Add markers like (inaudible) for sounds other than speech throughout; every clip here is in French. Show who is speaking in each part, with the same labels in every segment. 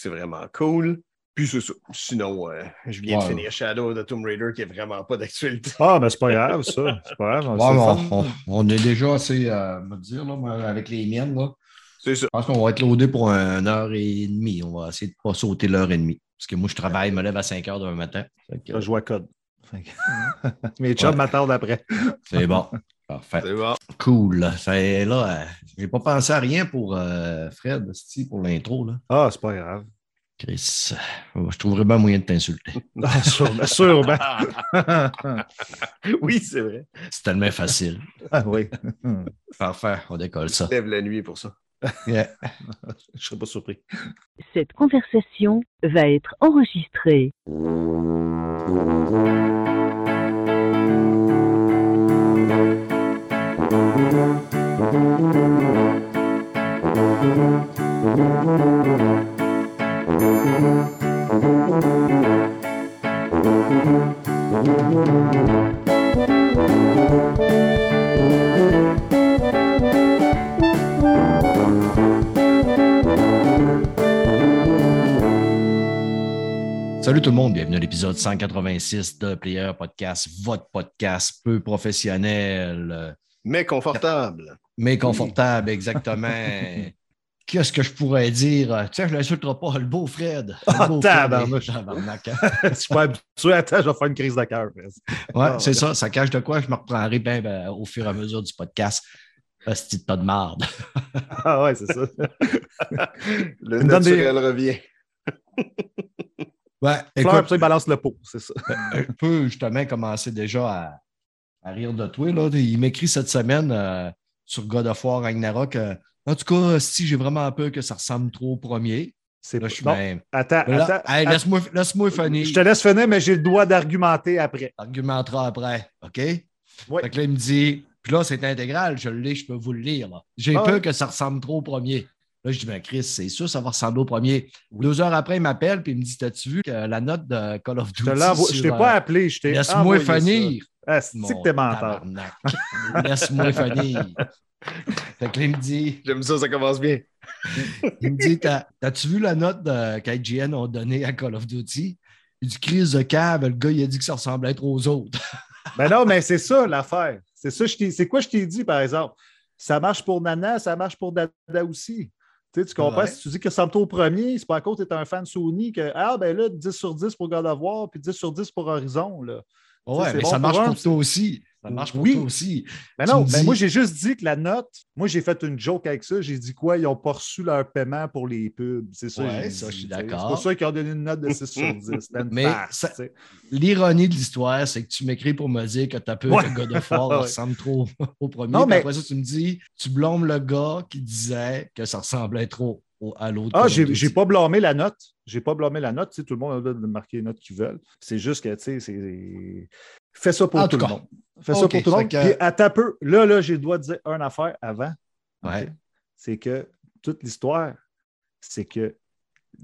Speaker 1: C'est vraiment cool. Puis c'est ça. Sinon, euh, je viens de finir Shadow de Tomb Raider qui est vraiment pas d'actualité.
Speaker 2: Ah, mais c'est pas grave, ça. C'est pas grave.
Speaker 3: Ouais, on, on- on est déjà assez, euh, me dire, là, moi, avec les miennes. Là.
Speaker 1: C'est ça.
Speaker 3: Je pense qu'on va être loadé pour une heure et demie. On va essayer de ne pas sauter l'heure et demie. Parce que moi, je travaille, je me lève à 5 heures demain matin. Que,
Speaker 2: Je joue à code. (laughs) Mes chums
Speaker 3: Ouais.
Speaker 2: m'attendent après.
Speaker 3: C'est bon. Parfait.
Speaker 1: C'est bon.
Speaker 3: Cool. C'est là, euh, j'ai pas pensé à rien pour euh, Fred, pour l'intro. là.
Speaker 2: Ah, c'est pas grave.
Speaker 3: Chris, euh, je trouverais bien moyen de t'insulter. (laughs)
Speaker 2: Ah, sûrement. sûrement. (laughs)
Speaker 1: oui, c'est vrai.
Speaker 3: C'est tellement facile.
Speaker 2: ah, oui. (laughs)
Speaker 3: Parfait, on décolle ça.
Speaker 1: Je lève la nuit pour ça.
Speaker 3: Yeah.
Speaker 2: Je serais pas surpris.
Speaker 4: Cette conversation va être enregistrée.
Speaker 3: Salut tout le monde, bienvenue à l'épisode 186 de Player Podcast, votre podcast peu professionnel,
Speaker 1: Mais confortable.
Speaker 3: mais confortable, exactement. Qu'est-ce que je pourrais dire? Tiens, je ne l'insulterai pas, le beau Fred. Le
Speaker 2: Ah,
Speaker 3: beau tabarnak, hein. (laughs)
Speaker 2: Je suis pas habitué. Attends, je vais faire une crise de cœur.
Speaker 3: Ouais,
Speaker 2: Ah,
Speaker 3: c'est
Speaker 2: ouais.
Speaker 3: ça, ça cache de quoi? Je me reprendrai bien ben, au fur et à mesure du podcast. Petit tas de marde. (laughs)
Speaker 2: Ah ouais, c'est ça. (laughs)
Speaker 1: Le
Speaker 2: donne des-
Speaker 1: naturel revient.
Speaker 3: Ouais,
Speaker 2: Fleur,
Speaker 3: écoute,
Speaker 2: puis il balance le pot, c'est ça.
Speaker 3: je peux justement commencer déjà à, à rire de toi. Là. Il m'écrit cette semaine euh, sur God of War Ragnarok. euh, en tout cas, si j'ai vraiment peur que ça ressemble trop au premier.
Speaker 2: C'est
Speaker 3: Là, je
Speaker 2: non,
Speaker 3: bien-
Speaker 2: Attends,
Speaker 3: Là,
Speaker 2: attends.
Speaker 3: hey, laisse-moi laisse-moi finir.
Speaker 2: Je te laisse finir, mais j'ai le droit d'argumenter après.
Speaker 3: Argumentera après. OK?
Speaker 2: Oui.
Speaker 3: Fait que là, il me dit, puis là, c'est intégral, je l'ai, je peux vous le lire. là. J'ai
Speaker 2: Ah
Speaker 3: peur que ça ressemble trop au premier. Là, je dis, ben Chris, c'est sûr, ça va ressembler au premier. Deux heures après, il m'appelle, puis il me dit, t'as-tu vu que la note de Call of Duty?
Speaker 2: Je t'ai
Speaker 3: euh,
Speaker 2: pas appelé, je t'ai
Speaker 3: Laisse-moi finir.
Speaker 2: Ah, c'est que t'es menteur?
Speaker 3: Laisse-moi finir. (laughs) Fait que là, il me dit,
Speaker 1: J'aime ça, ça commence bien.
Speaker 3: il me dit T'as- T'as-tu vu la note de- qu'IGN ont donnée à Call of Duty? Il dit crise de cave, le gars, il a dit que ça ressemblait trop aux autres. (laughs)
Speaker 2: Ben non, mais c'est ça l'affaire. C'est ça, je t'ai- c'est quoi je t'ai dit, par exemple? Ça marche pour Nana, ça marche pour Dada aussi. Tu, sais, tu comprends?
Speaker 3: Ouais.
Speaker 2: Si tu dis que ça ressemble au premier, c'est pas à cause que tu es un fan Sony que Ah ben là, 10 sur 10 pour God of War, puis 10 sur 10 pour Horizon. Là.
Speaker 3: Ouais, mais
Speaker 2: bon
Speaker 3: ça
Speaker 2: pour
Speaker 3: marche
Speaker 2: un,
Speaker 3: pour toi aussi. Ça marche pour
Speaker 2: Oui.
Speaker 3: toi aussi.
Speaker 2: Ben
Speaker 3: Tu
Speaker 2: non, ben
Speaker 3: dis-
Speaker 2: moi j'ai juste dit que la note, moi j'ai fait une joke avec ça. J'ai dit quoi? Ils n'ont pas reçu leur paiement pour les pubs. C'est ça.
Speaker 3: Ouais, ça, je suis d'accord.
Speaker 2: C'est pour ça qu'ils ont donné une note de 6 (laughs) sur 10. C'était une
Speaker 3: Mais. L'ironie de l'histoire, c'est que tu m'écris pour me dire que tu as peur
Speaker 2: Ouais.
Speaker 3: que God of War (laughs) ressemble trop au premier.
Speaker 2: Non, mais-
Speaker 3: Après ça, tu me dis, tu blâmes le gars qui disait que ça ressemblait trop à l'autre.
Speaker 2: Ah, j'ai pas blâmé la note. J'ai pas blâmé la note. Tu sais, tout le monde a le droit de marquer les notes qu'ils veulent. C'est juste que, tu sais, c'est. Fais ça pour
Speaker 3: En
Speaker 2: tout
Speaker 3: tout
Speaker 2: le monde. Fais ça
Speaker 3: Ok,
Speaker 2: pour tout le monde.
Speaker 3: que-
Speaker 2: Puis, attends un peu. Là, là, j'ai le droit de dire une affaire avant.
Speaker 3: Ouais.
Speaker 2: C'est que toute l'histoire, c'est que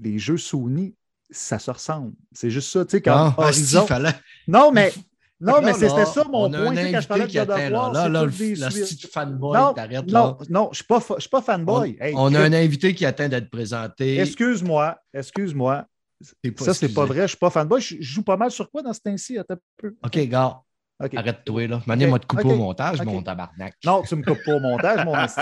Speaker 2: les jeux Sony, ça se ressemble. C'est juste ça. Tu sais, quand
Speaker 3: Ah, ah, si,
Speaker 2: Horizon.
Speaker 3: fallait-
Speaker 2: Non, mais. (laughs) Non, mais
Speaker 3: Là,
Speaker 2: c'était
Speaker 3: là,
Speaker 2: ça mon point. quand je parlais de God of. War,
Speaker 3: Là, là, le, petite fanboy,
Speaker 2: Non,
Speaker 3: t'arrêtes là.
Speaker 2: non, non, je ne suis pas, fanboy. Hey,
Speaker 3: On a un invité qui atteint d'être présenté.
Speaker 2: Excuse-moi, excuse-moi.
Speaker 3: Pas
Speaker 2: Ça, c'est pas vrai. Je suis pas fanboy. Je, je joue pas mal sur quoi dans ce temps-ci? Attends un peu?
Speaker 3: OK, gars,
Speaker 2: OK.
Speaker 3: arrête-toi, là. Maintenant, moi, te couper
Speaker 2: ok,
Speaker 3: au montage, mon tabarnak.
Speaker 2: Non, tu me coupes pas au montage, mon (laughs) esti.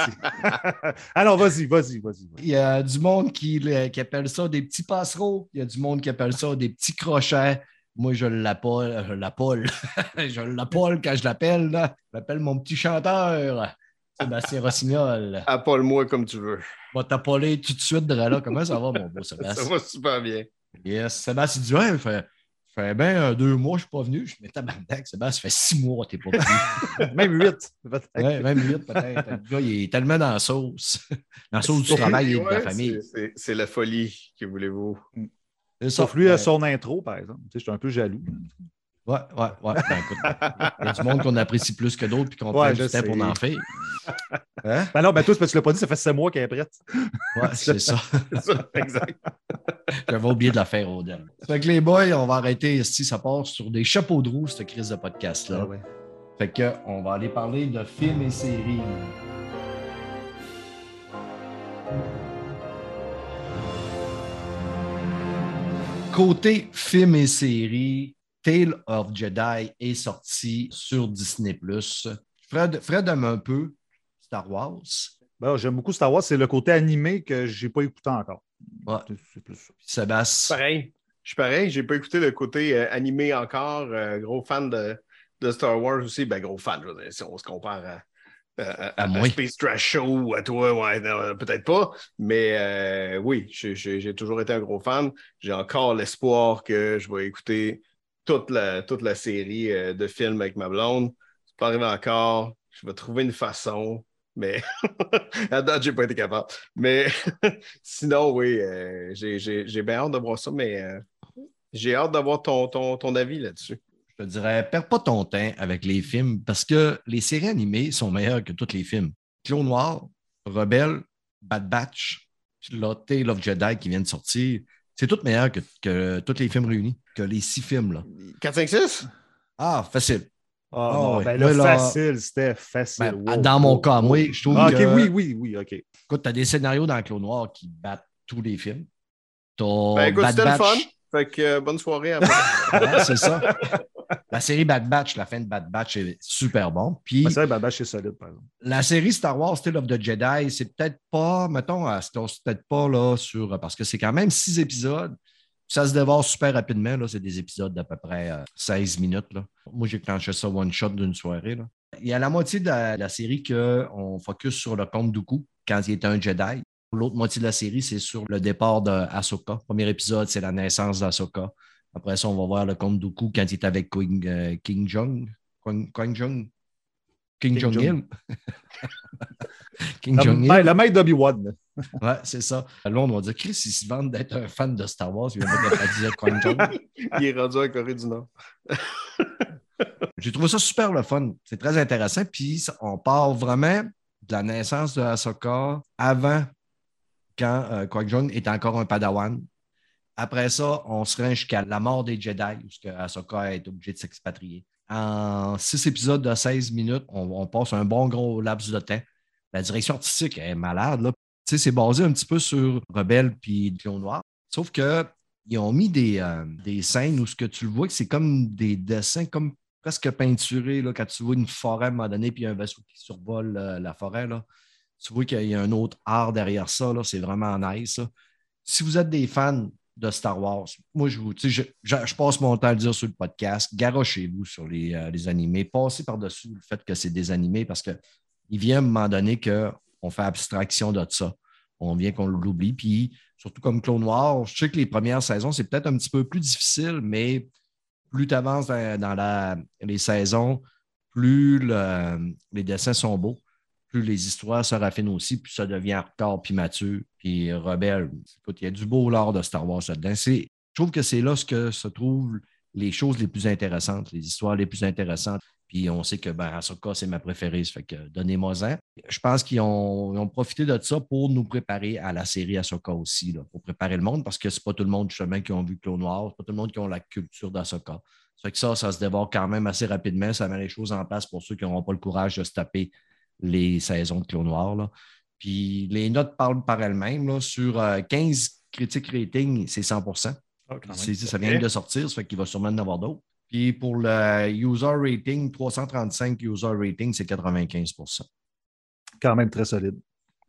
Speaker 2: Alors, vas-y, vas-y, vas-y.
Speaker 3: Il y a du monde qui, qui appelle ça des petits passereaux. Il y a du monde qui appelle ça des petits crochets. Moi, je l'appelle, je l'appelle, (laughs) je l'appelle quand je l'appelle. là. Je l'appelle mon petit chanteur, Sébastien Rossignol.
Speaker 1: Appelle-moi comme tu veux.
Speaker 3: Va t'appeler tout de suite de là. Comment ça va, mon beau (laughs)
Speaker 1: Ça
Speaker 3: Sébastien?
Speaker 1: va super bien.
Speaker 3: Yes. Sébastien dit Ouais, fait, fait bien euh, deux mois, je ne suis pas venu. Je me tabarnak, Sébastien, ça fait six mois que tu n'es pas venu. (laughs)
Speaker 2: Même huit. peut-être.
Speaker 3: Ouais, même huit, peut-être. Le gars, il est tellement dans la sauce. (laughs) Dans la sauce du travail et de la famille.
Speaker 1: c'est- la folie, que voulez-vous.
Speaker 3: Ça.
Speaker 2: Sauf lui, à son intro, par exemple. Tu sais, je suis un peu jaloux.
Speaker 3: Ouais, ouais, ouais. Ben, écoute, il y a du monde qu'on apprécie plus que d'autres puis qu'on
Speaker 2: Ouais,
Speaker 3: prend temps pour en faire. Hein?
Speaker 2: Ben non, ben toi, parce que tu l'as pas dit, ça fait sept mois qu'elle est prête.
Speaker 3: Ouais, c'est ça. (laughs)
Speaker 1: C'est ça, exact.
Speaker 3: J'avais oublié de la faire au dernier. Fait que les boys, on va arrêter si ça part sur des chapeaux de roue, cette crise de podcast-là.
Speaker 2: Ah ouais.
Speaker 3: Fait que on va aller parler de films et séries. Côté film et série, Tale of Jedi est sorti sur Disney+. Fred, Fred aime un peu Star Wars.
Speaker 2: Ben, J'aime beaucoup Star Wars. C'est le côté animé que je n'ai pas écouté encore.
Speaker 3: Ouais.
Speaker 2: C'est- plus ça.
Speaker 3: Sébastien?
Speaker 1: Pareil. Je suis pareil. J'ai pas écouté le côté euh, animé encore. euh, gros fan de, de Star Wars aussi. Ben, gros fan, je veux dire, si on se compare à, à, à-
Speaker 3: À
Speaker 1: à
Speaker 3: moi.
Speaker 1: Space Trash Show ou à toi, ouais, peut-être pas. Mais euh, oui, j'ai toujours été un gros fan. J'ai encore l'espoir que je vais écouter toute la, toute la série euh, de films avec ma blonde. C'est pas arrivé encore. Je vais trouver une façon. Mais (laughs) à date, j'ai pas été capable. Mais (laughs) sinon, oui, euh, j'ai- bien hâte de voir ça, mais euh, j'ai hâte d'avoir ton, ton, ton avis là-dessus.
Speaker 3: Je te dirais, perds pas ton temps avec les films parce que les séries animées sont meilleures que tous les films. Clone Noir, Rebelle, Bad Batch, puis là, Tale of Jedi qui vient de sortir, c'est tout meilleur que, que tous les films réunis, que les six films. Là.
Speaker 1: 4, 5, 6?
Speaker 3: Ah, facile.
Speaker 2: Ah,
Speaker 3: Ah ouais.
Speaker 2: ben là,
Speaker 3: Ouais, là-
Speaker 2: facile, c'était facile.
Speaker 3: Ben,
Speaker 2: Wow,
Speaker 3: dans mon
Speaker 2: wow,
Speaker 3: cas,
Speaker 2: wow.
Speaker 3: moi, je trouve
Speaker 2: Ah,
Speaker 3: que-
Speaker 2: oui, oui, oui, OK.
Speaker 3: Écoute, tu as des scénarios dans Clone Noir qui battent tous les films. T'as
Speaker 1: Ben écoute,
Speaker 3: Bad
Speaker 1: c'était le
Speaker 3: Batch.
Speaker 1: fun. Fait que euh, bonne soirée à (laughs)
Speaker 3: Ouais, c'est ça. La série Bad Batch, la fin de Bad Batch est super bon. Puis
Speaker 2: c'est vrai, Bad Batch, c'est solide, par exemple.
Speaker 3: la série Star Wars Tale of the Jedi, c'est peut-être pas, mettons, euh, c'est peut-être pas là sur. Parce que c'est quand même six épisodes. Ça se dévore super rapidement. là. C'est des épisodes d'à peu près euh, 16 minutes. Là. Moi, j'ai clenché ça one shot d'une soirée. là. Il y a la moitié de la, la série qu'on focus sur le comte Dooku quand il était un Jedi. L'autre moitié de la série, c'est sur le départ d'Asoka. Premier épisode, c'est la naissance d'Asoka. Après ça, on va voir le comte Dooku quand il est avec King, euh, King Jong. King, King Jong. King
Speaker 2: King
Speaker 3: Jong-il. (laughs) King
Speaker 2: La,
Speaker 3: Jong-il.
Speaker 2: la main d'Obi-Wan.
Speaker 3: Ouais, c'est ça. Là, on va dire, Chris, il se vante d'être un fan de Star Wars. Il va pas à dire King Jong. (laughs)
Speaker 1: Il est rendu en Corée du Nord. (laughs)
Speaker 3: J'ai trouvé ça super le fun. C'est très intéressant. Puis on part vraiment de la naissance de Ahsoka avant quand euh, Qui-Gon est encore un padawan. Après ça, on se rend jusqu'à la mort des Jedi, où Ahsoka est obligé de s'expatrier. En six épisodes de 16 minutes, on, passe un bon gros laps de temps. La direction artistique est malade. Là. C'est basé un petit peu sur Rebelle puis Clone Noir. Sauf que ils ont mis des, euh, des scènes où ce que tu le vois, c'est comme des dessins comme presque peinturés. Là, quand tu vois une forêt à un moment donné, puis un vaisseau qui survole euh, la forêt, là, tu vois qu'il y a un autre art derrière ça. là, C'est vraiment nice. ça. Si vous êtes des fans de Star Wars, moi, je vous, je, je- je passe mon temps à le dire sur le podcast, garochez-vous sur les, euh, les animés, passez par-dessus le fait que c'est des animés parce qu'il vient à un moment donné qu'on fait abstraction de ça. On vient qu'on l'oublie. Puis, surtout comme Clone Noir, je sais que les premières saisons, c'est peut-être un petit peu plus difficile, mais plus tu avances dans, la- les saisons, plus le- les dessins sont beaux, plus les histoires se raffinent aussi, puis ça devient hardcore, puis mature, puis rebelle. Écoute, il y a du beau lore de Star Wars là-dedans. Je trouve que c'est là ce que se trouvent les choses les plus intéressantes, les histoires les plus intéressantes. Puis on sait que ben, c'est ma préférée, ça fait que donnez-moi-en. Je pense qu'ils ont, profité de ça pour nous préparer à la série Ahsoka aussi, pour préparer le monde, parce que c'est pas tout le monde justement qui ont vu Clone Noir, c'est pas tout le monde qui ont la culture d'Ahsoka. Ça fait que ça, ça se dévore quand même assez rapidement. Ça met les choses en place pour ceux qui n'auront pas le courage de se taper les saisons de Clone Noir. là. Puis les notes parlent par elles-mêmes. là. Sur euh, 15 critiques rating, c'est 100
Speaker 2: Ah, quand même.
Speaker 3: C'est- Ça vient de sortir, ça fait qu'il va sûrement en avoir d'autres. Puis pour le user rating, 335 user rating, c'est 95%
Speaker 2: Quand même très solide.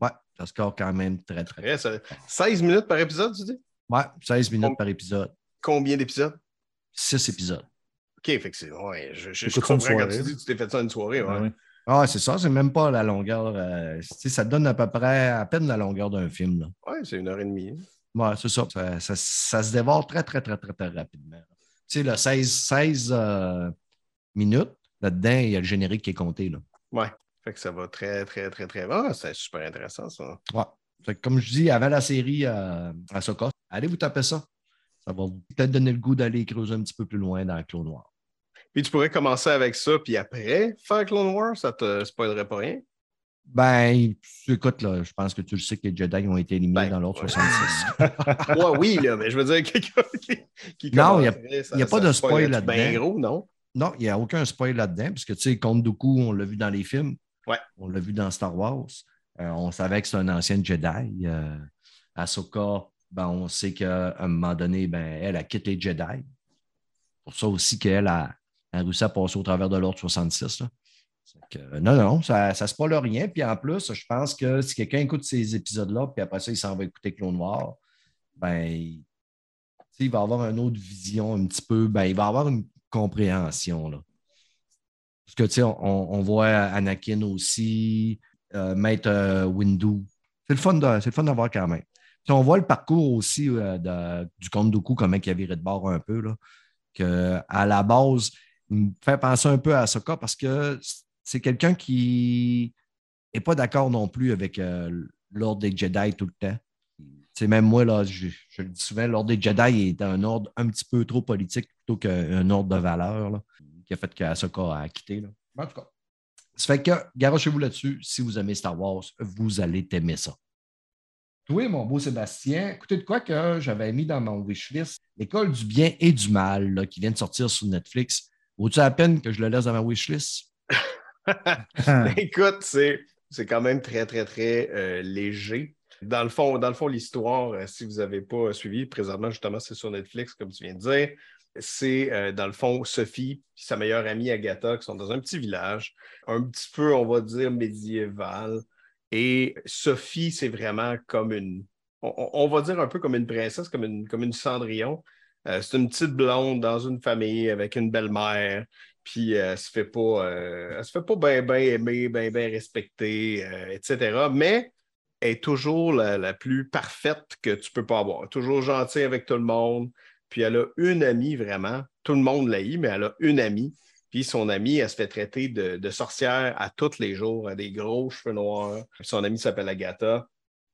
Speaker 3: Ouais, ça score quand même très, très.
Speaker 1: Ouais, ça- 16 minutes par épisode, tu dis?
Speaker 3: Ouais, 16 minutes par épisode.
Speaker 1: Combien d'épisodes?
Speaker 3: 6 épisodes.
Speaker 1: OK, fait que c'est. Ouais, je, je, comprends quand tu dis que tu t'es fait ça une soirée. Ouais.
Speaker 2: Ah oui.
Speaker 3: Ah, c'est ça, c'est même pas la longueur. euh, ça donne à peu près à peine la longueur d'un film.
Speaker 1: Ouais, c'est une heure et demie.
Speaker 3: Ouais, c'est ça. Ça, ça- ça se dévore très, très, très, très, très rapidement. Tu sais, le 16, 16 euh, minutes, là-dedans, il y a le générique qui est compté.
Speaker 1: Ouais. Fait que ça va très, très, très, très. Ah, c'est super intéressant, ça.
Speaker 3: Ouais. Fait que comme je dis, avant la série euh, Ahsoka, allez vous taper ça. Ça va peut-être donner le goût d'aller creuser un petit peu plus loin dans le Clos Noir.
Speaker 1: Puis tu pourrais commencer avec ça, puis après faire Clone Wars, ça te spoilerait pas rien?
Speaker 3: Ben, écoute, là, je pense que tu le sais que les Jedi ont été éliminés
Speaker 1: Ben,
Speaker 3: dans l'ordre
Speaker 1: ouais.
Speaker 3: 66. (laughs)
Speaker 1: Ouais, oui, là, mais je veux dire, quelqu'un qui, qui
Speaker 3: Non, il y a-
Speaker 1: ça-
Speaker 3: y a pas de spoil là-dedans.
Speaker 1: bien gros, non?
Speaker 3: non, il n'y a aucun spoil là-dedans, puisque tu sais, Count Dooku, on l'a vu dans les films.
Speaker 1: Ouais.
Speaker 3: On l'a vu dans Star Wars. Euh, on savait que c'est un ancien Jedi. Euh, Ahsoka, ben, on sait qu'à un moment donné, ben, elle a quitté les Jedi. Pour ça aussi qu'elle a, a réussi à passer au travers de l'ordre 66. là. Que, non, non, ça ne se spoil rien. Puis en plus, je pense que si quelqu'un écoute ces épisodes-là, puis après ça, il s'en va écouter Clone Noir, ben, il, va avoir une autre vision un petit peu, ben, il va avoir une compréhension. Là. Parce que, tu sais, on, voit Anakin aussi, euh, Maître euh, Windu. C'est le fun le d'avoir quand même. On voit le parcours aussi euh, de- du Comte Dooku, comment il a viré de bord un peu. Là, que à la base, me fait penser un peu à Ahsoka parce que c'est quelqu'un qui n'est pas d'accord non plus avec euh, l'ordre des Jedi tout le temps. C'est même moi, là, je, je le dis souvent, l'ordre des Jedi est un ordre un petit peu trop politique plutôt qu'un ordre de valeur là, qui a fait qu'Ahsoka a quitté. Là. En tout cas. Ça fait que, garochez-vous là-dessus. Si vous aimez Star Wars, vous allez aimer ça. Toi, mon beau Sébastien, écoutez de quoi que j'avais mis dans mon wishlist L'école du bien et du mal, là, qui vient de sortir sur Netflix. Vaut-tu la peine que je le laisse dans ma wishlist? (laughs)
Speaker 1: Écoute, c'est, c'est quand même très, très, très euh, léger. Dans le fond, dans le fond, l'histoire, euh, si vous n'avez pas suivi, présentement, justement, c'est sur Netflix, comme tu viens de dire. C'est, euh, dans le fond, Sophie et sa meilleure amie Agatha qui sont dans un petit village, un petit peu, on va dire, médiéval. Et Sophie, c'est vraiment comme une, on va dire un peu comme une princesse, comme une, comme une Cendrillon. Euh, c'est une petite blonde dans une famille avec une belle-mère, puis euh, elle se fait pas, euh, elle se fait pas bien bien aimer, bien respecter, etc. Mais elle est toujours la, plus parfaite que tu peux pas avoir. Toujours gentille avec tout le monde. Puis elle a une amie vraiment. Tout le monde l'a mais elle a une amie. Puis son amie, elle se fait traiter de, sorcière à tous les jours, à des gros cheveux noirs. Son amie s'appelle Agatha.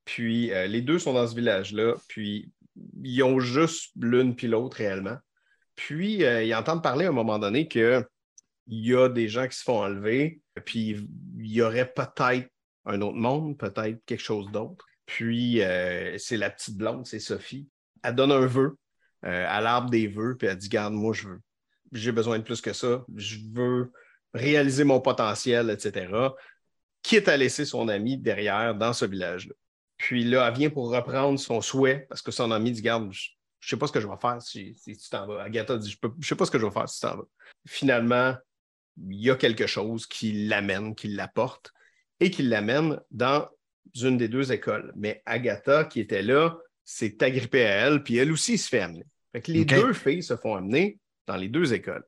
Speaker 1: Puis les deux sont dans ce village-là. Puis ils ont juste l'une puis l'autre réellement. Puis euh, ils entendent parler à un moment donné que il y a des gens qui se font enlever, puis il y aurait peut-être un autre monde, peut-être quelque chose d'autre. Puis euh, c'est la petite blonde, c'est Sophie. Elle donne un vœu euh, à l'arbre des vœux, puis elle dit Garde, moi, je veux. J'ai besoin de plus que ça. Je veux réaliser mon potentiel, etc. Quitte à laisser son ami derrière dans ce village-là. Puis là, elle vient pour reprendre son souhait parce que son ami dit Garde, je ne sais pas ce que je vais faire si, si tu t'en vas. Agatha dit Je ne sais pas ce que je vais faire si tu t'en vas. Finalement, il y a quelque chose qui l'amène, qui l'apporte et qui l'amène dans une des deux écoles. Mais Agatha, qui était là, s'est agrippée à elle, puis elle aussi se fait amener. Fait que les deux filles se font amener dans les deux écoles.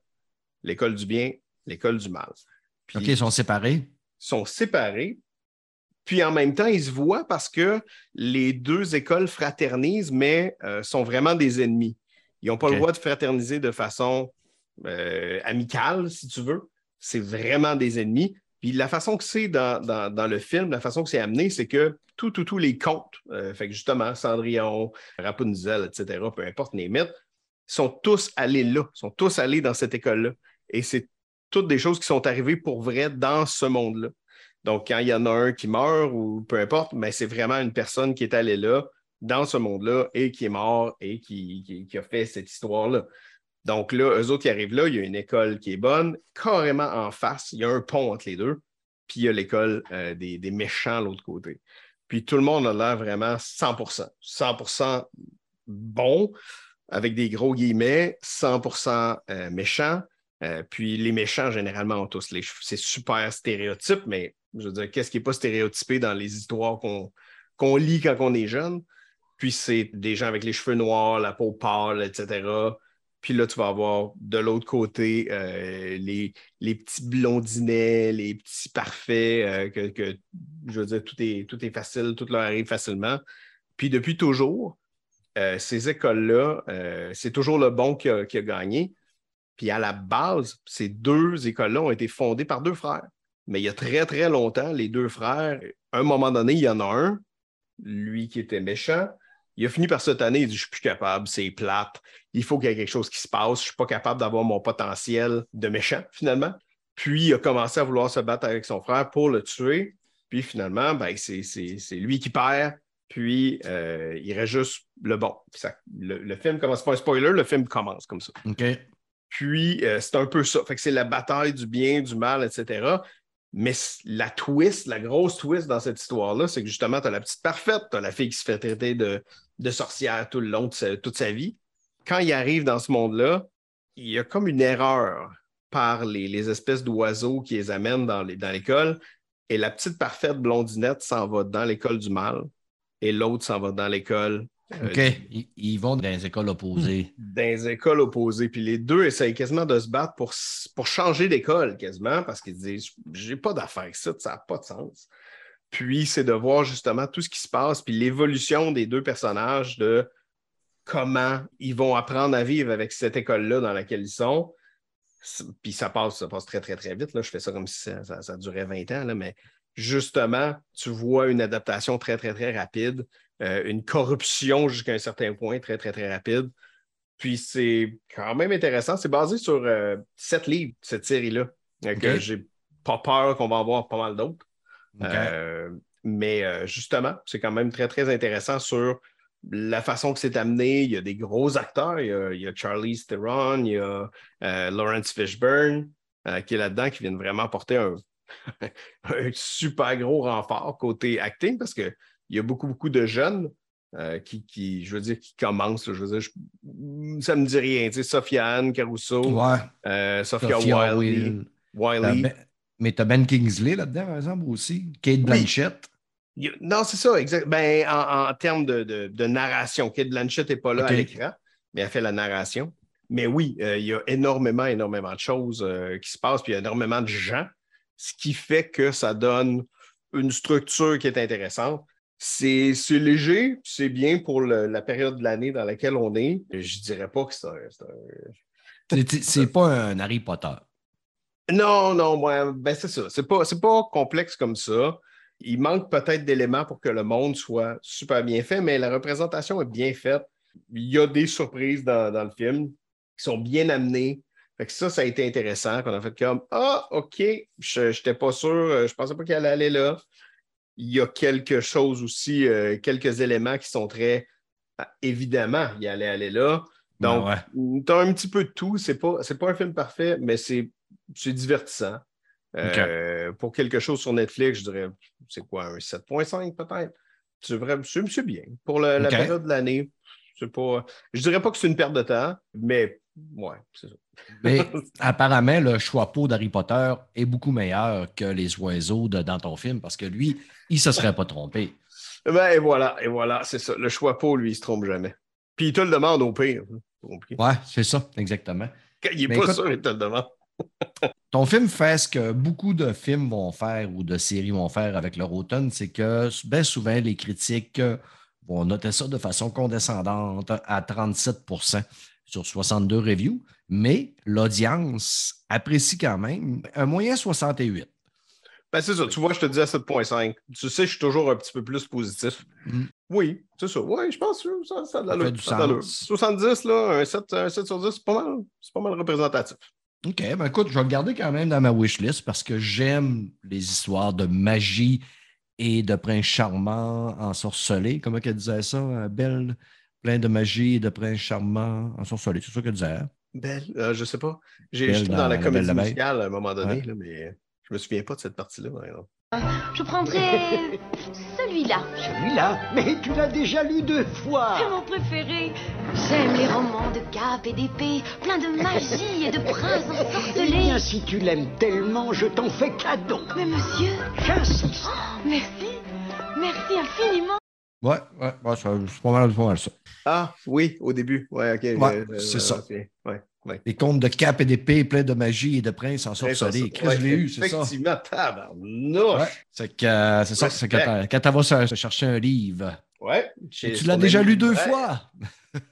Speaker 1: L'école du bien, l'école du mal. Puis
Speaker 3: OK, ils sont séparés.
Speaker 1: sont séparés. Puis en même temps, ils se voient parce que les deux écoles fraternisent, mais euh, sont vraiment des ennemis. Ils n'ont pas le droit de fraterniser de façon euh, amicale, si tu veux. C'est vraiment des ennemis. Puis la façon que c'est dans, dans- dans le film, la façon que c'est amené, c'est que tous tout, tous les contes, euh, fait que justement, Cendrillon, Rapunzel, etc., peu importe les mythes, sont tous allés là, sont tous allés dans cette école-là. Et c'est toutes des choses qui sont arrivées pour vrai dans ce monde-là. Donc, quand il y en a un qui meurt ou peu importe, mais c'est vraiment une personne qui est allée là, dans ce monde-là, et qui est mort et qui, a fait cette histoire-là. Donc là, eux autres qui arrivent là, il y a une école qui est bonne, carrément en face, il y a un pont entre les deux, puis il y a l'école euh, des, des méchants de l'autre côté. Puis tout le monde a l'air vraiment 100%, 100% bon, avec des gros guillemets, 100% euh, méchant. Euh, puis les méchants, généralement, ont tous les cheveux. C'est super stéréotype, mais je veux dire, qu'est-ce qui n'est pas stéréotypé dans les histoires qu'on lit quand on est jeune? Puis c'est des gens avec les cheveux noirs, la peau pâle, etc. Puis là, tu vas avoir de l'autre côté euh, les, les petits blondinets, les petits parfaits, euh, que, je veux dire, tout est, tout est facile, tout leur arrive facilement. Puis depuis toujours, euh, ces écoles-là, c'est toujours le bon qui a, qui a gagné. Puis à la base, ces deux écoles-là ont été fondées par deux frères. Mais il y a très, très longtemps, les deux frères, à un moment donné, il y en a un, lui qui était méchant, il a fini par cette année, il dit Je suis plus capable, c'est plate, il faut qu'il y ait quelque chose qui se passe, je ne suis pas capable d'avoir mon potentiel de méchant, finalement. Puis il a commencé à vouloir se battre avec son frère pour le tuer. Puis finalement, ben, c'est c'est- c'est lui qui perd. Puis euh, il reste juste le bon. Ça- le, le film commence pas un spoiler, le film commence comme ça.
Speaker 3: OK.
Speaker 1: Puis, euh, c'est un peu ça. Fait que c'est la bataille du bien, du mal, etc. Mais la twist, la grosse twist dans cette histoire-là, c'est que justement, tu as la petite parfaite, tu as la fille qui se fait traiter de, sorcière tout le long de toute sa vie. Quand il arrive dans ce monde-là, il y a comme une erreur par les, espèces d'oiseaux qui les amènent dans l'école. et la petite parfaite blondinette s'en va dans l'école du mal et l'autre s'en va dans l'école
Speaker 3: euh, OK. Ils, vont dans les écoles opposées.
Speaker 1: Dans les écoles opposées. Puis les deux essayent quasiment de se battre pour, pour changer d'école, quasiment, parce qu'ils disent J'ai pas d'affaire avec ça, ça n'a pas de sens. Puis c'est de voir justement tout ce qui se passe, puis l'évolution des deux personnages de comment ils vont apprendre à vivre avec cette école-là dans laquelle ils sont. Puis ça passe, ça passe très, très, très vite. Là. Je fais ça comme si ça, ça, durait 20 ans, là, mais justement, tu vois une adaptation très, très, très rapide. Euh, une corruption jusqu'à un certain point, très, très, très rapide. Puis c'est quand même intéressant. C'est basé sur euh, sept livres, cette série-là. Donc, j'ai pas peur qu'on va en voir pas mal d'autres. Euh, mais justement, c'est quand même très, très intéressant sur la façon que c'est amené. Il y a des gros acteurs. Il y a, Charlie Theron, il y a Lawrence Fishburne qui est là-dedans, qui viennent vraiment apporter un, (laughs) un super gros renfort côté acting parce que il y a beaucoup, beaucoup de jeunes euh, qui, je veux dire, qui commencent. je veux dire, ça me dit rien. Tu sais, Sofiane Caruso, euh, Sophia, Wiley.
Speaker 3: Ben, mais tu as Ben Kingsley là-dedans, par exemple, aussi? Kate Blanchett?
Speaker 1: Non, c'est ça, exact. Ben, en, termes de, narration, Kate Blanchett n'est pas là à l'écran, mais elle fait la narration. Mais oui, euh, il y a énormément, énormément de choses qui se passent, puis il y a énormément de gens, ce qui fait que ça donne une structure qui est intéressante. C'est léger, c'est bien pour la période de l'année dans laquelle on est. Je dirais pas que c'est un.
Speaker 3: C'est pas un Harry Potter.
Speaker 1: Non, non, ben c'est ça. C'est pas, pas complexe comme ça. Il manque peut-être d'éléments pour que le monde soit super bien fait, mais la représentation est bien faite. Il y a des surprises dans, le film qui sont bien amenées. Fait que ça, ça a été intéressant. Qu'on a fait comme Ah, OK, je n'étais pas sûr, je pensais pas qu'elle allait aller là il y a quelque chose aussi, euh, quelques éléments qui sont très ah, évidemment, il allait aller là. Donc, tu as un petit peu de tout. C'est pas, pas un film parfait, mais c'est, divertissant. Euh, pour quelque chose sur Netflix, je dirais, c'est quoi, un 7.5 peut-être? C'est vrai, c'est bien. Pour la période de l'année, c'est pas. Je dirais pas que c'est une perte de temps, mais ouais, c'est ça.
Speaker 3: Mais (laughs) apparemment, le choix peau d'Harry Potter est beaucoup meilleur que les oiseaux de, dans ton film parce que lui, il ne se serait pas trompé.
Speaker 1: Ben, et voilà, et voilà, c'est ça. Le choix peau, lui, il ne se trompe jamais. Puis il te le demande au pire.
Speaker 3: Ouais, c'est ça, exactement.
Speaker 1: il n'est pas sûr, il te le demande. (laughs)
Speaker 3: ton film fait ce que beaucoup de films vont faire ou de séries vont faire avec leur automne, c'est que bien souvent, les critiques vont noter ça de façon condescendante à 37 sur 62 reviews, mais l'audience apprécie quand même un moyen 68.
Speaker 1: Ben, c'est ça. Tu vois, je te dis à 7.5. Tu sais, je suis toujours un petit peu plus positif. Mm. Oui, c'est ça. Oui, je pense que ça, ça a de l'allure. 70, là, un 7, un 7 sur 10, c'est pas mal. C'est pas mal représentatif.
Speaker 3: OK, ben écoute, je vais le garder quand même dans ma wishlist parce que j'aime les histoires de magie et de prince charmant ensorcelé. Comment qu'elle disait ça, Belle? Plein de magie et de princes charmants en sorcelé. C'est ça qu'elle disait. Hein?
Speaker 1: Belle, euh, je sais pas. J'étais dans, dans, la comédie musicale à un moment donné, là, mais je me souviens pas de cette partie-là,
Speaker 5: Je prendrais celui-là.
Speaker 6: Celui-là? Mais tu l'as déjà lu deux fois.
Speaker 5: C'est mon préféré. J'aime les romans de cap et d'épée, plein de magie et de princes ensorcelés. Eh
Speaker 6: bien, si tu l'aimes tellement, je t'en fais cadeau.
Speaker 5: Mais monsieur...
Speaker 6: J'insiste.
Speaker 5: Oh, merci. Merci infiniment.
Speaker 3: Ouais, ouais, ouais c'est pas mal, pas mal ça.
Speaker 1: Ah, oui, au début. Ouais, OK.
Speaker 3: Ouais, c'est ça.
Speaker 1: Ouais, ouais.
Speaker 3: Les contes de cap et d'épée pleins de magie et de princes en que je l'ai eu, c'est ça?
Speaker 1: Effectivement, tabarnouche.
Speaker 3: C'est que, c'est ça, c'est quand tu vas chercher un livre.
Speaker 1: Ouais.
Speaker 3: Tu l'as déjà lu deux fois.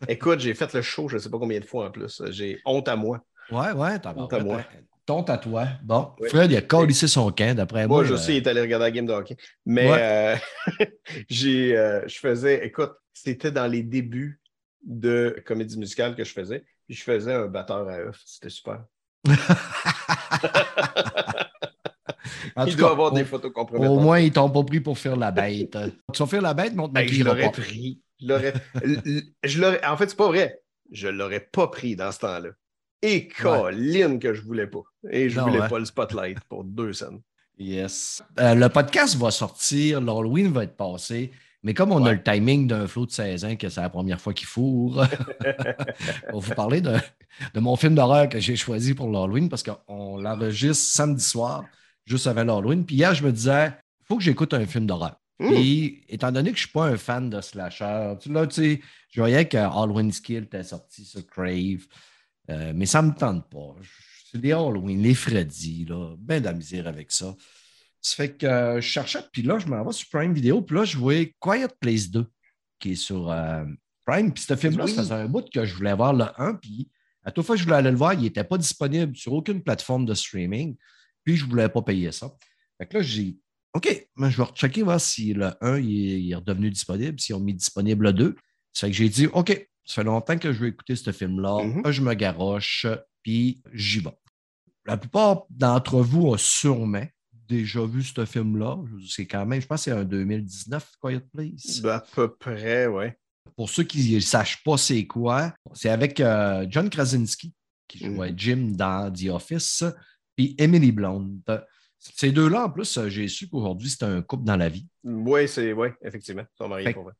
Speaker 1: Écoute, j'ai fait le show, je ne sais pas combien de fois en plus. J'ai honte à moi.
Speaker 3: Ouais, ouais,
Speaker 1: t'as honte à moi.
Speaker 3: Ton à toi. Bon, Fred, il a collissé son camp, d'après moi.
Speaker 1: Moi, je sais, il est allé regarder la game de hockey. Mais euh, (laughs) j'ai, euh, je faisais, écoute, c'était dans les débuts de comédie musicale que je faisais. Puis je faisais un batteur à œuf. C'était super. (laughs) il doit avoir des photos compromettantes.
Speaker 3: Au moins, ils t'ont pas pris pour faire la bête. tu vas faire la bête, montre-moi
Speaker 1: ben, Je l'aurais pris. Je l'aurais... En fait, c'est pas vrai. Je l'aurais pas pris dans ce temps-là. Et Colline que je voulais pas. Et je voulais pas le spotlight pour deux scènes.
Speaker 3: Yes. Euh, le podcast va sortir, l'Halloween va être passé, mais comme on a
Speaker 1: Ouais.
Speaker 3: le timing d'un flot de 16 ans, que c'est la première fois qu'il fourre, (laughs) on va vous parler de, de mon film d'horreur que j'ai choisi pour l'Halloween parce qu'on l'enregistre samedi soir, juste avant l'Halloween. Puis hier, je me disais, il faut que j'écoute un film d'horreur.
Speaker 1: Mmh.
Speaker 3: Puis, étant donné que je ne suis pas un fan de slasher, tu- là, tu sais, je voyais que Halloween Skill était sorti sur Crave, euh, mais ça ne me tente pas. C'est les Halloween, les Freddy, là, ben de la misère avec ça. Ça fait que euh, je cherchais, puis là, je m'en vais sur Prime Video, puis là, je voyais Quiet Place 2, qui est sur euh, Prime. Puis ce film-là,
Speaker 1: Oui.
Speaker 3: ça faisait un bout que je voulais voir le 1, puis à toute fois que je voulais aller le voir, il n'était pas disponible sur aucune plateforme de streaming, puis je ne voulais pas payer ça. Fait que là, j'ai OK, mais je vais rechecker voir si le 1 il est, il est redevenu disponible, s'ils ont mis disponible le 2. Ça fait que j'ai dit OK, ça fait longtemps que je veux écouter ce film-là,
Speaker 1: Mhm.
Speaker 3: je me garoche, puis j'y vais. La plupart d'entre vous ont sûrement déjà vu ce film-là. C'est quand même, je pense que c'est un 2019, Quiet Place.
Speaker 1: À peu près, ouais.
Speaker 3: Pour ceux qui ne sachent pas c'est quoi, c'est avec euh, John Krasinski, qui jouait Jim dans The Office, puis Emily Blunt. Ces deux-là, en plus, j'ai su qu'aujourd'hui, c'est un couple dans la vie.
Speaker 1: Oui, c'est, ouais, effectivement. Ils sont mariés
Speaker 3: Fait-
Speaker 1: pour vrai.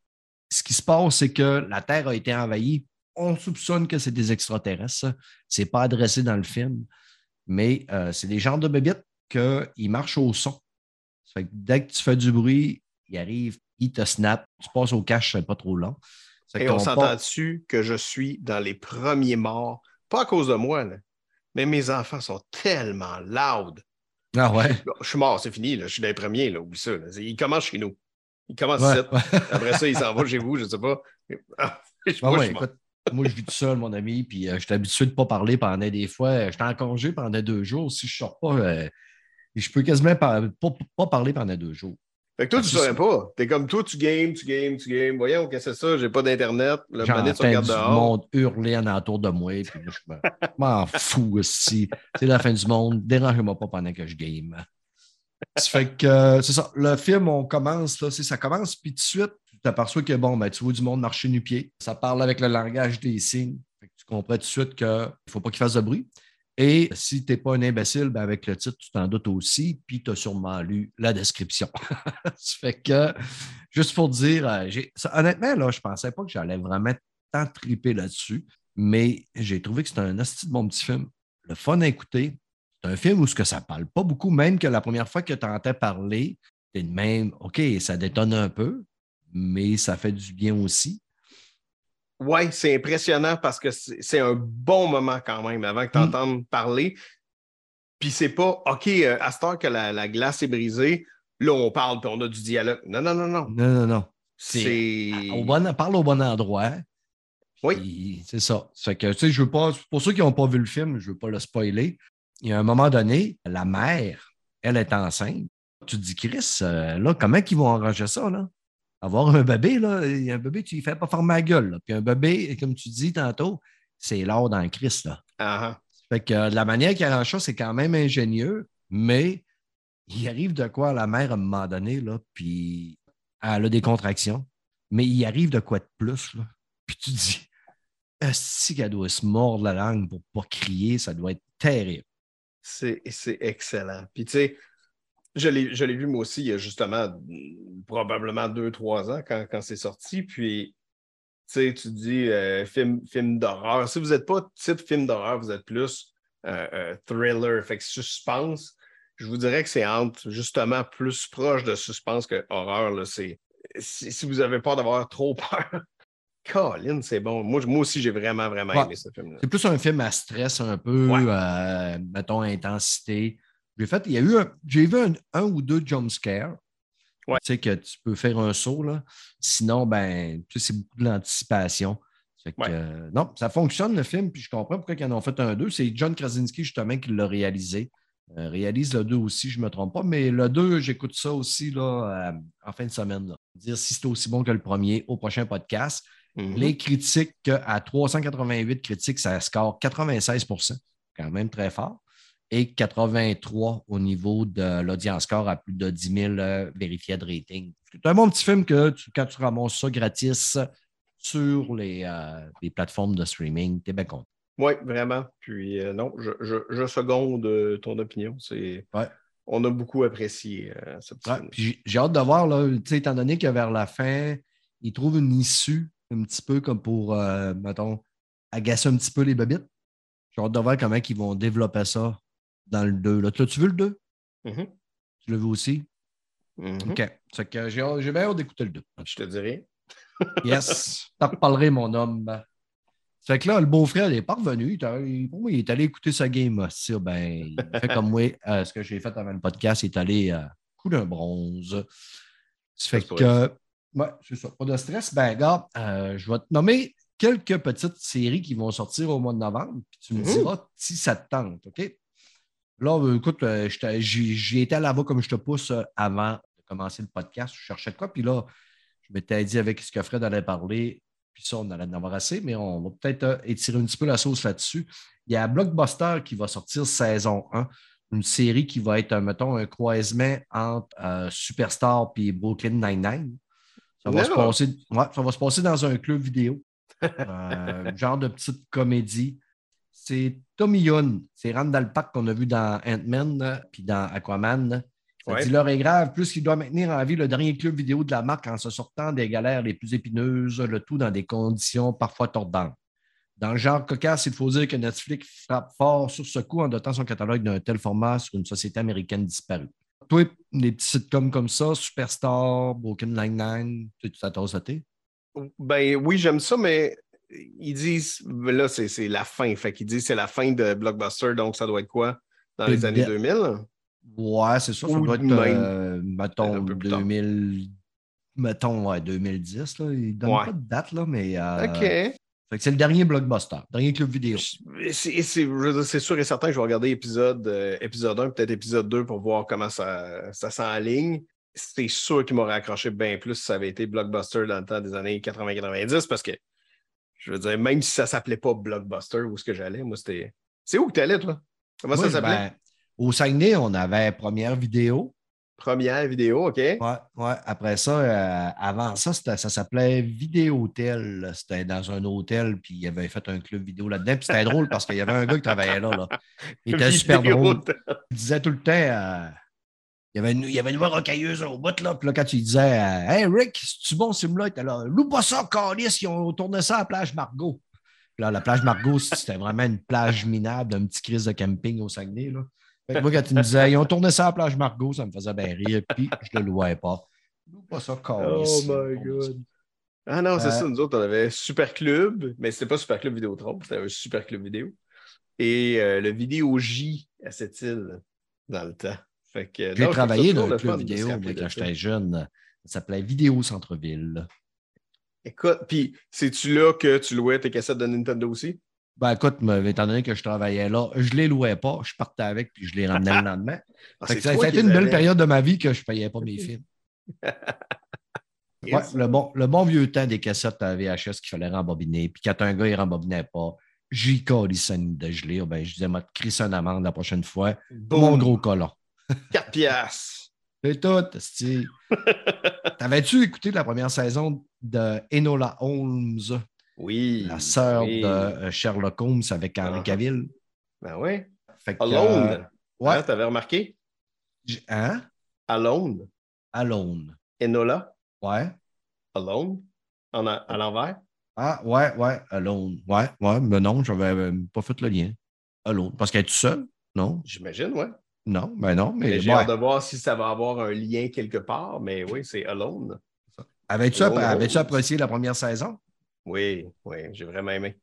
Speaker 3: Ce qui se passe, c'est que la Terre a été envahie. On soupçonne que c'est des extraterrestres. Ce n'est pas adressé dans le film, mais euh, c'est des genres de bébites qu'ils marchent au son. Ça fait que dès que tu fais du bruit, ils arrivent, ils te snap. Tu passes au cache, c'est pas trop long.
Speaker 1: Et on s'entend
Speaker 3: part-
Speaker 1: dessus que je suis dans les premiers morts, pas à cause de moi, là, mais mes enfants sont tellement loud.
Speaker 3: Ah ouais?
Speaker 1: Je suis mort, c'est fini, là. je suis dans les premiers, là, oublie ça. Ils commencent chez nous. Ils commencent
Speaker 3: Ouais,
Speaker 1: ici.
Speaker 3: ouais. (laughs)
Speaker 1: Après ça, ils s'en vont chez vous, je ne sais pas. (laughs) Ah, je- moi, je suis mort.
Speaker 3: écoute, moi, je vis tout seul, mon ami, puis euh, je suis habitué de ne pas parler pendant des fois. euh, J'étais en congé pendant deux jours. Si je ne sors pas, euh, je peux quasiment pas, pas, pas parler pendant deux jours.
Speaker 1: Fait que toi, tu ne saurais pas. T'es comme toi, tu games, tu games, tu games. Voyons, qu'est-ce que c'est ça? J'ai pas d'Internet. Le tu
Speaker 3: du
Speaker 1: regardes dehors.
Speaker 3: monde hurler en autour de moi, puis je m'en fous aussi. (laughs) C'est la fin du monde. Dérangez-moi pas pendant que je game. Fait que euh, c'est ça. Le film, on commence, là, ça commence, puis tout de suite, tu t'aperçois que bon, ben, tu vois du monde marcher nu-pied. Ça parle avec le langage des signes. Tu comprends tout de suite qu'il ne faut pas qu'il fasse de bruit. Et si tu n'es pas un imbécile, ben, avec le titre, tu t'en doutes aussi, puis tu as sûrement lu la description. (laughs) ça fait que, juste pour dire, euh, honnêtement, là, je ne pensais pas que j'allais vraiment tant triper là-dessus, mais j'ai trouvé que c'était un de bon petit film. Le fun à écouter. C'est un film où ce que ça parle pas beaucoup, même que la première fois que tu entends parler, de même, OK, ça détonne un peu, mais ça fait du bien aussi.
Speaker 1: Ouais, c'est impressionnant parce que c'est un bon moment quand même avant que tu
Speaker 3: Mm.
Speaker 1: entendes parler. Puis c'est pas OK, euh, à cette heure que la, la glace est brisée, là on parle puis on a du dialogue. Non, non, non, non.
Speaker 3: Non, non, non.
Speaker 1: C'est.
Speaker 3: Au bon, parle au bon endroit.
Speaker 1: Oui.
Speaker 3: C'est ça. Fait que, tu sais, je veux pas, pour ceux qui n'ont pas vu le film, je ne veux pas le spoiler. Il y a un moment donné, la mère, elle est enceinte. Tu te dis, Chris, euh, là, comment ils vont arranger ça, là? Avoir un bébé, là, il y a un bébé, tu ne fais pas former la gueule. là. Puis un bébé, comme tu dis tantôt, c'est l'or dans le Christ, là.
Speaker 1: Ah.
Speaker 3: Fait que euh, la manière qu'il arrange ça, c'est quand même ingénieux, mais il arrive de quoi à la mère à un moment donné, là, puis elle a des contractions, mais il arrive de quoi de plus, là. Puis tu te dis, si qu'elle doit se mordre la langue pour pas crier, ça doit être terrible.
Speaker 1: C'est excellent. Puis, tu sais, je l'ai vu moi aussi il y a justement probablement deux, trois ans quand, c'est sorti. Puis, tu sais, tu dis euh, film, d'horreur. Si vous n'êtes pas type film d'horreur, vous êtes plus euh, euh, thriller, fait suspense. Je vous dirais que c'est entre justement plus proche de suspense que horreur. là. Si, si vous avez peur d'avoir trop (laughs) peur, Colin, c'est bon. Moi, moi aussi, j'ai vraiment, vraiment
Speaker 3: Ouais.
Speaker 1: aimé ce film-là.
Speaker 3: C'est plus un film à stress un peu,
Speaker 1: Ouais.
Speaker 3: euh, mettons, intensité. J'ai fait, il y a eu un, j'ai vu un, un ou deux jump scares.
Speaker 1: Ouais.
Speaker 3: Tu sais que tu peux faire un saut, là. Sinon, ben, tu sais, c'est beaucoup de l'anticipation.
Speaker 1: Ouais.
Speaker 3: euh, non, ça fonctionne le film, puis je comprends pourquoi ils en ont fait un deux. C'est John Krasinski, justement, qui l'a réalisé. Euh, réalise le 2 aussi, je ne me trompe pas, mais le 2, j'écoute ça aussi là, euh, en fin de semaine. là. Dire si c'est aussi bon que le premier au prochain podcast.
Speaker 1: Mhm.
Speaker 3: Les critiques, à 388 critiques, ça score 96% quand même très fort. Et 83 au niveau de l'audience score à plus de 10 000 euh, vérifiés de rating. C'est un bon petit film que tu- quand tu ramasses ça gratis sur les, euh, les plateformes de streaming, tu es bien content.
Speaker 1: Oui, vraiment. Puis euh, non, je, je, je seconde ton opinion. C'est
Speaker 3: Ouais.
Speaker 1: on a beaucoup apprécié euh, ce petit
Speaker 3: Ouais, j'ai- hâte de voir, là, étant donné que vers la fin, ils trouvent une issue un petit peu comme pour, euh, mettons, agacer un petit peu les babites. J'ai hâte de voir comment ils vont développer ça dans le 2. Là, tu l'as-tu vu le 2?
Speaker 1: Mhm.
Speaker 3: Tu l'as vu aussi?
Speaker 1: Mhm.
Speaker 3: OK. C'est que j'ai bien hâte d'écouter le 2.
Speaker 1: Je te dirais. (laughs)
Speaker 3: Yes. T'en reparlerai, mon homme. Fait que là, le beau-frère, il n'est pas revenu. Il est, allé- il est écouter sa game. Ça, ben, il fait comme moi, euh, ce que j'ai fait avant le podcast, il est allé euh, coup d'un bronze. (laughs) Ça fait que, ouais, c'est ça. Pas de stress. Ben, gars, euh, je vais te nommer quelques petites séries qui vont sortir au mois de novembre. Puis tu me
Speaker 1: Mhm.
Speaker 3: diras si ça te tente, OK? Là, euh, écoute, euh, j'étais- j'y j'y étais là-bas comme je te pousse euh, avant de commencer le podcast. Je cherchais de quoi. Puis là, je m'étais dit avec ce que Fred allait parler, puis ça, on allait en avoir assez, mais on va peut-être étirer un petit peu la sauce là-dessus. Il y a Blockbuster qui va sortir saison 1, une série qui va être, mettons, un croisement entre euh, Superstar et Brooklyn Nine-Nine. Ça, va se passer- ouais, ça va se passer dans un club vidéo. Euh, (laughs) genre de petite comédie. C'est Tommy Young. C'est Randall Park qu'on a vu dans Ant-Man puis dans Aquaman. Ça
Speaker 1: Ouais.
Speaker 3: dit l'heure est grave, plus qu'il doit maintenir en vie le dernier club vidéo de la marque en se sortant des galères les plus épineuses, le tout dans des conditions parfois tordantes. Dans le genre cocasse, il faut dire que Netflix frappe fort sur ce coup en dotant son catalogue d'un tel format sur une société américaine disparue. Toi, des petits sitcoms comme ça, Superstar, Broken Nine-Nine, tu tu t'attends à thé?
Speaker 1: Ben oui, j'aime ça, mais ils disent, là, c'est la fin. Fait qu'ils disent c'est la fin de Blockbuster, donc ça doit être quoi? Dans les
Speaker 3: Le
Speaker 1: années
Speaker 3: de-
Speaker 1: 2000?
Speaker 3: Ouais, c'est ça. Ça doit être,
Speaker 1: même
Speaker 3: euh, mettons,
Speaker 1: un peu plus tard.
Speaker 3: 2000, mettons, ouais, 2010. Là. Il ne donne
Speaker 1: Ouais.
Speaker 3: pas de date, là, mais. euh,
Speaker 1: OK.
Speaker 3: C'est le dernier blockbuster, dernier club vidéo.
Speaker 1: C'est sûr et certain que je vais regarder épisode, euh, épisode 1, peut-être épisode 2 pour voir comment ça, ça s'enligne. C'est sûr qu'il m'aurait accroché bien plus si ça avait été Blockbuster dans le temps des années 80-90 parce que, je veux dire, même si ça s'appelait pas Blockbuster, où est-ce que j'allais, moi, c'était. C'est où que tu allais, toi? Comment ça s'appelait?
Speaker 3: ben, au Saguenay, on avait première vidéo.
Speaker 1: Première vidéo, OK?
Speaker 3: Ouais, ouais. Après ça, euh, avant ça, ça s'appelait Vidéotel. C'était dans un hôtel, puis il avait fait un club vidéo là-dedans. Puis c'était drôle parce qu'il y avait un gars qui travaillait là. là. Il était super drôle. Il disait tout le temps. euh, il y, avait une, il y avait une voix rocailleuse au bout, là. Puis là, quand tu disais euh, Hey Rick, c'est-tu bon ce film-là? Il était là. Loue pas ça, Calis, ils ont tourné ça à la plage Margot. Puis là, la plage Margot, c'était vraiment une plage minable d'un petit crise de camping au Saguenay. Là. Fait que moi, quand tu me disais Ils ont tourné ça à la plage Margot, ça me faisait bien rire. Puis je le louais pas. Loue pas ça.
Speaker 1: Oh my God. Ah non, c'est
Speaker 3: Euh,
Speaker 1: ça, nous autres, on avait Super Club, mais c'était pas Super Club Vidéotron, c'était un Super Club Vidéo. Et euh, le Vidéo J à cette île dans le temps. Fait que,
Speaker 3: J'ai travaillé dans
Speaker 1: le
Speaker 3: club vidéo
Speaker 1: de
Speaker 3: quand j'étais jeune. Ça s'appelait Vidéo Centre-Ville.
Speaker 1: Écoute, puis c'est-tu là que tu louais tes cassettes de Nintendo aussi?
Speaker 3: Ben écoute, mais étant donné que je travaillais là, je les louais pas, je partais avec puis je les ramenais le lendemain. (laughs)
Speaker 1: Ah,
Speaker 3: ça, a été une belle période de ma vie que je ne payais pas mes (laughs) films.
Speaker 1: Yes.
Speaker 3: Ouais, le, bon, le bon vieux temps des cassettes à VHS qu'il fallait rembobiner. Puis quand un gars il rembobinait pas, j'y collissais une de gelée. Ben, je disais, m'a crissé une amende la prochaine fois. Mon gros colon. (laughs)
Speaker 1: 4 piastres.
Speaker 3: C'est tout. esti. T'avais-tu écouté la première saison de Enola Holmes,
Speaker 1: Oui.
Speaker 3: la sœur
Speaker 1: oui.
Speaker 3: de euh, Sherlock Holmes avec Henry
Speaker 1: Ah.
Speaker 3: Cavill?
Speaker 1: Ben oui.
Speaker 3: Fait que,
Speaker 1: Alone.
Speaker 3: euh, ouais.
Speaker 1: Hein, T'avais remarqué?
Speaker 3: j- Hein?
Speaker 1: Alone.
Speaker 3: Alone.
Speaker 1: Enola.
Speaker 3: Ouais.
Speaker 1: Alone. En a- à l'envers.
Speaker 3: Ah, ouais, ouais, Alone. Ouais, ouais, mais non, je n'avais pas fait le lien. Alone. Parce qu'elle est toute seule? Non?
Speaker 1: J'imagine, ouais.
Speaker 3: Non, ben non, mais
Speaker 1: Mais J'ai
Speaker 3: ouais.
Speaker 1: hâte de voir si ça va avoir un lien quelque part, mais oui, c'est Alone.
Speaker 3: Avais-tu
Speaker 1: Alone.
Speaker 3: apprécié la première saison?
Speaker 1: Oui, oui, j'ai vraiment aimé.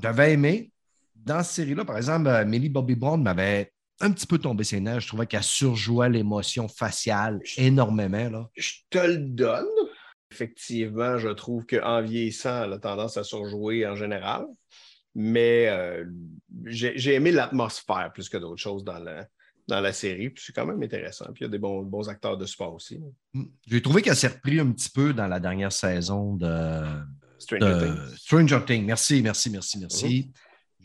Speaker 3: J'avais aimé. Dans cette série-là, par exemple, euh, Millie Bobby Brown m'avait un petit peu tombé ses nerfs. Je trouvais qu'elle surjouait l'émotion faciale énormément. Là.
Speaker 1: Je te le donne. Effectivement, je trouve qu'en vieillissant, elle a tendance à surjouer en général. Mais euh, j'ai aimé l'atmosphère plus que d'autres choses dans la, dans la série. Puis c'est quand même intéressant. Puis il y a des bons, bons acteurs de sport aussi.
Speaker 3: Mm. J'ai trouvé qu'elle s'est repris un petit peu dans la dernière saison de,
Speaker 1: Stranger
Speaker 3: de
Speaker 1: Things.
Speaker 3: Stranger Things. Merci, merci, merci, merci.
Speaker 1: Mm-hmm.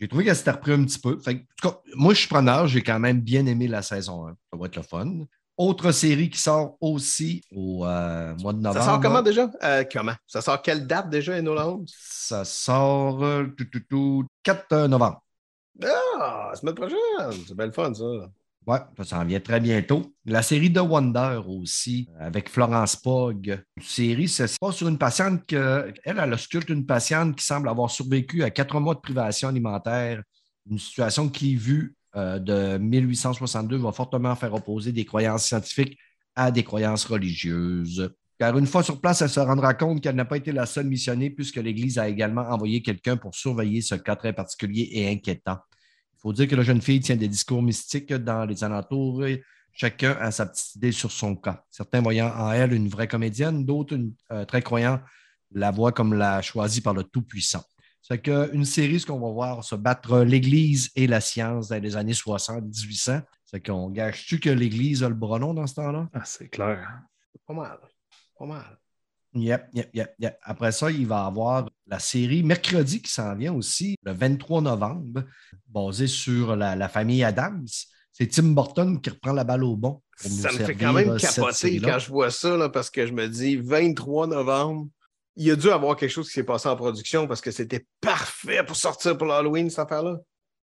Speaker 3: J'ai trouvé qu'elle s'était repris un petit peu. Fait que, en tout cas, moi, je suis preneur. J'ai quand même bien aimé la saison 1. Ça va être le fun. Autre série qui sort aussi au euh, mois de novembre.
Speaker 1: Ça sort comment déjà? Euh, comment? Ça sort quelle date déjà, Enola Holmes?
Speaker 3: Ça sort euh, tout, tout, tout, 4 novembre.
Speaker 1: Ah, semaine prochaine! C'est belle fun, ça.
Speaker 3: Ouais, ça s'en vient très bientôt. La série The Wonder aussi, avec Florence Pogg. Une série, ça se passe sur une patiente que, elle, elle ausculte une patiente qui semble avoir survécu à quatre mois de privation alimentaire. Une situation qui, vue euh, de 1862, va fortement faire opposer des croyances scientifiques à des croyances religieuses. Car une fois sur place, elle se rendra compte qu'elle n'a pas été la seule missionnée, puisque l'Église a également envoyé quelqu'un pour surveiller ce cas très particulier et inquiétant. Il faut dire que la jeune fille tient des discours mystiques dans les alentours. Chacun a sa petite idée sur son cas. Certains voyant en elle une vraie comédienne, d'autres, euh, très croyants, la voient comme la choisie par le Tout-Puissant. C'est qu'une série, ce qu'on va voir, se battre l'Église et la science dans les années 60, 1800. C'est qu'on gâche-tu que l'Église a le bras long dans ce temps-là?
Speaker 2: Ah, c'est clair.
Speaker 1: Pas mal. Pas mal.
Speaker 3: Yep, yep, yep, yep. Après ça, il va y avoir la série Mercredi qui s'en vient aussi, le 23 novembre, basée sur la, la famille Adams. C'est Tim Burton qui reprend la balle au bon.
Speaker 1: Ça me fait quand même
Speaker 3: euh,
Speaker 1: capoter quand je vois ça, là, parce que je me dis 23 novembre, il a dû avoir quelque chose qui s'est passé en production parce que c'était parfait pour sortir pour l'Halloween, cette affaire-là.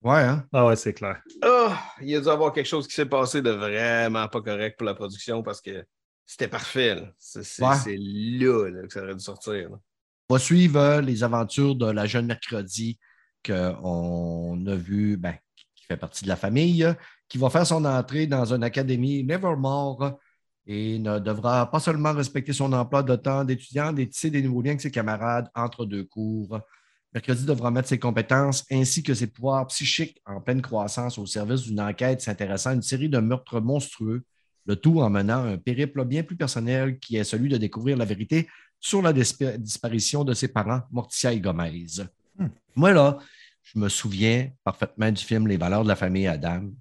Speaker 3: Ouais, hein?
Speaker 2: Ah ouais, c'est clair.
Speaker 1: Ah, il a dû avoir quelque chose qui s'est passé de vraiment pas correct pour la production parce que c'était parfait. C'est
Speaker 3: Ouais.
Speaker 1: là, là, que ça aurait dû sortir. là.
Speaker 3: On va suivre euh, les aventures de la jeune Mercredi qu'on a vu, ben, qui fait partie de la famille, qui va faire son entrée dans une académie Nevermore et ne devra pas seulement respecter son emploi de temps d'étudiant, et tisser des nouveaux liens avec ses camarades entre deux cours. Mercredi devra mettre ses compétences ainsi que ses pouvoirs psychiques en pleine croissance au service d'une enquête s'intéressant à une série de meurtres monstrueux, le tout en menant un périple bien plus personnel qui est celui de découvrir la vérité sur la dispa- disparition de ses parents, Morticia et Gomez.
Speaker 2: Hmm.
Speaker 3: Moi, là, je me souviens parfaitement du film Les valeurs de la famille Adams.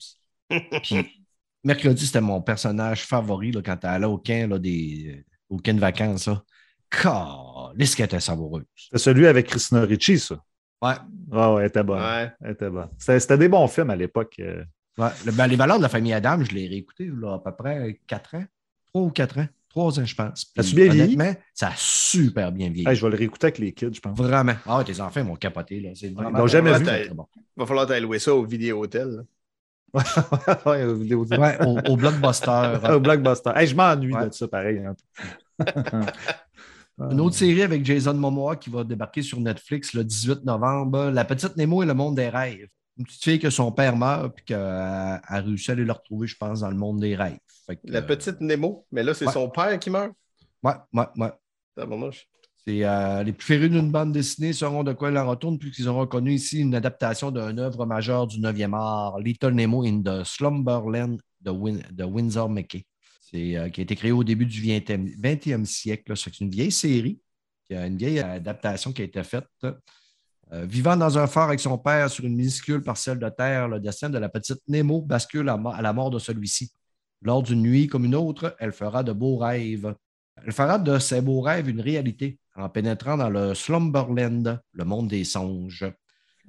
Speaker 3: (laughs) Puis, mercredi, c'était mon personnage favori là, quand tu allais au camp là, des, au camp de vacances. Là. Calisse qu'elle était savoureuse.
Speaker 2: C'est celui avec Christina Ricci, ça.
Speaker 3: Ouais.
Speaker 2: Ah ouais, elle était bonne.
Speaker 1: Ouais.
Speaker 2: Elle était bonne. C'était c'était des bons films à l'époque.
Speaker 3: Ouais. Le- ben, les valeurs de la famille Adams, je l'ai réécouté là, à peu près 4 ans. 3 ou 4 ans. 3 ans, je pense. Puis,
Speaker 2: As-tu bien vieilli?
Speaker 3: Ça a super bien vieilli.
Speaker 2: Hey, je vais le réécouter avec les kids, je pense.
Speaker 3: Vraiment. Ah, tes enfants m'ont capoté. Là. C'est vraiment
Speaker 2: l'ont jamais
Speaker 1: vu.
Speaker 3: bon.
Speaker 1: Il va falloir t'aller louer ça au vidéo hôtel. (laughs)
Speaker 2: ouais,
Speaker 3: Ouais, au, au blockbuster. (laughs)
Speaker 2: Au Blockbuster. Hey, je m'ennuie
Speaker 3: Ouais.
Speaker 2: de ça, pareil. hein. (laughs)
Speaker 3: Une autre série avec Jason Momoa qui va débarquer sur Netflix le 18 novembre, La petite Nemo et le monde des rêves. Une petite fille que son père meurt puis qu'elle a réussi à aller le retrouver, je pense, dans le monde des rêves. Que,
Speaker 1: La
Speaker 3: euh,
Speaker 1: petite Nemo, mais là, c'est
Speaker 3: ouais.
Speaker 1: son père qui meurt?
Speaker 3: Ouais, ouais, ouais. C'est, euh, les plus férus d'une bande dessinée sauront de quoi il en retourne, puisqu'ils auront connu ici une adaptation d'une œuvre majeure du 9e art, Little Nemo in the Slumberland de, Win- de Windsor McKay. C'est, euh, qui a été créé au début du 20e, 20e siècle. C'est une vieille série, qui a une vieille adaptation qui a été faite. Euh, vivant dans un phare avec son père sur une minuscule parcelle de terre, le destin de la petite Nemo bascule à, la mort de celui-ci. Lors d'une nuit comme une autre, elle fera de beaux rêves. Elle fera de ces beaux rêves une réalité en pénétrant dans le Slumberland, le monde des songes.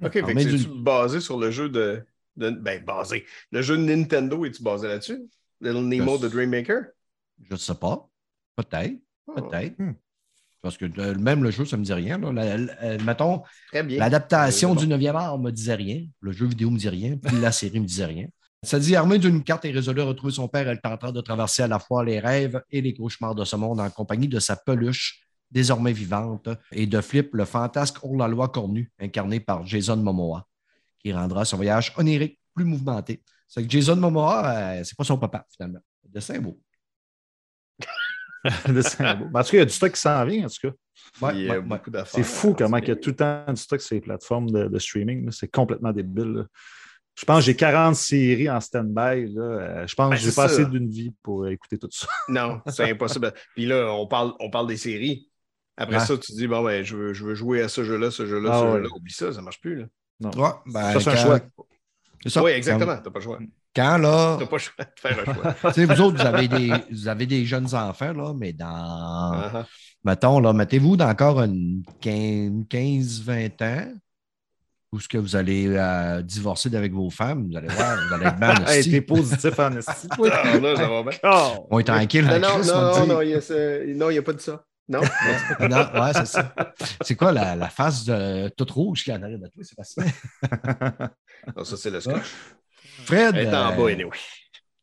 Speaker 1: OK, fait
Speaker 3: En
Speaker 1: que
Speaker 3: main
Speaker 1: c'est-tu
Speaker 3: d'une-
Speaker 1: basé sur le jeu de, de- Ben, basé. Le jeu de Nintendo, est-tu basé là-dessus? Little Nemo
Speaker 3: Je-
Speaker 1: de Dream Maker?
Speaker 3: Je ne sais pas. Peut-être.
Speaker 1: Oh,
Speaker 3: Peut-être.
Speaker 2: Hmm.
Speaker 3: Parce que euh, même le jeu, ça ne me dit rien. là. La- la- euh, mettons, l'adaptation
Speaker 1: Euh,
Speaker 3: du 9e art ne me disait rien. Le jeu vidéo ne me dit rien. Puis la série ne me disait rien. Ça dit armé d'une carte et résolu à retrouver son père, elle tentera de traverser à la fois les rêves et les cauchemars de ce monde en compagnie de sa peluche, désormais vivante, et de Flip, le fantasque hors-la-loi cornu, incarné par Jason Momoa, qui rendra son voyage onirique plus mouvementé. C'est que Jason Momoa, euh, c'est pas son papa, finalement. De Saint-Beau.
Speaker 2: C'est un beau. (laughs) En tout cas, il y a du stock qui s'en vient, en tout cas.
Speaker 3: Ouais,
Speaker 1: Il y a
Speaker 3: ouais, ouais.
Speaker 1: beaucoup d'affaires.
Speaker 2: C'est fou comment il y a tout le temps du stock sur les plateformes de, de streaming. C'est complètement débile. là. Je pense que j'ai 40 séries en stand-by. là. Euh, Je pense
Speaker 1: Ben,
Speaker 2: que j'ai
Speaker 1: c'est
Speaker 2: pas
Speaker 1: ça.
Speaker 2: assez d'une vie pour euh, écouter tout ça. (laughs)
Speaker 1: Non, c'est impossible. Puis là, on parle, on parle des séries. Après
Speaker 3: Ouais.
Speaker 1: ça, tu dis, bon, ben, je veux, je veux jouer à ce jeu-là, ce jeu-là,
Speaker 2: Ah
Speaker 1: ce
Speaker 2: ouais.
Speaker 1: jeu-là. Oublie ça, ça marche plus. Là.
Speaker 2: Non.
Speaker 3: Ouais, ben,
Speaker 2: ça, c'est un choix.
Speaker 1: oui, exactement. T'as pas le choix.
Speaker 3: Quand, là,
Speaker 1: T'as pas le choix de faire un choix. (laughs)
Speaker 3: tu vous autres, vous avez, des, vous avez des jeunes enfants, là, mais dans,
Speaker 1: Ah,
Speaker 3: mettons, là, mettez-vous dans encore une 15-20 ans, où ce que vous allez euh, divorcer avec vos femmes, vous allez voir, vous allez être bien (laughs)
Speaker 2: Hey,
Speaker 3: aussi.
Speaker 2: t'es positif en esti. (laughs)
Speaker 1: ah. Là, ça va bien.
Speaker 3: On est tranquille.
Speaker 1: Non, non,
Speaker 3: Christ,
Speaker 1: non, non, il a n'y a pas de ça. Non?
Speaker 3: Non, ouais, c'est ça. C'est quoi la, la face de toute rouge qui est en arrière de toi, Sébastien?
Speaker 1: non, ça, c'est le scotch.
Speaker 3: Fred,
Speaker 1: Elle est en
Speaker 3: euh,
Speaker 1: bas, anyway.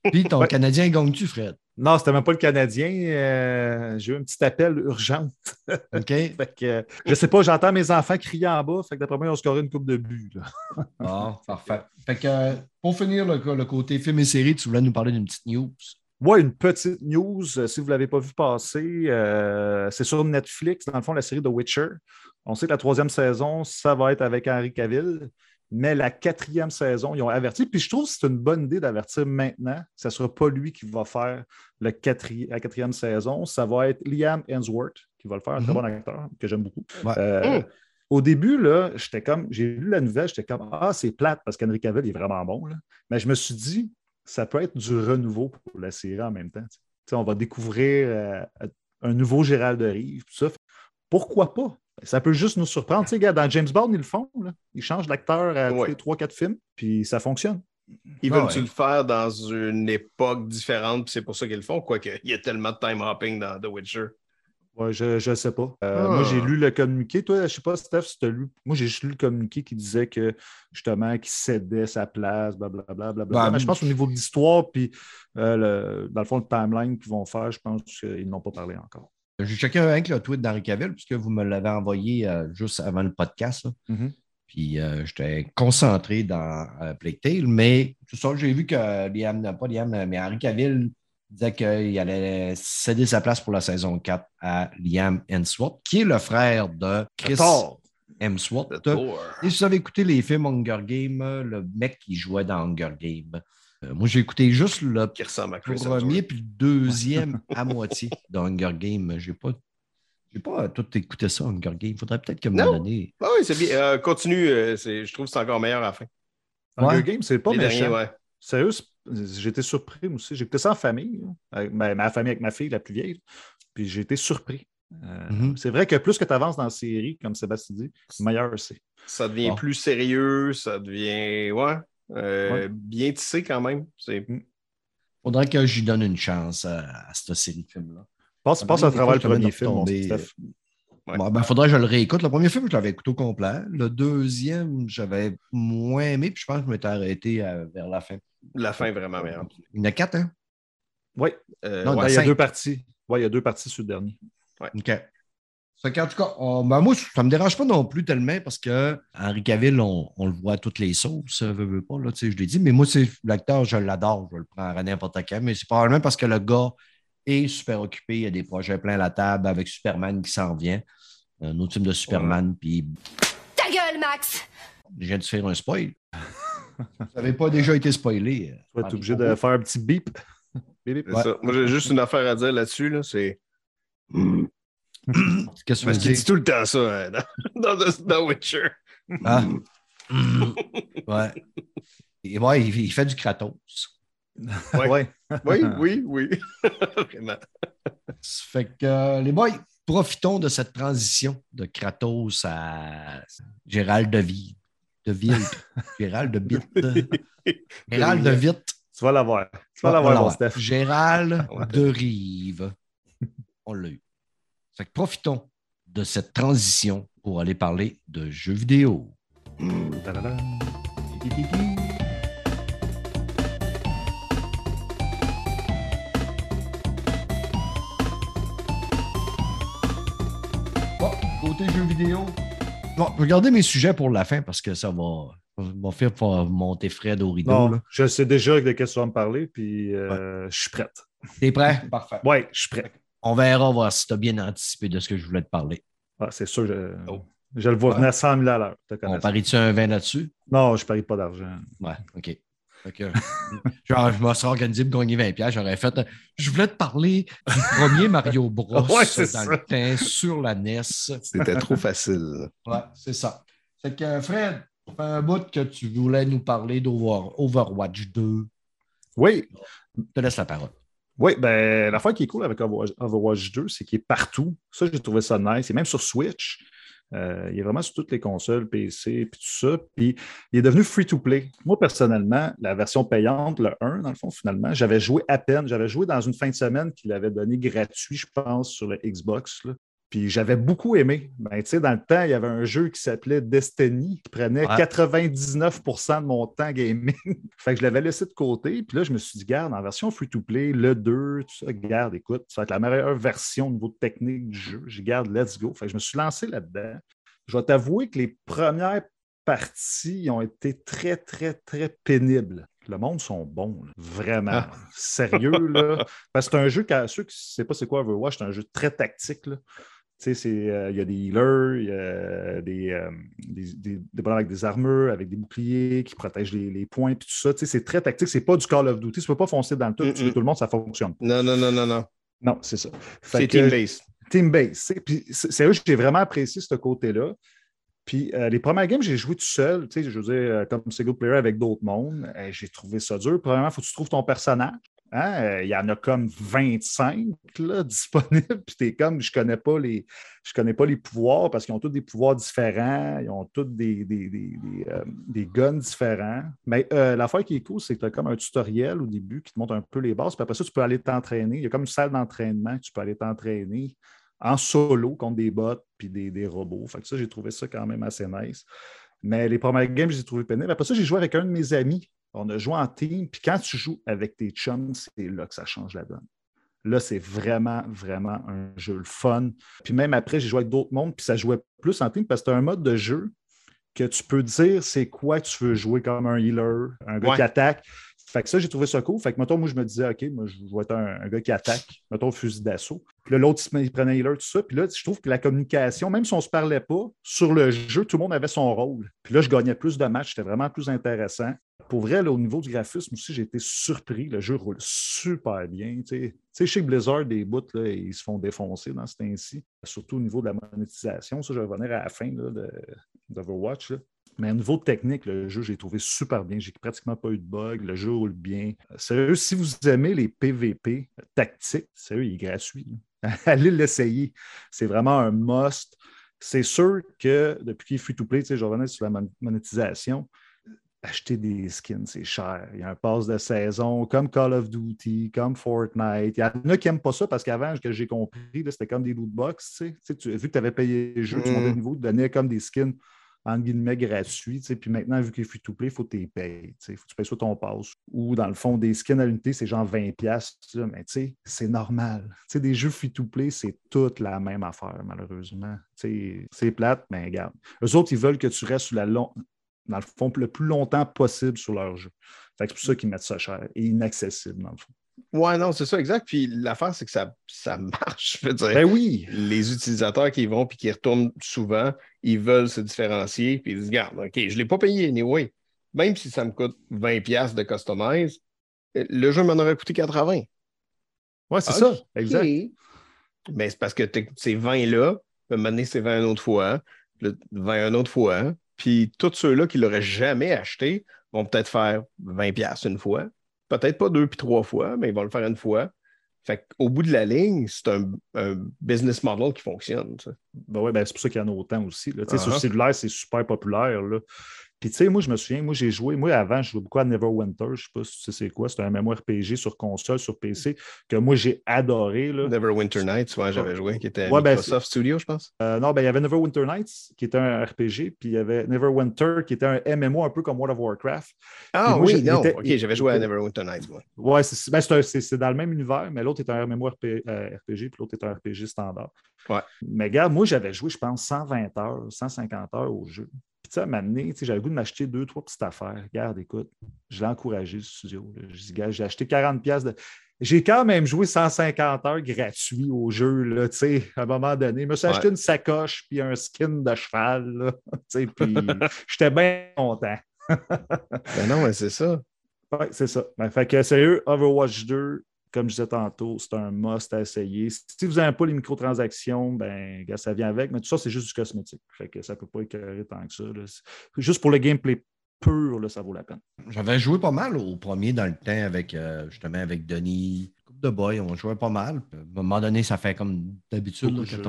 Speaker 1: (laughs)
Speaker 3: Puis ton. Canadien gagne-tu, Fred?
Speaker 2: Non, c'était même pas le Canadien. Euh, J'ai eu un petit appel urgent. (laughs)
Speaker 3: OK?
Speaker 2: Fait que, euh, je sais pas, j'entends mes enfants crier en bas. Fait que d'après moi, ils ont scoré une coupe de but.
Speaker 3: Bon, (laughs) parfait. Fait que pour finir le, le côté film et série, tu voulais nous parler d'une petite news.
Speaker 2: Moi, une petite news, si vous ne l'avez pas vu passer, euh, c'est sur Netflix, dans le fond, la série The Witcher. On sait que la troisième saison, ça va être avec Henry Cavill, mais la quatrième saison, ils ont averti. Puis je trouve que c'est une bonne idée d'avertir maintenant. Ce ne sera pas lui qui va faire le quatri- la quatrième saison. Ça va être Liam Hemsworth qui va le faire, un très
Speaker 3: Mhm.
Speaker 2: bon acteur que j'aime beaucoup.
Speaker 3: Ouais.
Speaker 2: Euh,
Speaker 1: Mm.
Speaker 2: Au début, là, j'étais comme, j'ai lu la nouvelle, j'étais comme, ah, c'est plate parce qu'Henry Cavill il est vraiment bon. là. Mais je me suis dit, ça peut être du renouveau pour la série en même temps. on va découvrir euh, un nouveau Gérald de Rive, tout ça. Pourquoi pas? Ça peut juste nous surprendre. Tu sais, gars, dans James Bond, ils le font. là. Ils changent d'acteur à tous
Speaker 1: Ouais.
Speaker 2: les 3-4 films, puis ça fonctionne.
Speaker 1: Ils
Speaker 3: Ah
Speaker 1: veulent-tu
Speaker 3: ouais.
Speaker 1: le faire dans une époque différente, puis c'est pour ça qu'ils le font, quoique il y a tellement de time hopping dans The Witcher.
Speaker 2: Ouais, je ne sais pas. Euh,
Speaker 1: Ah.
Speaker 2: Moi, j'ai lu le communiqué. Toi, je ne sais pas, Steph, si tu as lu. Moi, j'ai juste lu le communiqué qui disait que justement, qu'il cédait sa place, blablabla. blablabla.
Speaker 3: Ben,
Speaker 2: Mais je pense au niveau de l'histoire, puis euh, le- dans le fond, le timeline qu'ils vont faire, je pense qu'ils n'ont pas parlé encore.
Speaker 3: J'ai checké un le tweet d'Henri Cavill, puisque vous me l'avez envoyé euh, juste avant le podcast. là.
Speaker 2: Mhm.
Speaker 3: Puis euh, j'étais concentré dans euh, Plague Tale, mais tout ça, j'ai vu que Liam, pas Liam, mais Henri Cavill disait qu'il allait céder sa place pour la saison 4 à Liam Hemsworth, qui est le frère de Chris. Hemsworth. Et si vous avez écouté les films Hunger Games, euh, le mec qui jouait dans Hunger Games, euh, moi j'ai écouté juste le
Speaker 1: Qui ressemble à Chris
Speaker 3: premier puis le deuxième à moitié (laughs) de Hunger Games. J'ai pas, j'ai pas tout écouté ça, Hunger Games. Il faudrait peut-être que me
Speaker 1: Non.
Speaker 3: donner.
Speaker 1: Ah oui, c'est bien. Euh, continue. euh, je trouve que c'est encore meilleur à la fin.
Speaker 2: Hunger
Speaker 3: Ouais.
Speaker 2: Games, c'est pas
Speaker 1: Les
Speaker 2: méchant.
Speaker 1: derniers, ouais.
Speaker 2: Sérieux, été surpris aussi. J'ai écouté ça en famille, avec ma, ma famille avec ma fille, la plus vieille. Puis j'ai été surpris. Euh,
Speaker 3: Mhm.
Speaker 2: C'est vrai que plus que tu avances dans la série, comme Sébastien dit, meilleur c'est.
Speaker 1: Ça devient
Speaker 3: Bon.
Speaker 1: plus sérieux, ça devient. Ouais. Euh,
Speaker 2: Ouais.
Speaker 1: Bien tissé quand même. C'est
Speaker 3: faudrait que j'y donne une chance à, à cette série de films-là.
Speaker 2: Passe, passe à travers le
Speaker 3: je
Speaker 2: premier film, mon Steph.
Speaker 1: Ouais.
Speaker 3: Bon, ben, faudrait que je le réécoute. Le premier film, je l'avais écouté au complet. Le deuxième, j'avais moins aimé, puis je pense que je m'étais arrêté euh, vers la fin.
Speaker 1: la fin vraiment meilleure.
Speaker 3: Il y en a quatre, hein?
Speaker 2: Oui,
Speaker 1: Euh,
Speaker 3: Non,
Speaker 1: ouais.
Speaker 3: dans
Speaker 2: il y a deux parties. Oui, il y a deux parties sur le dernier.
Speaker 3: OK. Fait qu'en tout cas, on- ben, moi, ça ne me dérange pas non plus tellement parce que Henri Cavill, on, on le voit à toutes les sauces, euh, veux pas, là, tu sais, je l'ai dit, mais moi, c'est l'acteur, je l'adore, je le prends à n'importe quand, mais c'est probablement parce que le gars est super occupé, il a des projets plein la table avec Superman qui s'en vient, un autre film de Superman, puis
Speaker 5: Ta gueule, Max
Speaker 3: je viens de faire un spoil. Vous n'avez pas déjà été spoilé. euh,
Speaker 2: Tu vas être obligé de faire un petit
Speaker 3: Ouais.
Speaker 1: ça. Moi, j'ai juste une affaire à dire là-dessus. Là, c'est.
Speaker 3: Qu'est-ce que tu
Speaker 1: qu'il dit tout le temps ça euh, dans, dans, The- dans Witcher.
Speaker 3: Ah. Mm. ouais. Et ouais, il, il fait du Kratos.
Speaker 1: Ouais.
Speaker 2: Ouais.
Speaker 1: Oui, oui, oui. (laughs) Vraiment.
Speaker 3: Fait que euh, les boys, profitons de cette transition de Kratos à Gérald de Ville. De Ville. (laughs) Gérald de Bitte. Gérald de Vite.
Speaker 2: Tu vas l'avoir. Tu vas l'avoir, mon Steph.
Speaker 3: Gérald (laughs)
Speaker 1: Ouais.
Speaker 3: de Rive. On l'a eu. Fait que profitons de cette transition pour aller parler de jeux vidéo. Bon, côté jeux vidéo. Bon, regardez mes sujets pour la fin parce que ça va, va faire pour monter Fred au rideau.
Speaker 2: Non,
Speaker 3: là.
Speaker 2: je sais déjà de quel tu vas me parler, puis euh, je suis prête.
Speaker 3: T'es prêt? (laughs) Parfait.
Speaker 2: Oui, je suis prêt.
Speaker 3: On verra voir si tu as bien anticipé de ce que je voulais te parler.
Speaker 2: Ah, c'est sûr, je,
Speaker 1: Oh.
Speaker 2: je le vois
Speaker 3: Ouais.
Speaker 2: venir à 100 000 à l'heure.
Speaker 3: On parie-tu un 20 là-dessus?
Speaker 2: Non, je ne parie pas d'argent.
Speaker 3: Ouais, OK. (laughs) Genre, je me serais organisé pour gagner 20 pièces. J'aurais fait. Je voulais te parler du premier Mario (laughs) Bros.
Speaker 2: Ouais, c'est
Speaker 3: dans
Speaker 2: ça.
Speaker 3: le temps sur la NES.
Speaker 1: C'était trop facile.
Speaker 3: Ouais, c'est ça. Fait que, Fred, ça fait un bout que tu voulais nous parler d'Overwatch 2.
Speaker 2: Oui,
Speaker 3: Je te laisse la parole.
Speaker 2: Oui, ben, l'affaire qui est cool avec Overwatch, Overwatch 2, c'est qu'il est partout. Ça, j'ai trouvé ça nice. Et même sur Switch. Euh, il est vraiment sur toutes les consoles, PC, puis tout ça. Puis il est devenu free-to-play. Moi, personnellement, la version payante, le 1, dans le fond, finalement, j'avais joué à peine. J'avais joué dans une fin de semaine qu'il avait donné gratuit, je pense, sur le Xbox. là. Puis j'avais beaucoup aimé. Ben, tu sais, dans le temps, il y avait un jeu qui s'appelait Destiny qui prenait
Speaker 3: Ouais.
Speaker 2: 99% de mon temps gaming. (laughs) fait que je l'avais laissé de côté. Puis là, je me suis dit, garde, en version free-to-play, le 2, tout ça, garde, écoute, ça va être la meilleure version au niveau de technique du jeu. J'ai garde, let's go. Fait que je me suis lancé là-dedans. Je vais t'avouer que les premières parties ont été très, très, très pénibles. Le monde sont bons, là. vraiment.
Speaker 1: Ah.
Speaker 2: Sérieux, là. (laughs) Parce que c'est un jeu, ceux qui ne savent pas c'est quoi Overwatch, c'est un jeu très tactique. là. Tu sais, c'est, euh, il y a des healers, il y a des, euh, des, des- des bonhommes avec des armures, avec des boucliers qui protègent les, les points, puis tout ça. Tu sais, c'est très tactique. C'est pas du Call of Duty. Tu peux pas foncer dans le tout, tu
Speaker 1: Mm-mm.
Speaker 2: veux tout le monde, ça fonctionne.
Speaker 1: Non, non, non, non, non.
Speaker 2: Non, c'est ça.
Speaker 1: C'est team-based.
Speaker 2: team base. c'est- Puis c'est eux que j'ai vraiment apprécié ce côté-là. Puis euh, les premières games, j'ai joué tout seul, tu sais, je veux dire, euh, comme single player avec d'autres mondes. J'ai trouvé ça dur. Premièrement, il faut que tu trouves ton personnage. Hein? Euh, Il y en a comme 25 là, (laughs) disponibles. Puis t'es comme, je connais pas les. Connais pas les pouvoirs parce qu'ils ont tous des pouvoirs différents. Ils ont tous des, des, des, des, euh, guns différents. Mais euh, l'affaire qui est cool, c'est que tu as comme un tutoriel au début qui te montre un peu les bases. Puis après ça, tu peux aller t'entraîner. Il y a comme une salle d'entraînement que tu peux aller t'entraîner en solo contre des bots puis des, robots. Fait que ça, j'ai trouvé ça quand même assez nice. Mais les premières games, je les ai trouvées pénibles. Après ça, j'ai joué avec un de mes amis. On a joué en team. Puis quand tu joues avec tes chums, c'est là que ça change la donne. Là, c'est vraiment, vraiment un jeu le fun. Puis même après, j'ai joué avec d'autres mondes, puis ça jouait plus en team parce que c'est un mode de jeu que tu peux dire c'est quoi tu veux jouer comme un healer, un gars
Speaker 1: Ouais.
Speaker 2: qui attaque. Fait que ça, j'ai trouvé ça cool. Fait que, mettons, moi, je me disais, OK, moi, je vais être un, gars qui attaque, mettons, fusil d'assaut. Puis là, l'autre, il prenait healer, tout ça. Puis là, je trouve que la communication, même si on ne se parlait pas, sur le jeu, tout le monde avait son rôle. Puis là, je gagnais plus de matchs, c'était vraiment plus intéressant. Pour vrai, au niveau du graphisme aussi, j'ai été surpris. Le jeu roule super bien. Tu sais, chez Blizzard, des bouts, là, ils se font défoncer dans ce temps-ci. Surtout au niveau de la monétisation. Ça, je vais revenir à la fin de- d'Overwatch. Mais au niveau technique, le jeu, j'ai trouvé super bien. J'ai pratiquement pas eu de bug. Le jeu roule bien. Euh, Sérieux, si vous aimez les PVP tactiques, sérieux, il est gratuit. (laughs) Allez l'essayer. C'est vraiment un must. C'est sûr que depuis qu'il est free-to-play, je revenais sur la mon- monétisation, acheter des skins, c'est cher. Il y a un pass de saison, comme Call of Duty, comme Fortnite. Il y en a qui n'aiment pas ça parce qu'avant, ce que j'ai compris, c'était comme des loot box. Tu sais. Tu vu que tu avais payé le jeu, tu
Speaker 1: Mm.
Speaker 2: montais de niveau, tu donnais comme des skins entre guillemets gratuits. tu sais. Puis maintenant, vu qu'il est free-to-play, il faut que tu les payes. Il faut que tu payes soit ton pass. Ou dans le fond, des skins à l'unité, c'est genre 20$. piastres, tu sais. Mais tu sais, c'est normal. Des jeux free-to-play, c'est toute la même affaire, malheureusement. C'est plate, mais regarde. Eux autres, ils veulent que tu restes sur la long... dans le fond le plus longtemps possible sur leur jeu. C'est pour ça qu'ils mettent ça cher et inaccessible, dans le fond.
Speaker 1: Ouais, non, c'est ça, exact. Puis l'affaire, c'est que ça, ça marche. Je veux dire,
Speaker 2: Ben oui!
Speaker 1: les utilisateurs qui vont puis qui retournent souvent, ils veulent se différencier. Puis ils disent, regarde, OK, je ne l'ai pas payé anyway. Même si ça me coûte 20$ de customize, le jeu m'en aurait coûté 80$.
Speaker 2: Ouais, c'est ça, exact.
Speaker 1: Mais c'est parce que ces 20-là, puis à un moment donné, c'est 20 une autre fois, là, 20 une autre fois. Puis tous ceux-là qui ne l'auraient jamais acheté vont peut-être faire 20$ une fois. Peut-être pas deux puis trois fois, mais ils vont le faire une fois. Fait qu'au bout de la ligne, c'est un, un business model qui fonctionne.
Speaker 2: Ben ouais, ben c'est pour ça qu'il y en a autant aussi. là. Tu sais, Sur
Speaker 1: Uh-huh.
Speaker 2: le cellulaire, c'est super populaire. Là. Puis, tu sais, moi, je me souviens, moi, j'ai joué, moi, avant, je jouais beaucoup à Neverwinter. Je sais pas si tu sais c'est quoi. C'est un MMORPG sur console, sur PC, que moi, j'ai adoré. Là.
Speaker 1: Neverwinter Nights, ouais, j'avais joué, qui était
Speaker 2: Ouais, ben,
Speaker 1: Microsoft Studio, je pense.
Speaker 2: Euh, non, ben, il y avait Neverwinter Nights, qui était un RPG, puis il y avait Neverwinter, qui était un MMO un peu comme World of Warcraft.
Speaker 1: Ah
Speaker 2: moi,
Speaker 1: oui, non. OK, j'avais joué à Neverwinter Nights, moi.
Speaker 2: Ouais, c'est ben, dans le même univers, mais l'autre est un euh, RPG, puis l'autre est un RPG standard.
Speaker 1: Ouais.
Speaker 2: Mais regarde, moi, j'avais joué, je pense, 120 heures, 150 heures au jeu. Puis, donné, tu sais, j'avais le goût de m'acheter deux, trois petites affaires. Regarde, écoute, je l'ai encouragé, le studio. j'ai acheté 40 pièces de. J'ai quand même joué 150 heures gratuits au jeu, là, tu sais, à un moment donné. Je me suis acheté une sacoche puis un skin de cheval, là, (laughs) tu sais, (laughs) puis j'étais bien content.
Speaker 1: Ben non, mais c'est ça.
Speaker 2: Oui, c'est ça. Ben, fait que sérieux, Overwatch 2, comme je disais tantôt, c'est un must à essayer. Si vous n'avez pas les microtransactions, ben, ça vient avec, mais tout ça, c'est juste du cosmétique. Fait que ça ne peut pas éclairer tant que ça. là. Juste pour le gameplay pur, là, ça vaut la peine.
Speaker 3: J'avais joué pas mal au premier dans le temps avec euh, justement avec Denis. Coupe de boy, on jouait pas mal. À un moment donné, ça fait comme d'habitude quand
Speaker 2: jeux,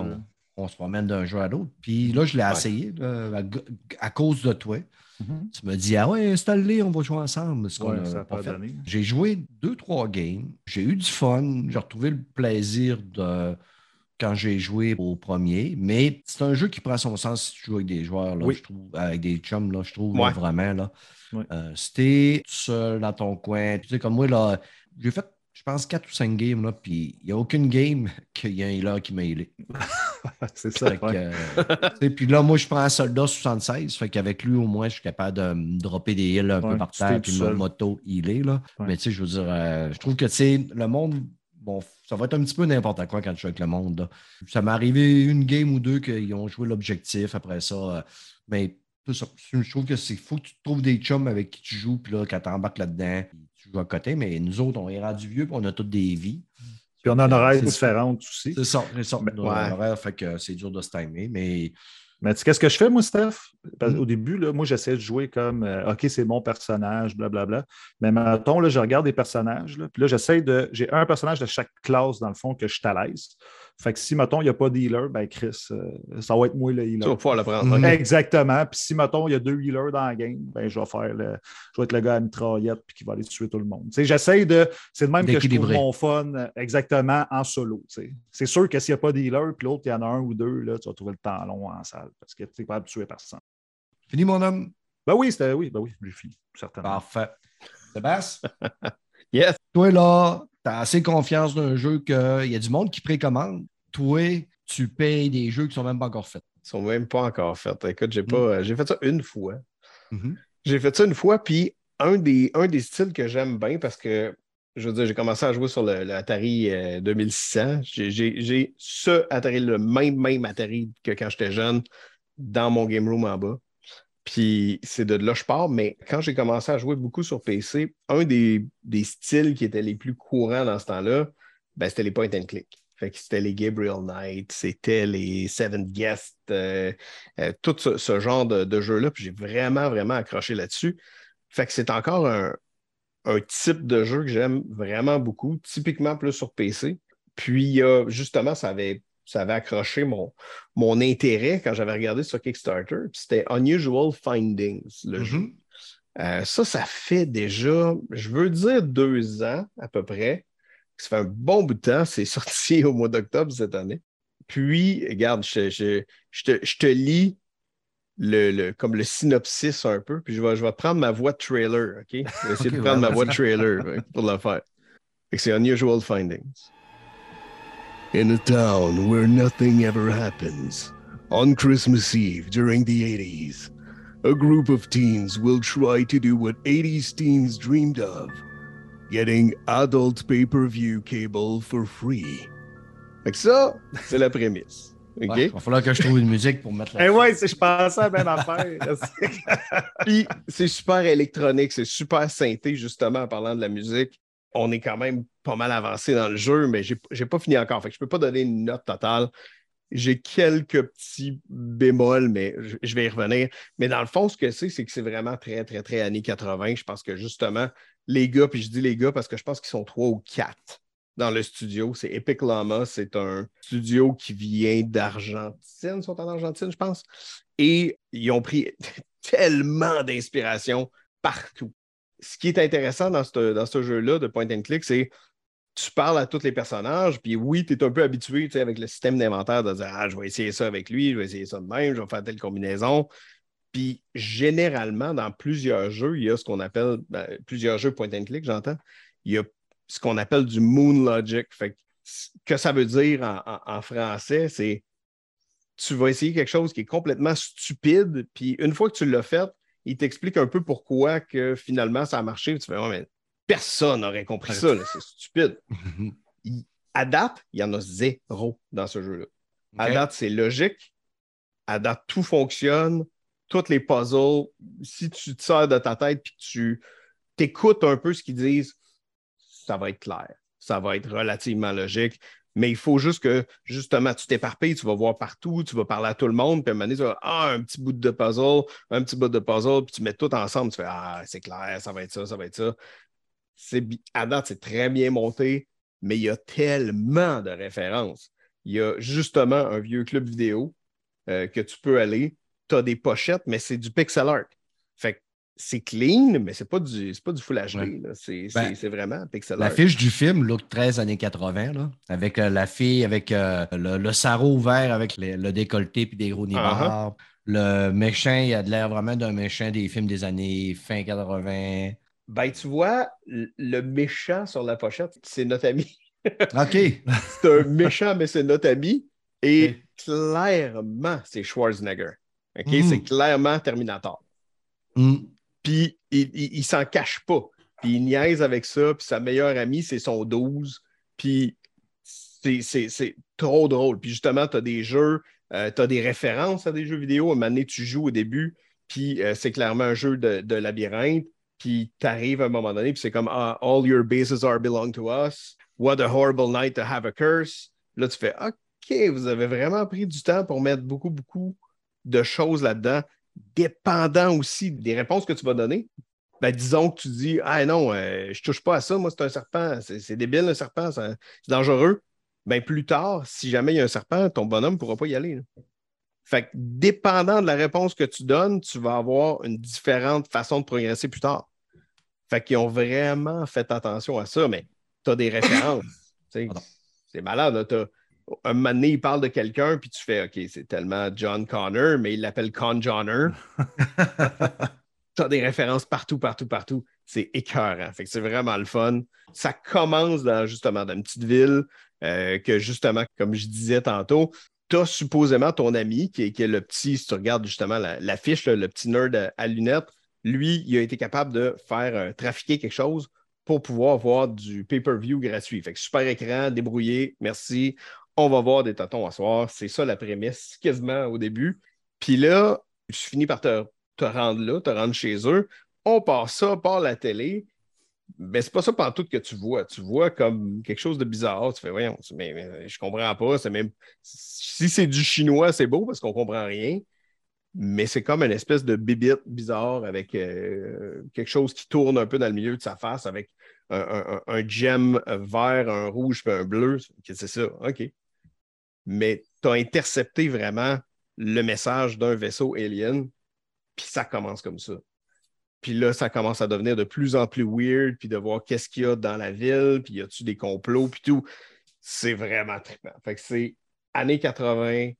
Speaker 3: on, se promène d'un jeu à l'autre. Puis là, je l'ai
Speaker 1: Ouais.
Speaker 3: essayé là, à, à cause de toi.
Speaker 2: Mhm.
Speaker 3: Tu me dis Ah ouais, installe-les, on va jouer ensemble. Ce qu'on
Speaker 2: Ouais,
Speaker 3: a fait. J'ai joué deux, trois games. J'ai eu du fun. J'ai retrouvé le plaisir de, quand j'ai joué au premier, mais c'est un jeu qui prend son sens si tu joues avec des joueurs, là,
Speaker 2: Oui.
Speaker 3: je trouve, avec des chums, là, je trouve, là, vraiment. Là. Euh, si t'es tout seul dans ton coin, tu sais, comme moi, là, j'ai fait, je pense, 4 ou 5 games, là, puis il n'y a aucune game (laughs) qu'il y a un healer qui m'a healé. (laughs)
Speaker 2: C'est ça. Ouais.
Speaker 3: euh, puis là, moi, je prends un soldat 76. Fait qu'avec lui, au moins, je suis capable de me dropper des heals un
Speaker 2: Ouais,
Speaker 3: peu par terre puis
Speaker 2: tout
Speaker 3: me
Speaker 2: seul.
Speaker 3: moto-healer. Là.
Speaker 2: Ouais.
Speaker 3: Mais tu sais, je veux dire, euh, je trouve que, tu sais, le monde, bon, ça va être un petit peu n'importe quoi quand je suis avec le monde. là. Ça m'est arrivé une game ou deux qu'ils ont joué l'objectif après ça. euh, mais tout ça, je trouve que c'est faut que tu trouves des chums avec qui tu joues, puis là, quand tu embarques là-dedans, tu joues à côté. Mais nous autres, on est rendu vieux, puis on a toutes des vies.
Speaker 2: Puis on a une horaire différente aussi.
Speaker 3: C'est ça, c'est ça.
Speaker 2: Mais-
Speaker 3: Dans
Speaker 1: ouais.
Speaker 3: l'horaire, fait que c'est dur de se timer, mais
Speaker 2: Mais tu sais, qu'est-ce que je fais, moi, Steph? Parce-
Speaker 3: Mm.
Speaker 2: Au début, là, moi, j'essaie de jouer comme euh, OK, c'est mon personnage, blablabla. Mais mettons, là, je regarde des personnages, là, puis là, j'essaie de. J'ai un personnage de chaque classe, dans le fond, que je suis à l'aise. Fait que si, mettons, il n'y a pas de healer, ben Chris, euh, ça va être moi le healer.
Speaker 1: Tu vas pouvoir le prendre. Ok.
Speaker 2: Exactement. Puis si, mettons, il y a deux healers dans la game, ben, je vais faire le. Je vais être le gars à mitraillette puis qui va aller tuer tout le monde. Tu sais, j'essaie de. C'est de même que je trouve mon fun exactement en solo. tu sais. C'est sûr que s'il n'y a pas de healer, puis l'autre, il y en a un ou deux, là, tu vas trouver le temps long en salle parce que tu es capable de tuer personne.
Speaker 3: fini, mon homme?
Speaker 2: Ben oui, c'était oui, ben oui, j'ai fini, certainement.
Speaker 3: Parfait. Sébastien, (laughs)
Speaker 1: Yes.
Speaker 3: toi, là, tu as assez confiance d'un jeu qu'il y a du monde qui précommande. Toi, tu payes des jeux qui sont même pas encore faits.
Speaker 1: Ils sont même pas encore faits. Écoute, j'ai
Speaker 3: Mm.
Speaker 1: pas. J'ai fait ça une fois. J'ai fait ça une fois, puis un des, un des styles que j'aime bien parce que, je veux dire, j'ai commencé à jouer sur le, le Atari euh, 2600. J'ai- J'ai j'ai ce Atari, le même, même Atari que quand j'étais jeune, dans mon game room en bas. Puis c'est de là que je pars, mais quand j'ai commencé à jouer beaucoup sur PC, un des, styles qui étaient les plus courants dans ce temps-là, ben, c'était les point and click. Fait que c'était les Gabriel Knight, c'était les Seven Guests, euh, euh, tout ce, genre de, de jeu-là. Puis j'ai vraiment, vraiment accroché là-dessus. Fait que c'est encore un, un type de jeu que j'aime vraiment beaucoup, typiquement plus sur PC. Puis euh, justement, ça avait, ça avait accroché mon, mon intérêt quand j'avais regardé sur Kickstarter. C'était Unusual Findings, le jeu.
Speaker 3: Mhm.
Speaker 1: Euh, ça, ça fait déjà, je veux dire, deux ans à peu près. Ça fait un bon bout de temps. C'est (laughs) sorti au mois d'octobre cette année. Puis, regarde, je, je- je te, je te lis le, le- comme le synopsis un peu, puis je vais, je vais prendre ma voix de trailer, OK? Je vais essayer (laughs) de prendre
Speaker 3: ouais,
Speaker 1: ma voix de trailer pour le faire. C'est Unusual Findings. In a town where nothing ever happens, on Christmas Eve during the 80s, a group of teens will try to do what 80s teens dreamed of getting adult pay per view cable for free. Fait que ça, c'est la prémisse. OK?
Speaker 3: Ouais, il va falloir que je trouve une musique pour mettre la.
Speaker 2: Eh ouais, c'est- je pensais à ben affaire. (laughs)
Speaker 1: Puis c'est super électronique, c'est super synthé, justement, en parlant de la musique. On est quand même pas mal avancé dans le jeu, mais j'ai j'ai pas fini encore. Fait je peux pas donner une note totale. J'ai quelques petits bémols, mais je, je vais y revenir. Mais dans le fond, ce que c'est, c'est que c'est vraiment très, très, très années 80. Je pense que justement, les gars, puis je dis les gars parce que je pense qu'ils sont trois ou quatre dans le studio. C'est Epic Llama, c'est un studio qui vient d'Argentine, ils sont en Argentine, je pense. Et ils ont pris (laughs) tellement d'inspiration partout. Ce qui est intéressant dans ce, jeu-là de point and click, c'est tu parles à tous les personnages, puis oui, tu es un peu habitué tu sais, avec le système d'inventaire de dire Ah, je vais essayer ça avec lui, je vais essayer ça de même, je vais faire telle combinaison. Puis généralement, dans plusieurs jeux, il y a ce qu'on appelle, ben, plusieurs jeux point and click, j'entends, il y a ce qu'on appelle du moon logic. Fait que, que ça veut dire en, en- en français, c'est tu vas essayer quelque chose qui est complètement stupide, puis une fois que tu l'as fait, il t'explique un peu pourquoi que finalement ça a marché. Tu fais, ouais, mais personne n'aurait compris ça, là, c'est stupide. (laughs) Il- à date, il y en a zéro dans ce jeu-là. À date, c'est logique. À date, tout fonctionne. Toutes les puzzles, si tu te sors de ta tête puis que tu t'écoutes un peu ce qu'ils disent, ça va être clair. Ça va être relativement logique. Mais il faut juste que, justement, tu t'éparpilles, tu vas voir partout, tu vas parler à tout le monde, puis à un moment donné, tu vas Ah, un petit bout de puzzle, un petit bout de puzzle, puis tu mets tout ensemble, tu fais Ah, c'est clair, ça va être ça, ça va être ça. À date, c'est très bien monté, mais il y a tellement de références. Il y a justement un vieux club vidéo euh, que tu peux aller. Tu as des pochettes, mais c'est du pixel art. C'est clean, mais c'est pas du c'est pas du full HD.
Speaker 3: Ouais.
Speaker 1: là. C'est
Speaker 3: Ben,
Speaker 1: c'est- vraiment pixel art.
Speaker 3: L'affiche du film, look 13 années 80, là, avec euh, la fille avec euh, le, le sarrau vert avec les- le décolleté puis des gros nibards. Le méchant, il a de l'air vraiment d'un méchant des films des années fin 80.
Speaker 1: Ben, tu vois, le méchant sur la pochette, c'est notre ami. (laughs)
Speaker 3: OK.
Speaker 1: C'est un méchant, mais c'est notre ami. Et clairement, c'est Schwarzenegger. OK?
Speaker 3: Mm.
Speaker 1: C'est clairement Terminator.
Speaker 3: Hmm.
Speaker 1: Puis il, il, s'en cache pas. Puis il niaise avec ça. Puis sa meilleure amie, c'est son 12. Puis c'est- trop drôle. Puis justement, tu as des jeux, tu as des références à des jeux vidéo. À un moment donné, tu joues au début. Puis euh, c'est clairement un jeu de, de labyrinthe. Puis tu arrives à un moment donné. Puis c'est comme ah, All your bases are belong to us. What a horrible night to have a curse. Là, tu fais OK, vous avez vraiment pris du temps pour mettre beaucoup, beaucoup de choses là-dedans, dépendant aussi des réponses que tu vas donner. Ben, disons que tu dis Ah non, euh, je touche pas à ça, moi, c'est un serpent, c'est c'est débile, le serpent, c'est dangereux. Ben, plus tard, si jamais il y a un serpent, ton bonhomme ne pourra pas y aller. là. Fait que, dépendant de la réponse que tu donnes, tu vas avoir une différente façon de progresser plus tard. Fait qu'ils ont vraiment fait attention à ça, mais tu as des références. (coughs) C'est malade. là. Un moment donné, il parle de quelqu'un, puis tu fais OK, c'est tellement John Connor, mais il l'appelle Con Johnner. (laughs) tu as des références partout, partout, partout. C'est écœurant. Fait que c'est vraiment le fun. Ça commence dans, justement dans une petite ville euh, que, justement, comme je disais tantôt, tu as supposément ton ami qui est, qui est le petit, si tu regardes justement la- l'affiche, le petit nerd à, à lunettes, lui, il a été capable de faire euh, trafiquer quelque chose pour pouvoir avoir du pay-per-view gratuit. Fait que super écran, débrouillé, merci. On va voir des tâtons à soir. C'est ça la prémisse, quasiment au début. Puis là, tu finis par te, rendre là, te rendre chez eux. On part ça par la télé. Mais c'est pas ça tout que tu vois. Tu vois comme quelque chose de bizarre. Tu fais, voyons, mais, je comprends pas. C'est même... Si c'est du chinois, c'est beau parce qu'on comprend rien. Mais c'est comme une espèce de bibite bizarre avec euh, quelque chose qui tourne un peu dans le milieu de sa face avec un, un, gemme vert, un rouge puis un bleu. C'est ça, OK. Mais tu as intercepté vraiment le message d'un vaisseau alien, puis ça commence comme ça. Puis là, ça commence à devenir de plus en plus weird, puis de voir qu'est-ce qu'il y a dans la ville, puis y a-tu des complots, puis tout. C'est vraiment trippant. Fait que c'est années 80,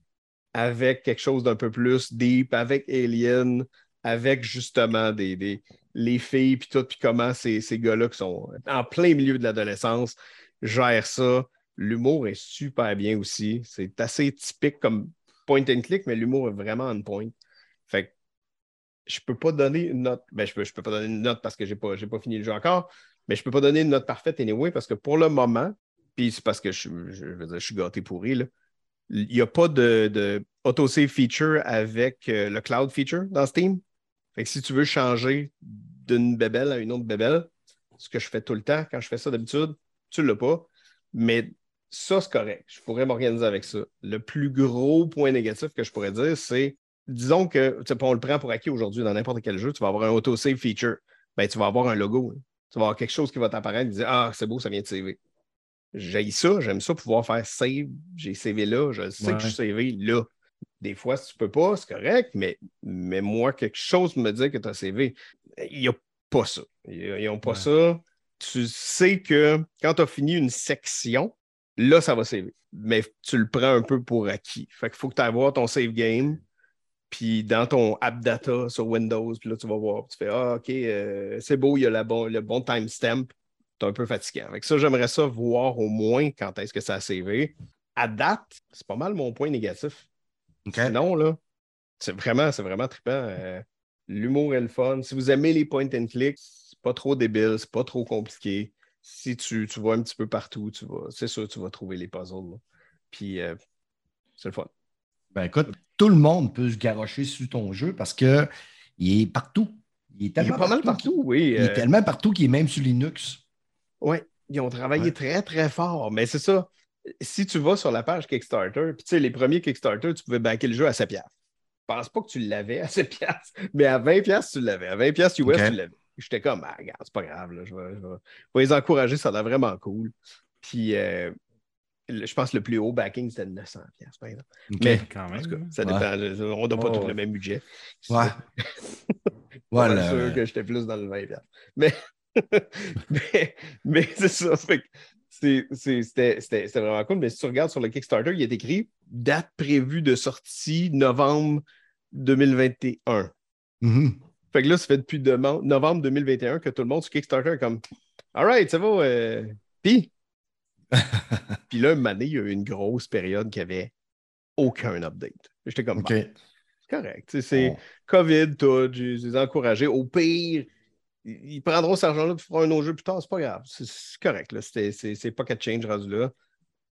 Speaker 1: avec quelque chose d'un peu plus deep, avec Alien, avec justement les filles, puis tout, puis comment ces, ces gars-là qui sont en plein milieu de l'adolescence gèrent ça. L'humour est super bien aussi. C'est assez typique comme point and click, mais l'humour est vraiment on point. Fait que je peux pas donner une note. Ben, je peux, je peux pas donner une note parce que j'ai pas, pas fini le jeu encore, mais je peux pas donner une note parfaite anyway parce que pour le moment, puis c'est parce que je, je veux dire, je suis gâté pourri, là. Il n'y a pas de, de autosave feature avec euh, le cloud feature dans Steam. Fait que si tu veux changer d'une bébelle à une autre bébelle, ce que je fais tout le temps quand je fais ça d'habitude, tu ne l'as pas. Mais ça, c'est correct. Je pourrais m'organiser avec ça. Le plus gros point négatif que je pourrais dire, c'est, disons que, on le prend pour acquis aujourd'hui dans n'importe quel jeu, tu vas avoir un autosave feature. Ben, tu vas avoir un logo. hein. Tu vas avoir quelque chose qui va t'apparaître et dire Ah, c'est beau, ça vient de CV. J'aime ça, j'aime ça pouvoir faire save. J'ai CV là, je sais
Speaker 3: Ouais.
Speaker 1: que je suis CV là. Des fois, si tu peux pas, c'est correct, mais, mais moi, quelque chose me dit que tu as CV. Il n'y a pas ça. Ils n'ont pas
Speaker 3: Ouais.
Speaker 1: ça. Tu sais que quand tu as fini une section, là, ça va CV. Mais tu le prends un peu pour acquis. Fait qu'il faut que tu ailles voir ton save game. Puis dans ton app data sur Windows, puis là, tu vas voir. Tu fais Ah, OK, euh, c'est beau, il y a la bon, le bon timestamp. C'est un peu fatigant. Avec ça, j'aimerais ça voir au moins quand est-ce que ça a CV. À date, c'est pas mal mon point négatif.
Speaker 3: OK.
Speaker 1: Sinon, là, c'est vraiment, c'est vraiment trippant. Euh, L'humour est le fun. Si vous aimez les point and click, c'est pas trop débile, c'est pas trop compliqué. Si tu, tu vas un petit peu partout, tu vas, c'est sûr, tu vas trouver les puzzles. là. Puis, euh, c'est le fun.
Speaker 3: Ben écoute, tout le monde peut se garrocher sur ton jeu parce que il est partout. Il est
Speaker 1: Il est
Speaker 3: tellement
Speaker 1: pas mal partout, oui.
Speaker 3: Il est
Speaker 1: euh,
Speaker 3: tellement partout qu'il est même sur Linux.
Speaker 1: Oui, ils ont travaillé
Speaker 3: Ouais.
Speaker 1: très, très fort. Mais c'est ça. Si tu vas sur la page Kickstarter, puis tu sais, les premiers Kickstarter, tu pouvais backer le jeu à 7 piastres. Je pense pas que tu l'avais à 7 piastres, mais à 20 piastres, tu l'avais. À 20 piastres US,
Speaker 3: Ok.
Speaker 1: tu l'avais. J'étais comme, ah, regarde, c'est pas grave, là, je, vais, je vais- je vais les encourager, ça a l'air vraiment cool. Puis, euh, je pense que le plus haut backing, c'était 900 piastres, par exemple. Mais,
Speaker 2: Quand
Speaker 1: en
Speaker 2: même.
Speaker 1: tout cas, ça
Speaker 3: Ouais.
Speaker 1: dépend. On n'a pas
Speaker 2: Oh, ouais.
Speaker 1: le même budget.
Speaker 3: Ouais. (laughs) Voilà.
Speaker 1: Voilà. sûr que j'étais plus dans le 20 piastres. Mais, (laughs) mais, mais c'est ça. C'était vraiment cool. Mais si tu regardes sur le Kickstarter, il est écrit date prévue de sortie novembre 2021.
Speaker 3: Mhm.
Speaker 1: Fait que là, ça fait depuis dema- novembre 2021 que tout le monde sur Kickstarter est comme Alright, ça va. euh, Puis? (laughs) Puis là, donné, il y a eu une grosse période qui avait aucun update. J'étais comme
Speaker 3: OK.
Speaker 1: Bon, c'est correct. C'est. COVID, tout. Je les ai encouragés. Au pire, ils prendront cet argent-là et feront un autre jeu plus tard. C'est pas grave. C'est- correct. C'est qu'à change rendu là.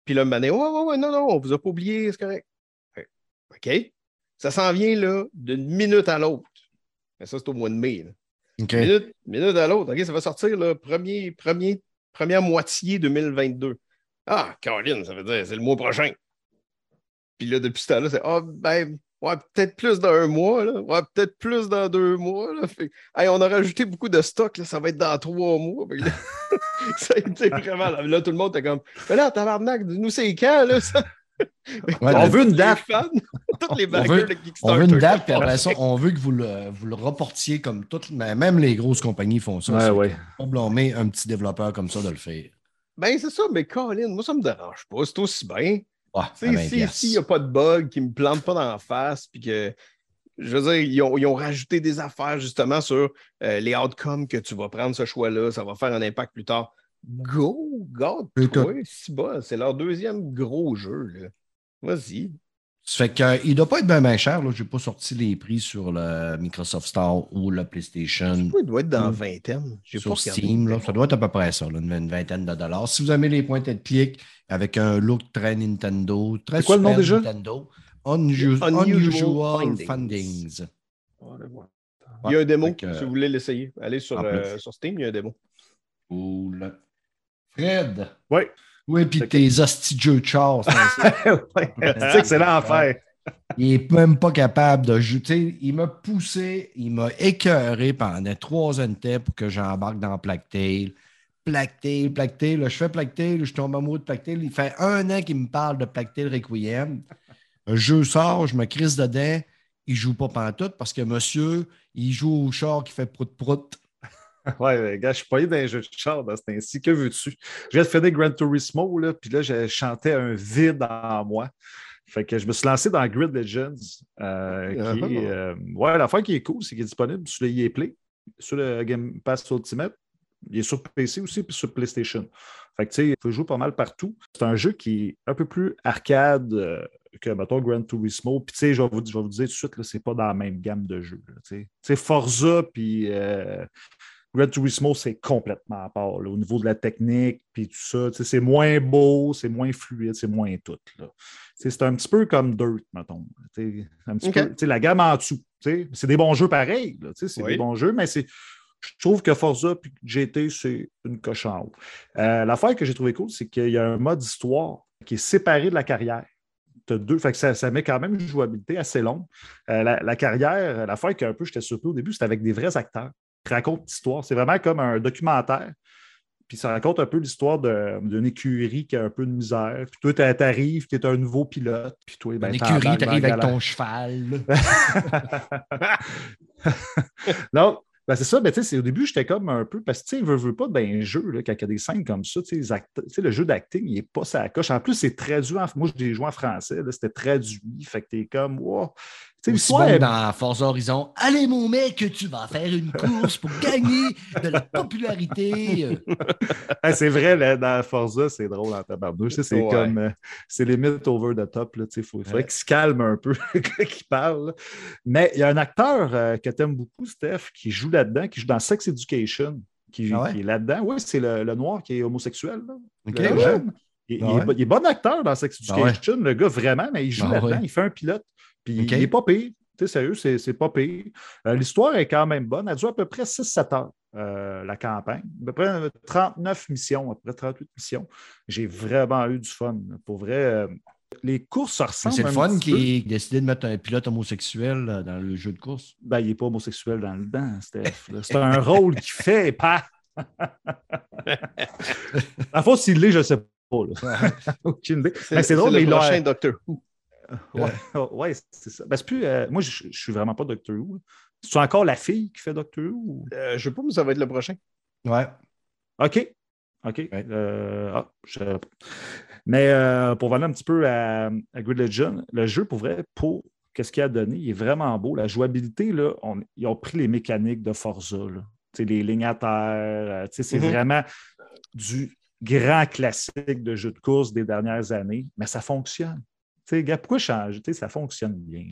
Speaker 1: Puis là, donné, ouais, ouais, ouais, non, non, on vous a pas oublié, c'est correct. OK. Ça s'en vient là d'une minute à l'autre. Mais ça, c'est au mois de mai. là. Minute, minute à l'autre. Ça va sortir le premier, premier, première moitié 2022. Ah, Caroline, ça veut dire c'est le mois prochain. Puis là, depuis ce temps-là, c'est Ah, ben, ouais, peut-être plus dans un mois, là. Ouais, peut-être plus dans deux mois. Là. Fait, hey, on a rajouté beaucoup de stock, là, ça va être dans trois mois. Là, (laughs) ça a été (laughs) vraiment. Là, là, tout le monde était comme Mais là, tabarnak, dis-nous c'est quand, là, ça?
Speaker 3: Ouais,
Speaker 2: On veut une
Speaker 1: Les
Speaker 2: date.
Speaker 1: fans, (laughs) tous les
Speaker 3: On veut-
Speaker 1: de
Speaker 3: On
Speaker 1: Kickstarter.
Speaker 3: veut une date, puis après ça, on veut que vous le, vous le reportiez comme toutes, mais même les grosses compagnies font ça.
Speaker 2: Ouais, ouais.
Speaker 3: pas blâmer un petit développeur comme ça de le faire.
Speaker 1: Ben, c'est ça, mais Colin, moi, ça me dérange pas. C'est aussi bien.
Speaker 3: 20
Speaker 1: sais, si- s'il n'y a pas de bug qui ne me plante pas dans la face, puis que, je veux dire, ils ont, ils ont rajouté des affaires justement sur euh, les outcomes que tu vas prendre ce choix-là, ça va faire un impact plus tard. Go, God, bas, c'est leur deuxième gros jeu. Vas-y.
Speaker 3: Ça fait qu'il ne doit pas être bien, bien cher. Je n'ai pas sorti les prix sur le Microsoft Store ou le PlayStation.
Speaker 1: Il doit être dans
Speaker 3: Mm.
Speaker 1: vingtaine. Pas
Speaker 3: Sur. Steam, là, ça doit être à peu près ça, là, une, une vingtaine de dollars. Si vous aimez les points de clic avec un look très Nintendo, très
Speaker 2: C'est quoi le nom
Speaker 3: Super
Speaker 2: déjà?
Speaker 3: Nintendo, Unusual,
Speaker 1: Unusual
Speaker 3: Unusual
Speaker 1: Findings.
Speaker 3: Findings.
Speaker 1: Il y a un démo,
Speaker 3: que-
Speaker 1: si vous voulez l'essayer. Allez sur, euh, sur Steam, il y a un démo.
Speaker 3: Cool. Fred.
Speaker 2: Oui.
Speaker 3: Oui, puis tes hosties de jeux de char. c'est- (laughs)
Speaker 2: Ouais, faire. (laughs)
Speaker 3: il n'est même pas capable de sais, Il m'a poussé, il m'a écœuré pendant trois ans de temps pour que j'embarque dans Plactail. Plactail, Plactail. là, Je fais Plactail, je tombe amoureux de Plactail. Il fait un an qu'il me parle de Plactail Requiem. Un jeu sort, je me crisse dedans. Il ne joue pas pantoute parce que monsieur, il joue au char qui fait prout-prout. (laughs)
Speaker 2: Ouais, mais gars, je suis pas allé dans les jeux de char dans ce temps-ci. Que veux-tu? Je viens de finir Gran Turismo, là, puis là, je chantais un vide en moi. Fait que je me suis lancé dans Grid Legends, euh, qui
Speaker 1: Ah.
Speaker 2: est, euh, ouais, l'affaire qui est cool, c'est qu'il est disponible sur le EA Play, sur le Game Pass Ultimate. Il est sur PC aussi, puis sur PlayStation. Fait que, tu sais, il faut jouer pas mal partout. C'est un jeu qui est un peu plus arcade euh, que, mettons, Gran Turismo. Puis, tu sais, je vais vous, je vais vous dire tout de suite, c'est pas dans la même gamme de jeux. là, Tu sais. Tu sais, Forza, puis euh, Gran Turismo, c'est complètement à part là, au niveau de la technique, puis tout ça. C'est moins beau, c'est moins fluide, c'est moins tout. C'est un petit peu comme Dirt, mettons. Un petit peu, la gamme en dessous. C'est des bons jeux pareils. C'est
Speaker 1: Oui.
Speaker 2: des bons jeux, mais c'est. Je trouve que Forza et GT, c'est une coche en haut. Euh, L'affaire que j'ai trouvé cool, c'est qu'il y a un mode histoire qui est séparé de la carrière. T'as deux, fait que ça, ça met quand même une jouabilité assez longue. Euh, la, la carrière, l'affaire que un peu j'étais surpris au début, c'était avec des vrais acteurs qui racontent l'histoire. C'est vraiment comme un documentaire. Puis ça raconte un peu l'histoire d'une écurie qui a un peu de misère. Puis toi, t'a- t'arrives, tu es un nouveau pilote. Puis toi, ben,
Speaker 3: Une écurie, t'arrives avec ton cheval. (laughs)
Speaker 2: non, ben c'est ça, mais tu sais, au début, j'étais comme un peu, parce que tu sais, veut, veut pas dans un jeu, là, quand il y a des scènes comme ça, tu sais, le jeu d'acting, il n'est pas ça coche. En plus, c'est traduit en. Moi, j'ai joué en français, c'était traduit, fait que t'es comme, wow. Tu sais,
Speaker 3: Aussi
Speaker 2: l'histoire
Speaker 3: bon
Speaker 2: est-
Speaker 3: dans Forza Horizon. Allez, mon mec, tu vas faire une course pour gagner de la popularité. (laughs)
Speaker 2: C'est vrai, là, dans Forza, c'est drôle en tabarnouche. C'est
Speaker 1: Ouais.
Speaker 2: comme, euh, c'est limite over the top. Il faudrait
Speaker 3: Ouais.
Speaker 2: qu'il se calme un peu (laughs) quand il parle. là. Mais il y a un acteur euh, que tu aimes beaucoup, Steph, qui joue là-dedans, qui joue dans Sex Education, qui,
Speaker 3: Ah ouais?
Speaker 2: qui est là-dedans. Oui, c'est le, le noir qui est homosexuel. là.
Speaker 3: OK,
Speaker 2: Le
Speaker 3: ouais?
Speaker 2: jeune. Il, il est, il est bon acteur dans Sex
Speaker 3: Ah?
Speaker 2: Education, le gars, vraiment, mais il joue
Speaker 3: Ah
Speaker 2: là-dedans, il fait un pilote. Puis il n'est pas pire. Tu sais, sérieux, c'est c'est pas pire. Euh, L'histoire est quand même bonne. Elle dure à peu près 6-7 heures, euh, la campagne. À peu près 39 missions, à peu près 38 missions. J'ai vraiment eu du fun. Pour vrai, euh, les courses se ressemblent.
Speaker 3: C'est le
Speaker 2: un
Speaker 3: fun qui a décidé de mettre un pilote homosexuel euh, dans le jeu de course.
Speaker 2: Ben, il n'est pas homosexuel dans le dent, Steph. C'est un rôle qu'il fait, pas. En fait, s'il l'est, je ne sais pas. là. (laughs) Aucune idée. Ben, c'est drôle,
Speaker 1: le
Speaker 2: mais il
Speaker 1: prochain
Speaker 2: l'a.
Speaker 1: Doctor Who.
Speaker 2: Ouais, (laughs) ouais, c'est ça. Ben, c'est plus, euh, moi, je ne suis vraiment pas Doctor Who. C'est encore la fille qui fait Doctor Who? ou-
Speaker 1: Euh, je sais pas, mais ça va être le prochain.
Speaker 3: Ouais.
Speaker 2: OK. OK.
Speaker 3: Ouais.
Speaker 2: Euh, ah, je- Mais euh, pour venir un petit peu à, à Grid Legend, le jeu, pour vrai, pour qu'est-ce qu'il a donné, il est vraiment beau. La jouabilité, là, on- ils ont pris les mécaniques de Forza, là. Tu sais, les lignes à terre. euh, tu sais, c'est
Speaker 1: Mhm.
Speaker 2: vraiment du grand classique de jeu de course des dernières années, mais ça fonctionne. Tu sais, gars, pourquoi changer? Tu sais, ça fonctionne bien.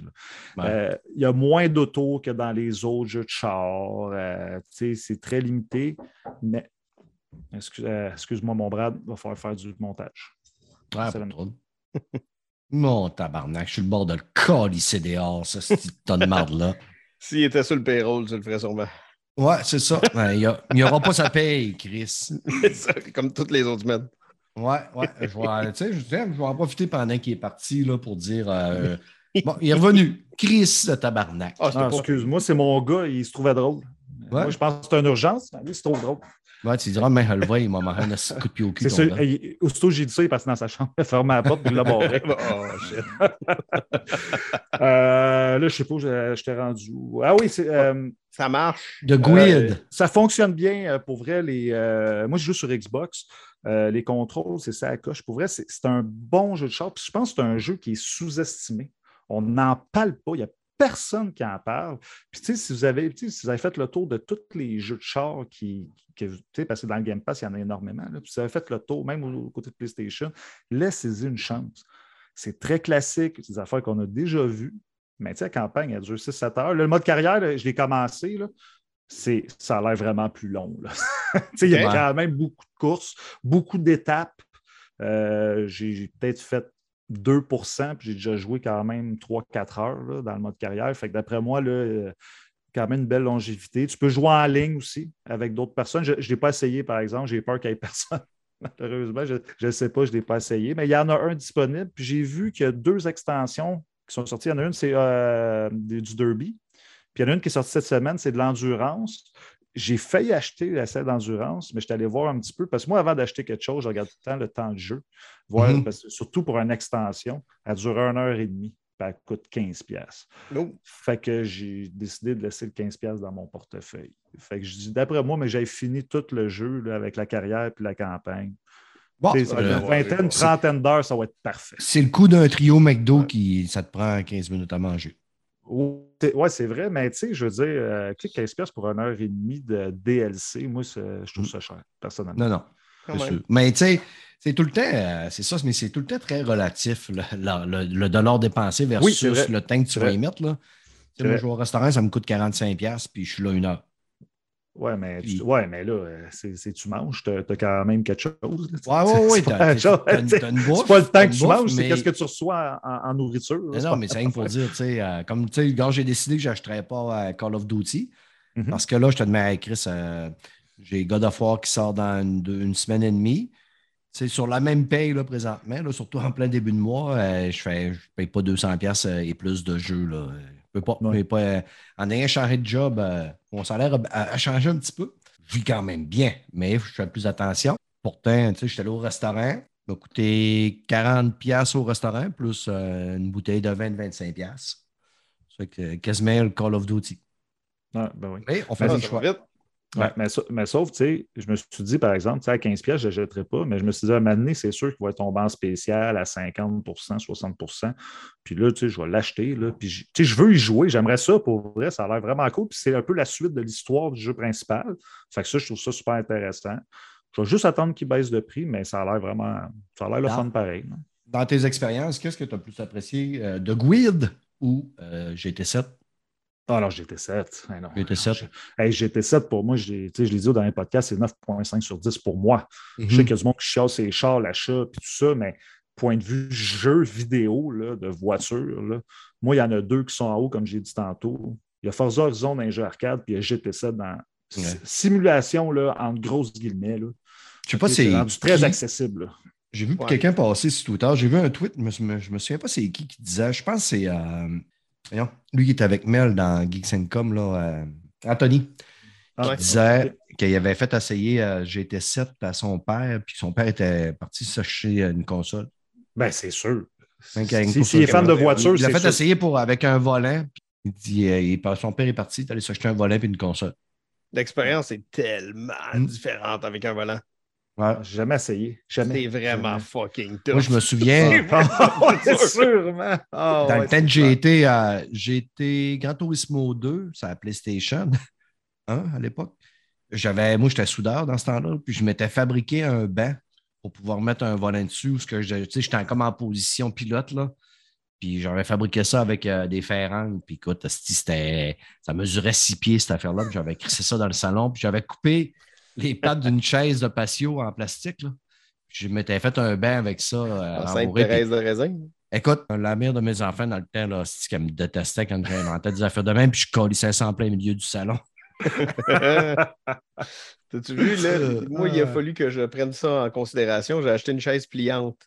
Speaker 3: Ouais.
Speaker 2: Euh, Il y a moins d'autos que dans les autres jeux de char. euh, c'est très limité, mais excuse, euh, excuse-moi, mon Brad, il va falloir faire du montage.
Speaker 3: Ouais,
Speaker 2: la-. (laughs)
Speaker 3: Mon tabarnak, je suis le bord de le calisser dehors, ça, cette tonne de marde-là. (laughs)
Speaker 1: S'il était sur le payroll, tu le ferais sûrement.
Speaker 3: Ouais, c'est ça. Ouais, Il n'y aura pas sa paye, Chris. (laughs)
Speaker 1: Ça, Comme toutes les autres semaines.
Speaker 3: Ouais, ouais. Je vais, tu sais, je, je vais en profiter pendant qu'il est parti là, pour dire euh, Bon, il est revenu. Chris de tabarnak.
Speaker 1: Ah,
Speaker 2: Ah, excuse-moi, c'est mon gars, il se trouvait drôle. Moi, je pense que c'est une urgence, mais lui, c'est trop drôle.
Speaker 3: Ouais, tu diras, mais je le vois, il m'a marré un coup de pied au cul.
Speaker 2: C'est il- aussitôt que j'ai dit ça, il est passé dans sa chambre, il a fermé la porte, puis il l'a barré. (laughs)
Speaker 1: Oh, shit. (laughs)
Speaker 2: Euh, là, je sais pas, je, je t'ai rendu. où? Ah oui, c'est. euh,
Speaker 1: Ça marche.
Speaker 3: De
Speaker 2: Euh,
Speaker 3: Guide.
Speaker 2: ça fonctionne bien euh, pour vrai. Les, euh, moi, je joue sur Xbox. Euh, les contrôles, c'est ça à coche. Pour vrai, c'est un bon jeu de char. Puis je pense que c'est un jeu qui est sous-estimé. On n'en parle pas. Il n'y a personne qui en parle. Puis, tu sais, si vous avez, si vous avez fait le tour de tous les jeux de char qui. parce que dans le Game Pass, il y en a énormément. Puis, si vous avez fait le tour, même au, au côté de PlayStation, laissez-y une chance. C'est très classique, c'est des affaires qu'on a déjà vues. Mais la campagne, elle dure 6-7 heures. Le mode carrière, je l'ai commencé. Là, ça a l'air vraiment plus long. (laughs) Il y a quand même beaucoup de courses, beaucoup d'étapes. Euh, j'ai, peut-être fait 2% puis j'ai déjà joué quand même 3-4 heures là, dans le mode carrière. Fait que d'après moi, là, quand même une belle longévité. Tu peux jouer en ligne aussi avec d'autres personnes. Je ne l'ai pas essayé, par exemple. J'ai peur qu'il n'y ait (laughs) personne. Malheureusement, je ne sais pas, je ne l'ai pas essayé. Mais il y en a un disponible. Puis j'ai vu qu'il y a deux extensions qui sont sorties. Il y en a une, c'est euh, du Derby. Puis il y en a une qui est sortie cette semaine, c'est de l'endurance. J'ai failli acheter la selle d'endurance, mais je suis allé voir un petit peu. Parce que moi, avant d'acheter quelque chose, je regarde tout le temps le temps de jeu. Voir,
Speaker 3: Mhm.
Speaker 2: parce que surtout pour une extension, elle dure une heure et demie. Puis elle coûte 15$. piastres.
Speaker 1: Oh.
Speaker 2: Fait que j'ai décidé de laisser le 15$ piastres dans mon portefeuille. Fait que je dis, d'après moi, mais j'avais fini tout le jeu là, avec la carrière puis la campagne.
Speaker 3: Bon, euh,
Speaker 2: une vingtaine, trentaine d'heures, ça va être parfait.
Speaker 3: c'est le coup d'un trio McDo qui ça te prend 15 minutes à manger.
Speaker 2: Oui, c'est vrai, mais tu sais, je veux dire, euh, sais, 15$ piastres pour une heure et demie de DLC, moi, je trouve ça cher, personnellement.
Speaker 3: Non, non. Sûr. Mais tu sais, c'est tout le temps, euh, c'est ça, mais c'est tout le temps très relatif, le, le- le- le dollar dépensé versus le temps que tu vas y mettre. Là. Tu sais,
Speaker 2: C'est
Speaker 3: Moi, je vais au restaurant, ça me coûte 45$, puis je suis là une heure.
Speaker 2: Ouais, mais, tu- ouais, mais là, euh, c'est c'est- tu manges, tu as quand même quelque chose. là.
Speaker 3: Ouais, ouais, (laughs) ouais.
Speaker 2: C'est
Speaker 3: t'as-
Speaker 2: pas
Speaker 3: une- une
Speaker 2: C'est
Speaker 3: bouffe,
Speaker 2: pas le temps que tu
Speaker 3: bouffe,
Speaker 2: manges, c'est
Speaker 3: mais-
Speaker 2: qu'est-ce que tu reçois en, nourriture. là,
Speaker 3: Mais
Speaker 2: c'est
Speaker 3: non,
Speaker 2: pas-
Speaker 3: mais c'est rien pour (laughs) dire, tu sais, euh, comme tu sais, quand j'ai décidé que je n'achèterais pas à Call of Duty,
Speaker 2: Mhm.
Speaker 3: parce que là, je te demande, hey, Chris, euh, j'ai God of War qui sort dans une, semaine et demie. C'est sur la même paye là, présentement, là, surtout en plein début de mois, euh, je ne je paye pas 200$ piastres, euh, et plus de jeux. Là. Pas,
Speaker 2: Ouais.
Speaker 3: euh, en ayant changé de job, euh, mon salaire a, changé un petit peu. Je vis quand même bien, mais je fais plus attention. Pourtant, tu sais, j'étais allé au restaurant, ça m'a coûté 40$ piastres au restaurant, plus euh, une bouteille de vin de 25$. Ça fait que quasiment le Call of Duty.
Speaker 2: Ben oui.
Speaker 3: Mais on fait
Speaker 1: Ah,
Speaker 3: des choix.
Speaker 1: vite.
Speaker 2: Ouais, mais, sa- mais sauf, tu sais, je me suis dit, par exemple, tu sais, à 15$, piastres, je ne jetterai pas, mais je me suis dit, à un moment donné, c'est sûr qu'il va tomber en spécial à 50% 60% Puis là, tu sais, je vais l'acheter. là, Puis, tu sais, je veux y jouer. J'aimerais ça pour vrai. Ça a l'air vraiment cool. Puis c'est un peu la suite de l'histoire du jeu principal. Fait que ça, je trouve ça super intéressant. Je vais juste attendre qu'il baisse de prix, mais ça a l'air vraiment. Ça a l'air le fun pareil. là.
Speaker 3: Dans tes expériences, qu'est-ce que tu as plus apprécié euh, de Guild ou euh, GT7?
Speaker 2: Ah non, GT7. Hey, non.
Speaker 3: GT7.
Speaker 2: Hey, GT7, pour moi, je l'ai dit dans les podcasts, c'est 9,5 sur 10 pour moi.
Speaker 3: Mhm.
Speaker 2: Je sais qu'il y a du monde qui chiale ses chars, l'achat, puis tout ça, mais point de vue jeu vidéo là, de voiture, là, moi, il y en a deux qui sont en haut, comme j'ai dit tantôt. Il y a Forza Horizon dans les jeux arcade, puis il y a GT7 dans
Speaker 3: Ouais.
Speaker 2: simulation, là, entre grosses guillemets. Là.
Speaker 3: Je sais pas
Speaker 2: C'est
Speaker 3: c'est
Speaker 2: rendu très
Speaker 3: qui.
Speaker 2: accessible.
Speaker 3: J'ai vu
Speaker 1: Ouais.
Speaker 3: quelqu'un passer sur Twitter. J'ai vu un tweet, je me, me- je me souviens pas c'est qui qui disait. Je pense que c'est. euh, voyons, lui qui est avec Mel dans Geeks Com, là, euh, Anthony,
Speaker 2: Ah,
Speaker 1: Ouais.
Speaker 3: disait qu'il avait fait essayer euh, GT7 à son père, puis son père était parti s'acheter une console.
Speaker 2: Ben, c'est sûr. Si- S'il est fan de voiture,
Speaker 3: Il l'a fait
Speaker 2: sûr.
Speaker 3: essayer pour, avec un volant, puis Il dit, euh, il, son père est parti, il est allé s'acheter un volant et une console.
Speaker 1: L'expérience est tellement
Speaker 3: Mm.
Speaker 1: différente avec un volant.
Speaker 3: Ouais.
Speaker 2: J'ai jamais essayé. Jamais.
Speaker 1: C'est vraiment
Speaker 2: Jamais.
Speaker 3: Moi,
Speaker 1: fucking tough.
Speaker 3: je me (laughs) souviens,
Speaker 2: Ah, sûrement. Ah,
Speaker 3: dans
Speaker 2: ouais,
Speaker 3: le temps que j'ai été à j'ai été Gran Turismo 2, c'est à PlayStation 1 à l'époque. J'avais, moi, j'étais soudeur dans ce temps-là, puis je m'étais fabriqué un banc pour pouvoir mettre un volant dessus, où ce que je- tu sais, j'étais comme en position pilote, là. Puis j'avais fabriqué ça avec euh, des ferranges. Puis écoute, ça mesurait six pieds, cette affaire-là. Puis j'avais crissé ça dans le salon. Puis j'avais coupé les pattes d'une chaise de patio en plastique. Là. Je m'étais fait un bain avec ça. euh,
Speaker 1: En
Speaker 3: rembourré. Puis
Speaker 1: Sainte-Thérèse de raisin.
Speaker 3: Écoute, la mère de mes enfants dans le temps, là, c'est qu'elle me détestait quand j'inventais des affaires de même, puis je collissais ça en plein milieu du salon. (laughs)
Speaker 1: T'as-tu vu, là?
Speaker 3: Euh,
Speaker 1: Moi, il a
Speaker 3: euh.
Speaker 1: fallu que je prenne ça en considération. J'ai acheté une chaise pliante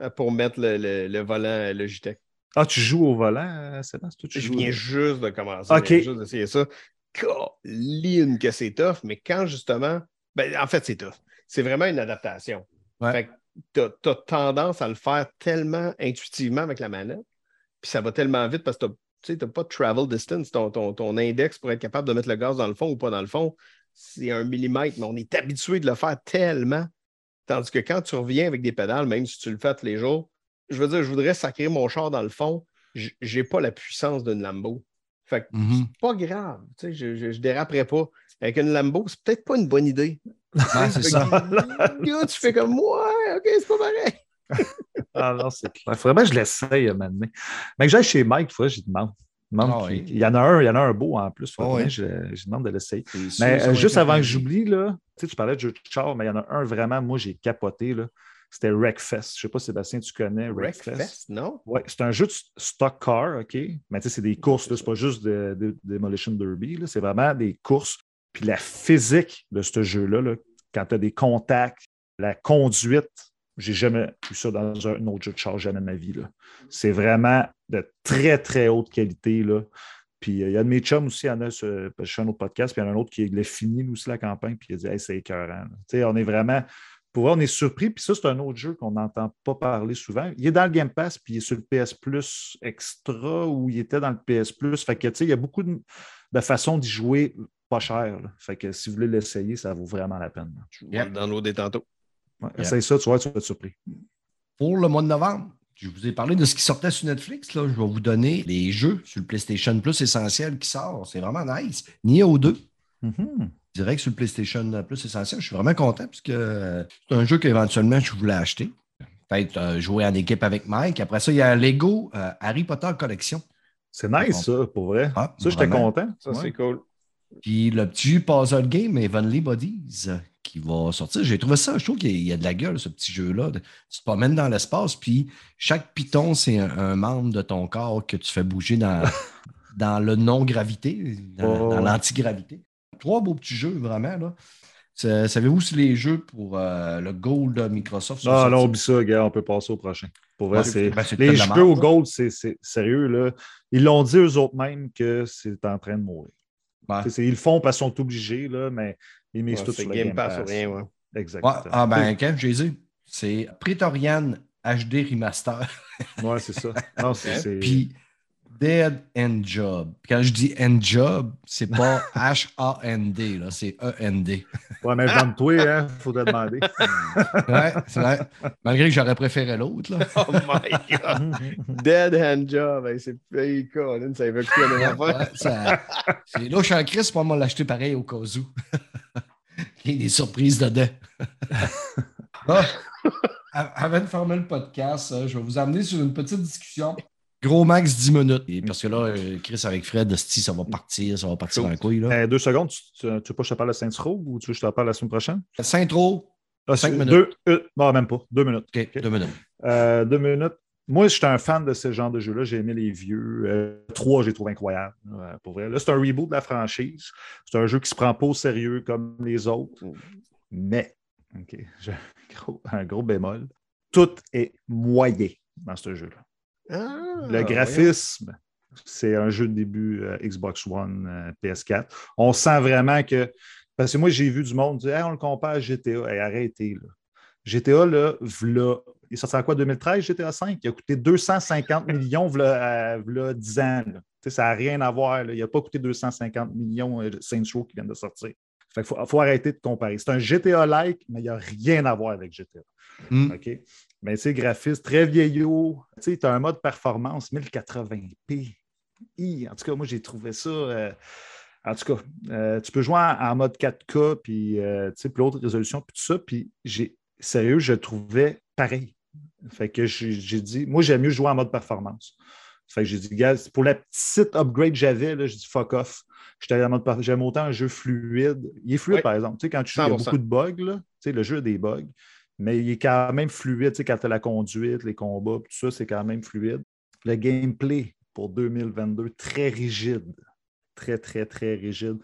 Speaker 1: euh, pour mettre le, le- le volant Logitech.
Speaker 2: Ah, tu joues au volant, Sébastien? Toi, tu
Speaker 1: Je
Speaker 2: joues
Speaker 1: viens juste de commencer.
Speaker 2: Ok.
Speaker 1: Je viens juste d'essayer ça. Colline que c'est tough, mais quand justement. Ben, en fait, c'est tough. C'est vraiment une adaptation.
Speaker 3: Ouais.
Speaker 1: Fait que t'as as tendance à le faire tellement intuitivement avec la manette, puis ça va tellement vite parce que t'as- tu t'as pas de travel distance. Ton, ton- ton index pour être capable de mettre le gaz dans le fond ou pas dans le fond, c'est un millimètre, mais on est habitué de le faire tellement. Tandis que quand tu reviens avec des pédales, même si tu le fais tous les jours, je veux dire, je voudrais sacrer mon char dans le fond, j'ai pas la puissance d'une Lambo. Fait que
Speaker 3: Mhm.
Speaker 1: c'est pas grave, tu sais, je, je, je déraperai pas. Avec une Lambo, c'est peut-être pas une bonne idée.
Speaker 3: Ouais, c'est ça.
Speaker 1: que, (laughs) tu fais comme moi, ok, c'est pas pareil. (laughs)
Speaker 2: Ah non, c'est clair. Il faudrait que je l'essaye maintenant. Mais que j'aille chez Mike, il faudrait que je lui demande. demande
Speaker 3: Ah oui.
Speaker 2: Il y en a un, il y en a un beau en plus.
Speaker 3: Oui.
Speaker 2: que je, je demande de l'essayer. Mais euh, juste avant que j'oublie, là, tu sais, tu parlais de jeu de char, mais il y en a un vraiment, moi, j'ai capoté. là. C'était Wreckfest. Je ne sais pas, Sébastien, tu connais Wreckfest?
Speaker 1: Wreckfest, non?
Speaker 2: Oui, c'est un jeu de stock car, OK? Mais tu sais, c'est des courses, là, c'est pas juste de, de- Demolition Derby, c'est vraiment des courses. Puis la physique de ce jeu-là, là, quand tu as des contacts, la conduite, j'ai jamais vu ça dans un autre jeu de char, jamais de ma vie. C'est vraiment de très, très haute qualité. Là. Puis euh, il y a de mes chums aussi, il y en a, je fais un autre podcast, puis il y en a un autre qui l'a fini aussi la campagne, puis il a dit hey, c'est écœurant. là. Tu sais, on est vraiment. Pour vrai, on est surpris. Puis ça, c'est un autre jeu qu'on n'entend pas parler souvent. Il est dans le Game Pass, puis il est sur le PS Plus Extra, ou il était dans le PS Plus. Fait que, tu sais, il y a beaucoup de, de façons d'y jouer pas cher. là. Fait que si vous voulez l'essayer, ça vaut vraiment la peine. là.
Speaker 1: Je vais
Speaker 3: Yeah.
Speaker 1: le downloader tantôt.
Speaker 2: Ouais. Essaye ça, tu vois, tu vas être surpris.
Speaker 3: Pour le mois de novembre, je vous ai parlé de ce qui sortait sur Netflix. Là. Je vais vous donner les jeux sur le PlayStation Plus essentiel qui sort. C'est vraiment nice. Nioh 2,
Speaker 2: Mhm.
Speaker 3: Direct sur le PlayStation Plus essentiel. Je suis vraiment content parce que euh, c'est un jeu qu'éventuellement je voulais acheter. Peut-être euh, jouer en équipe avec Mike. Après ça, il y a Lego euh, Harry Potter Collection.
Speaker 2: C'est nice, ça, pour vrai.
Speaker 3: Ah,
Speaker 2: ça, j'étais content.
Speaker 1: Ça,
Speaker 2: Ouais.
Speaker 1: c'est cool.
Speaker 3: Puis le petit puzzle game Heavenly Bodies qui va sortir. J'ai trouvé ça, je trouve qu'il y a de la gueule, ce petit jeu-là. Tu te promènes dans l'espace, puis chaque piton, c'est un, un membre de ton corps que tu fais bouger dans, (laughs) dans le non-gravité, dans,
Speaker 2: Oh.
Speaker 3: dans l'antigravité. Trois beaux petits jeux, vraiment. Là. Savez-vous si les jeux pour euh, le Gold de Microsoft sont
Speaker 2: Non,
Speaker 3: sortis?
Speaker 2: non, oublie ça, gars, on peut passer au prochain. Pour vrai,
Speaker 3: Ouais,
Speaker 2: c'est.
Speaker 3: ben, c'est
Speaker 2: les jeux au Gold, c'est c'est sérieux, là. Ils l'ont dit eux autres mêmes que c'est en train de mourir.
Speaker 3: Ouais.
Speaker 2: Ils le font parce qu'ils sont obligés, là, mais ils misent
Speaker 1: Ouais,
Speaker 2: tout
Speaker 1: c'est
Speaker 2: sur le
Speaker 1: Game Pass ou rien, ouais.
Speaker 2: Exactement.
Speaker 3: Ouais, ah ben, quand j'ai dit, c'est Praetorian HD Remaster.
Speaker 2: Ouais, c'est ça. Non, c'est. (laughs) c'est-
Speaker 3: Puis Dead End Job. Quand je dis End Job, c'est pas (laughs) H-A-N-D, là, c'est E-N-D.
Speaker 2: Ouais, mais dans toi, hein, faut te demander. (laughs)
Speaker 3: Ouais, c'est vrai. Malgré que j'aurais préféré l'autre. là.
Speaker 1: Oh my God! (laughs) Dead hand job. Hey, c'est hey, Colin, ça évoque quoi affaires?
Speaker 3: Ouais, ça- c'est là, je suis en crise pour moi l'acheter pareil au cas où. Il y a des surprises dedans. Ah, avant de fermer le podcast, euh, je vais vous amener sur une petite discussion. Gros max 10 minutes. Et parce que là, euh, Chris avec Fred, sti, ça va partir, ça va partir en couille. Là.
Speaker 2: Euh, deux secondes, tu, tu, tu veux pas que je te parle de Saints Row ou tu veux que je te parle la semaine prochaine?
Speaker 3: Saint-Tro,
Speaker 2: Ah,
Speaker 3: Cinq minutes.
Speaker 2: Deux, euh, non, même pas. Deux minutes.
Speaker 3: OK, deux minutes.
Speaker 2: Euh, deux minutes. Moi, j'étais un fan de ce genre de jeu-là. J'ai aimé les vieux. Euh, trois, j'ai trouvé incroyable. euh, pour vrai. Là, c'est un reboot de la franchise. C'est un jeu qui se prend pas au sérieux comme les autres. Mais, OK, j'ai (laughs) un gros, un gros bémol. Tout est moyen dans ce jeu-là.
Speaker 1: Ah,
Speaker 2: Le graphisme, c'est un jeu de début euh, Xbox One, euh, PS4. On sent vraiment que. Parce que moi, j'ai vu du monde dire Hey, on le compare à GTA. Hey, arrêtez, là. GTA, là, v'là- il est sorti en quoi 2013, GTA 5 Il a coûté 250 (laughs) millions v'là, euh, v'là 10 ans. là. Tu sais, ça n'a rien à voir. là. Il n'a pas coûté 250 millions euh, Saints Row qui viennent de sortir. Fait qu'il faut, faut arrêter de comparer. C'est un GTA-like, mais il n'y a rien à voir avec GTA.
Speaker 3: Hmm.
Speaker 2: OK? Mais tu sais, graphiste très vieillot. Tu sais, tu as un mode performance 1080p. Hi, en tout cas, moi, j'ai trouvé ça. euh, en tout cas, euh, tu peux jouer en, en mode 4K, puis euh, tu sais, puis l'autre résolution, puis tout ça. Puis j'ai, sérieux, je trouvais pareil. Fait que j'ai dit, moi, j'aime mieux jouer en mode performance. Fait que j'ai dit, gars, pour la petite upgrade que j'avais, là, j'ai dit fuck off. J'étais allé en mode perf- J'aime autant un jeu fluide. Il est fluide,
Speaker 1: Oui.
Speaker 2: par exemple. Tu sais, quand tu joues, il y a
Speaker 1: 100%.
Speaker 2: beaucoup de bugs, là. Tu sais, le jeu a des bugs, mais il est quand même fluide. Tu sais, quand tu as la conduite, les combats, tout ça, c'est quand même fluide. Le gameplay pour 2022, très rigide. Très, très, très rigide.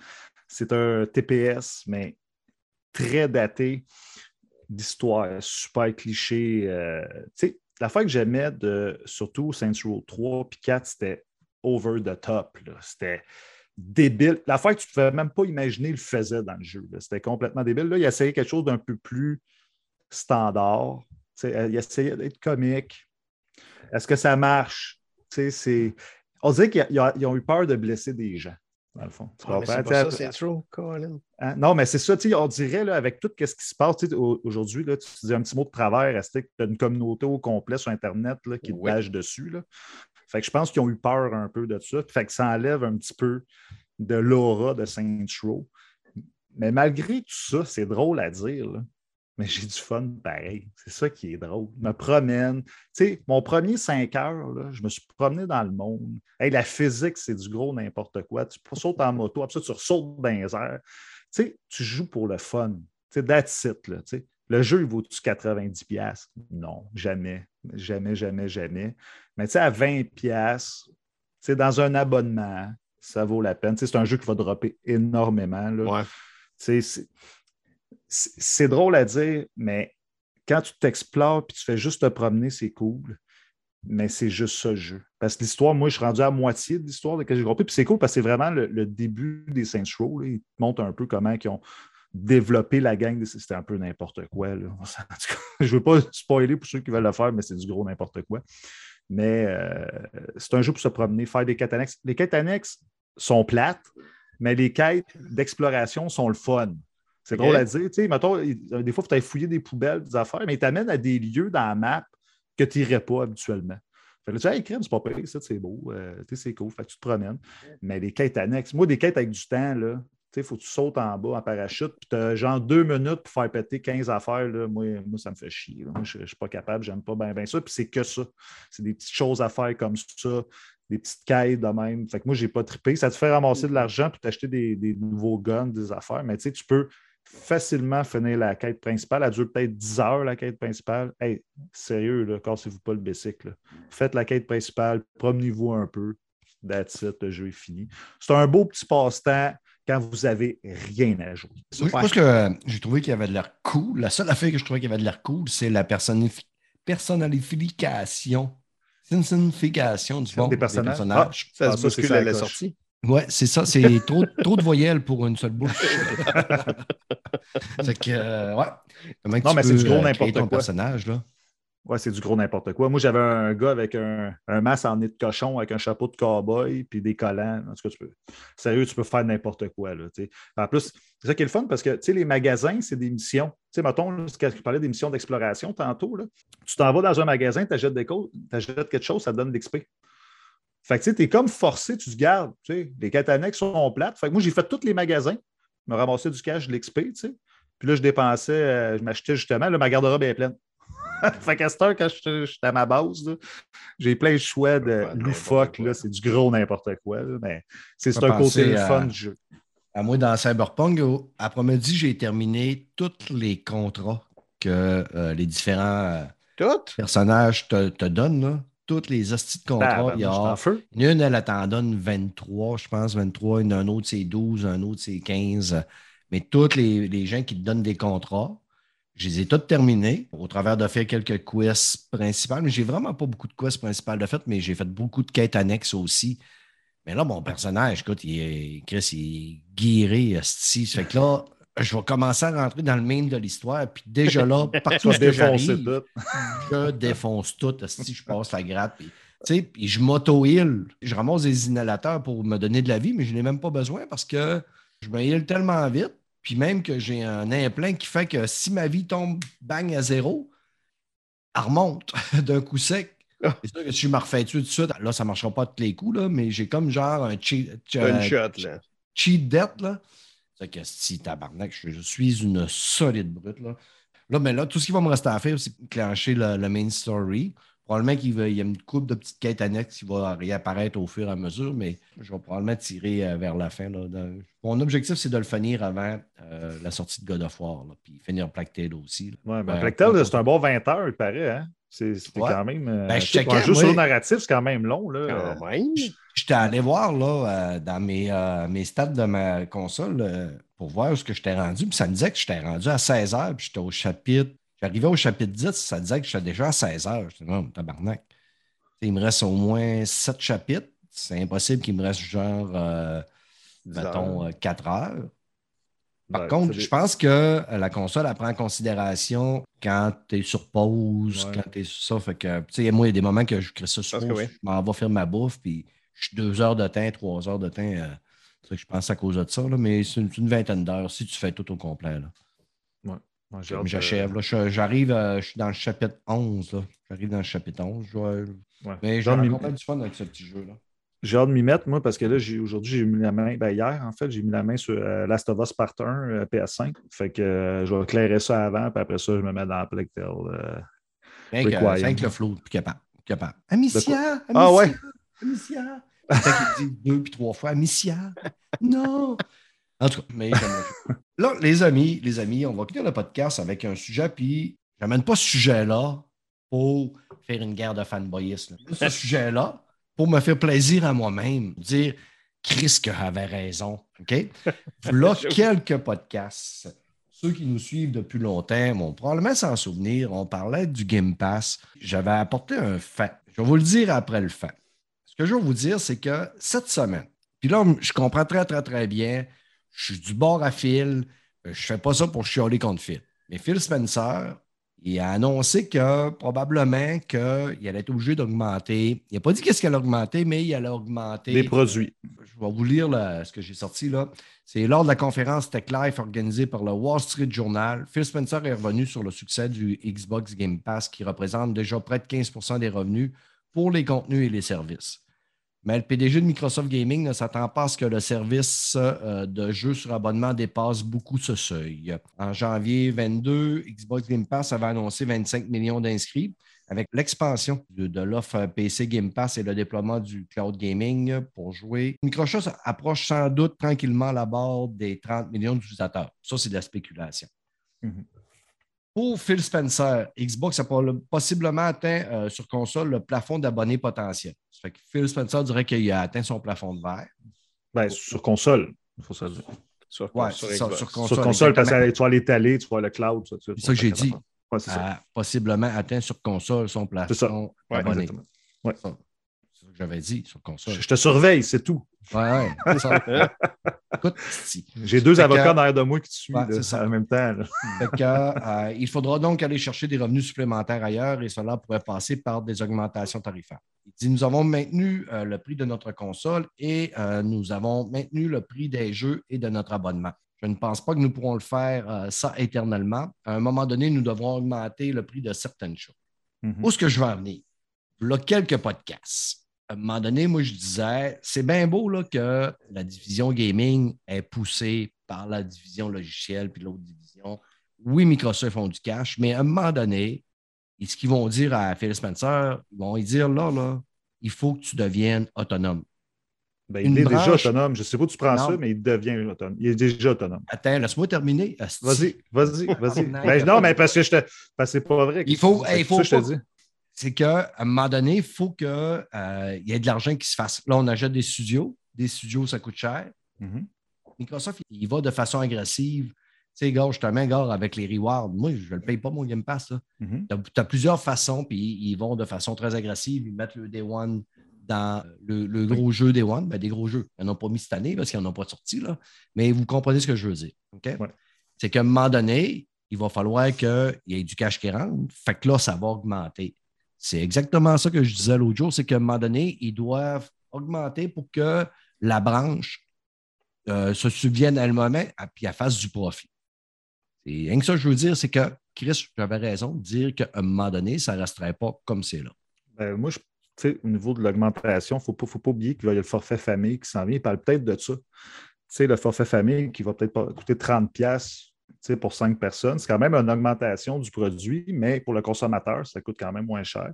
Speaker 2: C'est un TPS, mais très daté d'histoire, super cliché. euh, tu sais, l'affaire que j'aimais de surtout Saints Row 3 puis 4, c'était over the top. C'était débile. L'affaire que tu ne pouvais même pas imaginer le faisait dans le jeu. C'était complètement débile. Là, il essayait quelque chose d'un peu plus standard. Sais, il essayait d'être comique. Est-ce que ça marche? C'est... On dirait qu'ils ont eu peur de blesser des gens, dans le fond. Tu
Speaker 1: Ah, c'est pas ça, c'est trop, Colin.
Speaker 2: Hein? Non, mais c'est ça, tu sais, on dirait, là, avec tout ce qui se passe aujourd'hui, là, tu dis un petit mot de travers, tu as une communauté au complet sur Internet là, qui te
Speaker 1: Oui.
Speaker 2: bâche dessus. Là? Fait que je pense qu'ils ont eu peur un peu de ça. Fait que ça enlève un petit peu de l'aura de Saints Row. Mais malgré tout ça, c'est drôle à dire, là, mais j'ai du fun pareil. C'est ça qui est drôle. Je me promène. Tu sais, mon premier 5 heures, là, je me suis promené dans le monde. Hey, la physique, c'est du gros n'importe quoi. Tu sautes en moto, après ça, tu ressautes dans les airs. Tu sais, tu joues pour le fun. Tu sais, that's it, là, tu sais. Le jeu, il vaut-tu 90$? piastres? Non, jamais. Jamais, jamais, jamais. Mais tu sais, à 20$, piastres, tu sais, dans un abonnement, ça vaut la peine. Tu sais, c'est un jeu qui va dropper énormément. Là.
Speaker 1: Ouais.
Speaker 2: Tu sais, c'est- drôle à dire, mais quand tu t'explores puis tu fais juste te promener, c'est cool. Mais c'est juste le jeu. Parce que l'histoire, moi, je suis rendu à moitié de l'histoire de que j'ai compris. Puis c'est cool parce que c'est vraiment le, début des Saints Row. Ils te montrent un peu comment ils ont développé la gang. C'était un peu n'importe quoi. (laughs) je ne veux pas spoiler pour ceux qui veulent le faire, mais c'est du gros n'importe quoi. Mais euh, c'est un jeu pour se promener, faire des quêtes annexes. Les quêtes annexes sont plates, mais les quêtes d'exploration sont le fun. C'est drôle à dire. Tu sais, mettons, il- des fois, il faut aller fouiller des poubelles, des affaires, mais ils t'amènent à des lieux dans la map que tu n'irais pas habituellement. Fait que tu dis, hey, crème, c'est pas pire, ça, c'est beau, euh, c'est cool. Fait que tu te promènes. Mais les quêtes annexes, moi, des quêtes avec du temps, là, tu sais, il faut que tu sautes en bas en parachute, puis tu as genre deux minutes pour faire péter 15 affaires. Là. Moi, moi, ça me fait chier. là. Moi, je ne suis pas capable, j'aime pas bien ça. Puis c'est que ça. C'est des petites choses à faire comme ça, des petites quêtes de même. Fait que moi, j'ai pas trippé. Ça te fait ramasser de l'argent puis t'acheter des, des nouveaux guns, des affaires. Mais tu sais, tu peux facilement finir la quête principale. Elle dure peut-être 10 heures, la quête principale. Hey, sérieux, là, cassez-vous pas le bicycle. là. Faites la quête principale, promenez-vous un peu. That's it, le jeu est fini. C'est un beau petit passe-temps quand vous avez rien à jouer.
Speaker 3: Moi, je pense que j'ai trouvé qu'il y avait de l'air cool. La seule affaire que je trouvais qu'il y avait de l'air cool, c'est la personnif- personnalification. Personification du fond
Speaker 2: Des personnages. Ah,
Speaker 1: se
Speaker 2: ça, c'est
Speaker 1: bouscule
Speaker 2: ça,
Speaker 1: à
Speaker 2: la
Speaker 1: sortie.
Speaker 3: Ouais, c'est ça. C'est (laughs) trop, trop de voyelles pour une seule bouche. fait que, euh, ouais. Comment
Speaker 2: Non,
Speaker 3: tu
Speaker 2: mais c'est du gros
Speaker 3: euh,
Speaker 2: n'importe
Speaker 3: ton
Speaker 2: quoi.
Speaker 3: personnage, là?
Speaker 2: Ouais, c'est du gros n'importe quoi. Moi, j'avais un gars avec un, un masque en nez de cochon, avec un chapeau de cow-boy, puis des collants. En tout cas, tu peux. Sérieux, tu peux faire n'importe quoi. Là, en plus, c'est ça qui est le fun parce que tu sais, les magasins, c'est des missions. Tu sais, mettons, tu parlais des missions d'exploration tantôt, là, tu t'en vas dans un magasin, tu achètes, t'achètes quelque chose, ça te donne de l'XP. Fait que tu es comme forcé, tu te gardes. Tu sais, les annexes sont plates. Fait que moi, j'ai fait tous les magasins, je me ramassais du cash, de l'XP, tu sais. Puis là, je dépensais, euh, je m'achetais justement, là, ma garde-robe est pleine. (laughs) fait qu'à cette heure, quand je- j'étais à ma base, j'ai plein de choix de loufoque. C'est du gros n'importe quoi. là, mais c'est un côté
Speaker 3: à-
Speaker 2: fun du jeu.
Speaker 3: À moi, dans Cyberpunk, après-midi, j'ai terminé tous les contrats que euh, les différents euh,
Speaker 1: Tout?
Speaker 3: personnages te, te donnent. Là. Toutes les hosties de contrats. Il y
Speaker 2: je suis
Speaker 3: a
Speaker 2: en feu.
Speaker 3: Il y en a une, elle t'en donne 23, je pense, 23. Il y en a un autre, c'est 12, un autre, c'est 15. Mais tous les, les gens qui te donnent des contrats, je les ai tous terminés au travers de faire quelques quests principales. Mais j'ai vraiment pas beaucoup de quests principales de fait, mais j'ai fait beaucoup de quêtes annexes aussi. Mais là, mon personnage, écoute, il est, Chris, il est guéri, hostie. Ça fait que là, je vais commencer à rentrer dans le main de l'histoire. Puis déjà là, (laughs) partout
Speaker 2: défoncer
Speaker 3: j'arrive,
Speaker 2: tout.
Speaker 3: je défonce tout. hostie, je passe la grappe. puis Tu sais, puis je m'auto-heal. Je ramasse des inhalateurs pour me donner de la vie, mais je n'ai même pas besoin parce que je me heal tellement vite. Puis même que j'ai un implant qui fait que si ma vie tombe bang à zéro, elle remonte (laughs) d'un coup sec.
Speaker 1: Ah.
Speaker 3: C'est sûr que si je me refais tuer tout de suite, là, ça ne marchera pas tous les coups, là, mais j'ai comme genre un cheat,
Speaker 1: Une shot, là.
Speaker 3: cheat debt. Là. C'est que si tabarnak, je, suis une solide brute. Là. Là, mais là, tout ce qui va me rester à faire, c'est clencher le, le main story. Probablement qu'il y a une coupe de petites quêtes annexes qui va réapparaître au fur et à mesure, mais je vais probablement tirer euh, vers la fin. là. Dans- Mon objectif, c'est de le finir avant euh, la sortie de God of War, là, puis finir Black Tail aussi.
Speaker 2: Ouais, ben,
Speaker 3: ouais.
Speaker 2: c'est un bon 20 heures, il paraît. Hein? C'est
Speaker 3: Ouais.
Speaker 2: quand même. euh,
Speaker 3: Ben, je
Speaker 2: un jeu sur le narratif, c'est quand même long. Là.
Speaker 1: Quand même.
Speaker 3: J'étais allé voir là, euh, dans mes, euh, mes stats de ma console euh, pour voir où ce que j'étais rendu. Puis ça me disait que j'étais rendu à 16 heures. Puis j'étais au chapitre. J'arrivais au chapitre 10, ça disait que j'étais déjà à 16 heures. J'étais non, tabarnak. Il me reste au moins 7 chapitres. C'est impossible qu'il me reste genre, euh, mettons,
Speaker 1: heures.
Speaker 3: euh, 4 heures. Par
Speaker 2: Ouais,
Speaker 3: contre, je pense que la console, elle prend en considération quand tu es sur pause,
Speaker 2: Ouais.
Speaker 3: quand tu es sur ça. Fait que, tu sais, moi, il y a des moments que je crée ça sur pause,
Speaker 1: oui.
Speaker 3: je m'en vais faire ma bouffe, puis je suis deux heures de temps, trois heures de temps. euh, je pense à cause de ça, là, mais c'est une, vingtaine d'heures si tu fais tout au complet. Là.
Speaker 2: Ouais,
Speaker 3: J'achève. J'arrive, euh, je suis dans le chapitre 11. là. J'arrive dans le chapitre 11. Je vais-
Speaker 2: ouais.
Speaker 3: Mais j'ai
Speaker 2: J'ai hâte de m'y-
Speaker 3: encore du fun avec ce petit jeu-là.
Speaker 2: J'ai hâte de m'y mettre, moi, parce que là, aujourd'hui, j'ai mis la main. Ben, hier, en fait, j'ai mis la main sur euh, Last of Us Part 1 euh, PS5. Fait que euh, je vais éclairer ça avant, puis après ça, je me mets dans Plague Tale. euh.
Speaker 3: Rien que, le flow, plus capable. capable. Amicia! Amicia!
Speaker 2: Ah ouais?
Speaker 3: Amicia! Peut-être qu'il dit deux puis trois fois Amicia! Non! En tout cas, mais j'aime le jeu. (laughs) Là, les amis, les amis, on va finir le podcast avec un sujet, puis j'amène pas ce sujet-là pour faire une guerre de fanboyisme. Ce sujet-là, pour me faire plaisir à moi-même, dire Chris que avait raison. OK? (laughs) Là, quelques podcasts. Ceux qui nous suivent depuis longtemps vont probablement s'en souvenir. On parlait du Game Pass. J'avais apporté un fait. Je vais vous le dire après le fait. Ce que je vais vous dire, c'est que cette semaine, puis là, je comprends très, très, très bien. Je suis du bord à Phil. Je ne fais pas ça pour chialer contre Phil. Mais Phil Spencer, il a annoncé que probablement qu'il allait être obligé d'augmenter. Il n'a pas dit qu'est-ce qu'il allait augmenter, mais il allait augmenter.
Speaker 2: Des produits.
Speaker 3: Je vais vous lire ce que j'ai sorti là. C'est lors de la conférence Tech Life organisée par le Wall Street Journal. Phil Spencer est revenu sur le succès du Xbox Game Pass qui représente déjà près de 15% des revenus pour les contenus et les services. Mais le PDG de Microsoft Gaming ne s'attend pas à ce que le service euh, de jeux sur abonnement dépasse beaucoup ce seuil. En janvier 22, Xbox Game Pass avait annoncé 25 millions d'inscrits. Avec l'expansion de, l'offre PC Game Pass et le déploiement du cloud gaming pour jouer, Microsoft approche sans doute tranquillement la barre des 30 millions d'utilisateurs. Ça, c'est de la spéculation.
Speaker 2: Mhm.
Speaker 3: Pour Phil Spencer, Xbox a possiblement atteint euh, sur console le plafond d'abonnés potentiels. Ça fait que Phil Spencer dirait qu'il a atteint son plafond de verre.
Speaker 2: Ben, sur console, il faut ça dire.
Speaker 1: Sur,
Speaker 3: Ouais,
Speaker 1: sur
Speaker 3: ça, console.
Speaker 2: sur console, parce que tu vas l'étaler, tu vas le cloud.
Speaker 3: C'est ça que j'ai dit.
Speaker 2: Ouais, ça.
Speaker 3: a possiblement atteint sur console son
Speaker 2: C'est ça.
Speaker 3: plafond
Speaker 2: Ouais,
Speaker 3: d'abonnés.
Speaker 2: exactement. Ouais.
Speaker 3: Ça, C'est ce que j'avais dit sur console.
Speaker 2: Je, te surveille, c'est tout.
Speaker 3: Ouais, ouais. ça. (laughs) Écoute.
Speaker 2: J'ai deux
Speaker 3: que-
Speaker 2: avocats derrière de moi qui te suivent
Speaker 3: Ouais, ça.
Speaker 2: en même temps. (laughs)
Speaker 3: que, euh, il faudra donc aller chercher des revenus supplémentaires ailleurs et cela pourrait passer par des augmentations tarifaires. Il dit Nous avons maintenu euh, le prix de notre console et euh, nous avons maintenu le prix des jeux et de notre abonnement. Je ne pense pas que nous pourrons le faire ça éternellement. À un moment donné, nous devrons augmenter le prix de certaines choses.
Speaker 2: Mhm.
Speaker 3: Où est-ce que je veux en venir? Là, quelques podcasts. À un moment donné, moi, je disais, c'est bien beau là, que la division gaming est poussée par la division logicielle puis l'autre division. Oui, Microsoft font du cash, mais à un moment donné, et ce qu'ils vont dire à Phil Spencer, ils vont lui dire là, là, il faut que tu deviennes autonome.
Speaker 2: Ben, il
Speaker 3: Une
Speaker 2: est déjà autonome. Je ne sais pas où tu prends
Speaker 3: Non.
Speaker 2: ça, mais il devient autonome. Il est déjà autonome.
Speaker 3: Attends, laisse-moi terminer.
Speaker 2: Vas-y, vas-y, vas-y.
Speaker 3: Non, (laughs)
Speaker 2: Ben, non, mais parce que je te. Parce que c'est pas vrai.
Speaker 3: Il faut-
Speaker 2: C'est
Speaker 3: il faut
Speaker 2: ça que je te dis.
Speaker 3: C'est qu'à un moment donné, il faut qu'il y ait de l'argent qui se fasse. Là, on achète des studios. Des studios, ça coûte cher.
Speaker 2: Mhm.
Speaker 3: Microsoft, il va de façon agressive. Tu sais, gars, je te mets, gars, avec les rewards. Moi, je ne le paye pas, mon Game Pass.
Speaker 2: Mhm.
Speaker 3: Tu as, plusieurs façons, puis ils vont de façon très agressive. Ils mettent le Day One dans le, le gros jeu Day One. Ben, des gros jeux. Ils n'en ont pas mis cette année parce qu'ils n'en ont pas sorti. Là. Mais vous comprenez ce que je veux dire.
Speaker 2: Ouais.
Speaker 3: C'est qu'à un moment donné, il va falloir qu'il y ait du cash qui rentre. Fait que là, ça va augmenter. C'est exactement ça que je disais l'autre jour, c'est qu'à un moment donné, ils doivent augmenter pour que la branche euh, se souvienne elle-même et elle fasse du profit. Et rien que ça, je veux dire, c'est que Chris, j'avais raison de dire qu'à un moment donné, ça ne resterait pas comme c'est là.
Speaker 2: Ben, moi, au niveau de l'augmentation, il ne faut pas, oublier qu'il y a le forfait famille qui s'en vient. Il parle peut-être de ça. Tu sais, le forfait famille qui va peut-être coûter 30$ tu sais, pour 5 personnes. C'est quand même une augmentation du produit, mais pour le consommateur, ça coûte quand même moins cher.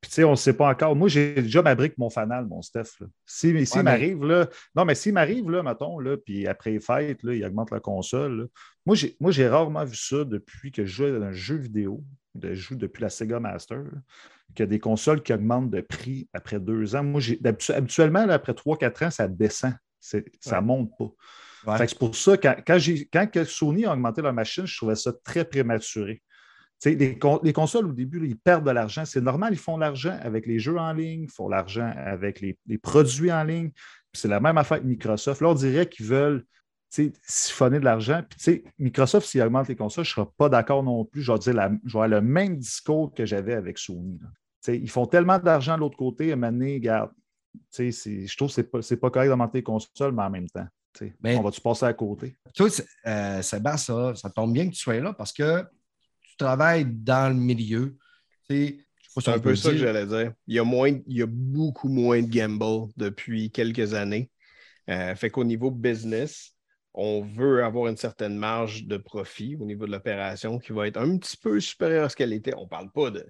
Speaker 2: Puis, tu sais, on ne sait pas encore. Moi, j'ai déjà ma brique, mon fanal, mon Steph. là. Si, s'il
Speaker 3: mais-
Speaker 2: m'arrive, là, non, mais s'il m'arrive, là, mettons, là, puis après les fêtes, là, il augmente la console. là. Moi, j'ai, moi, j'ai rarement vu ça depuis que je joue à un jeu vidéo, je joue depuis la Sega Master, là, qu'il y a des consoles qui augmentent de prix après deux ans. Moi, j'ai, habituellement, là, après trois, quatre ans, ça descend. C'est- ça ne monte pas. Que c'est pour ça, quand, quand, que Sony a augmenté leur machine, je trouvais ça très prématuré. Les, les consoles, au début, ils perdent de l'argent. C'est normal, ils font de l'argent avec les jeux en ligne, ils font de l'argent avec les, produits en ligne. C'est la même affaire avec Microsoft. Là, on dirait qu'ils veulent siphonner de l'argent. Microsoft, s'ils augmentent les consoles, je ne serai pas d'accord non plus. Je vais avoir le même discours que j'avais avec Sony. ils font tellement d'argent de l'autre côté, à un moment donné, regarde, je trouve que ce n'est pas correct d'augmenter les consoles, mais en même temps.
Speaker 3: Mais-
Speaker 2: on va-tu passer à côté?
Speaker 3: C'est- euh, Sébastien, ça, ça tombe bien que tu sois là parce que tu travailles dans le milieu.
Speaker 1: C'est un peu ça que j'allais dire. Il y, a moins, il y a beaucoup moins de gamble depuis quelques années. Euh, fait qu'au niveau business, on veut avoir une certaine marge de profit au niveau de l'opération qui va être un petit peu supérieure à ce qu'elle était. On ne parle pas de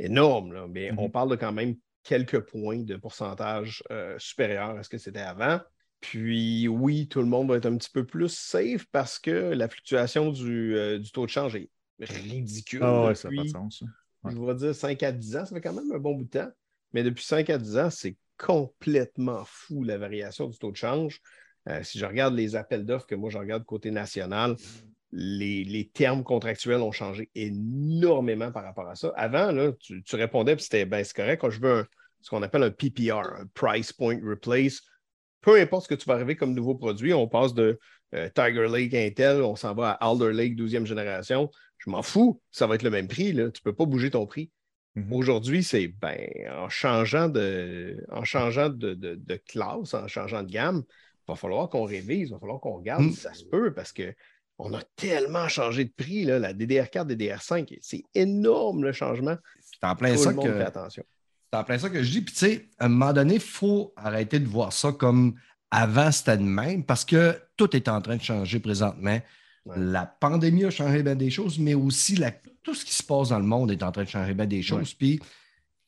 Speaker 1: énorme, là, mais
Speaker 2: Mhm.
Speaker 1: on parle de quand même quelques points de pourcentage euh, supérieur à ce que c'était avant. Puis oui, tout le monde va être un petit peu plus safe parce que la fluctuation du, euh, du taux de change est ridicule.
Speaker 2: Ah ouais, ça n'a pas
Speaker 1: depuis-
Speaker 2: de sens. Ouais.
Speaker 1: je vais dire 5 à 10 ans, ça fait quand même un bon bout de temps. Mais depuis 5 à 10 ans, c'est complètement fou la variation du taux de change. Euh, si je regarde les appels d'offres que moi je regarde côté national, les, les termes contractuels ont changé énormément par rapport à ça. Avant, là, tu, tu répondais, puis c'était ben, c'est correct, quand je veux un- ce qu'on appelle un PPR, un Price Point Replace, peu importe ce que tu vas arriver comme nouveau produit, on passe de euh, Tiger Lake Intel, on s'en va à Alder Lake 12e génération. Je m'en fous, ça va être le même prix. Là. Tu ne peux pas bouger ton prix.
Speaker 2: Mhm.
Speaker 1: Aujourd'hui, c'est ben, en changeant, de, en changeant de, de- de classe, en changeant de gamme, il va falloir qu'on révise, il va falloir qu'on regarde
Speaker 3: Mm.
Speaker 1: si ça se peut parce qu'on a tellement changé de prix. Là, la DDR4, DDR5, c'est énorme le changement.
Speaker 3: C'est en plein
Speaker 1: Tout
Speaker 3: ça
Speaker 1: le monde
Speaker 3: que.
Speaker 1: fait attention.
Speaker 3: C'est en plein ça que je dis. Puis, tu sais, à un moment donné, il faut arrêter de voir ça comme avant, c'était de même, parce que tout est en train de changer présentement.
Speaker 1: Ouais.
Speaker 3: La pandémie a changé bien des choses, mais aussi la- tout ce qui se passe dans le monde est en train de changer bien des choses. Puis,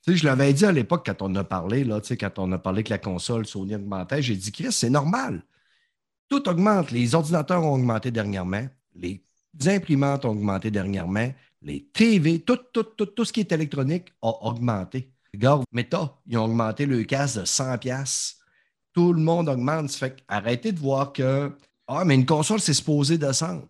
Speaker 3: tu sais, je l'avais dit à l'époque quand on a parlé, là, tu sais, quand on a parlé que la console Sony augmentait, j'ai dit, Chris, c'est normal. Tout augmente. Les ordinateurs ont augmenté dernièrement, les imprimantes ont augmenté dernièrement, les TV, tout, tout, tout, tout ce qui est électronique a augmenté. Regarde, Meta, ils ont augmenté le casque de 100 pièces. Tout le monde augmente. Ça fait arrêtez de voir que ah, mais une console, c'est supposé descendre.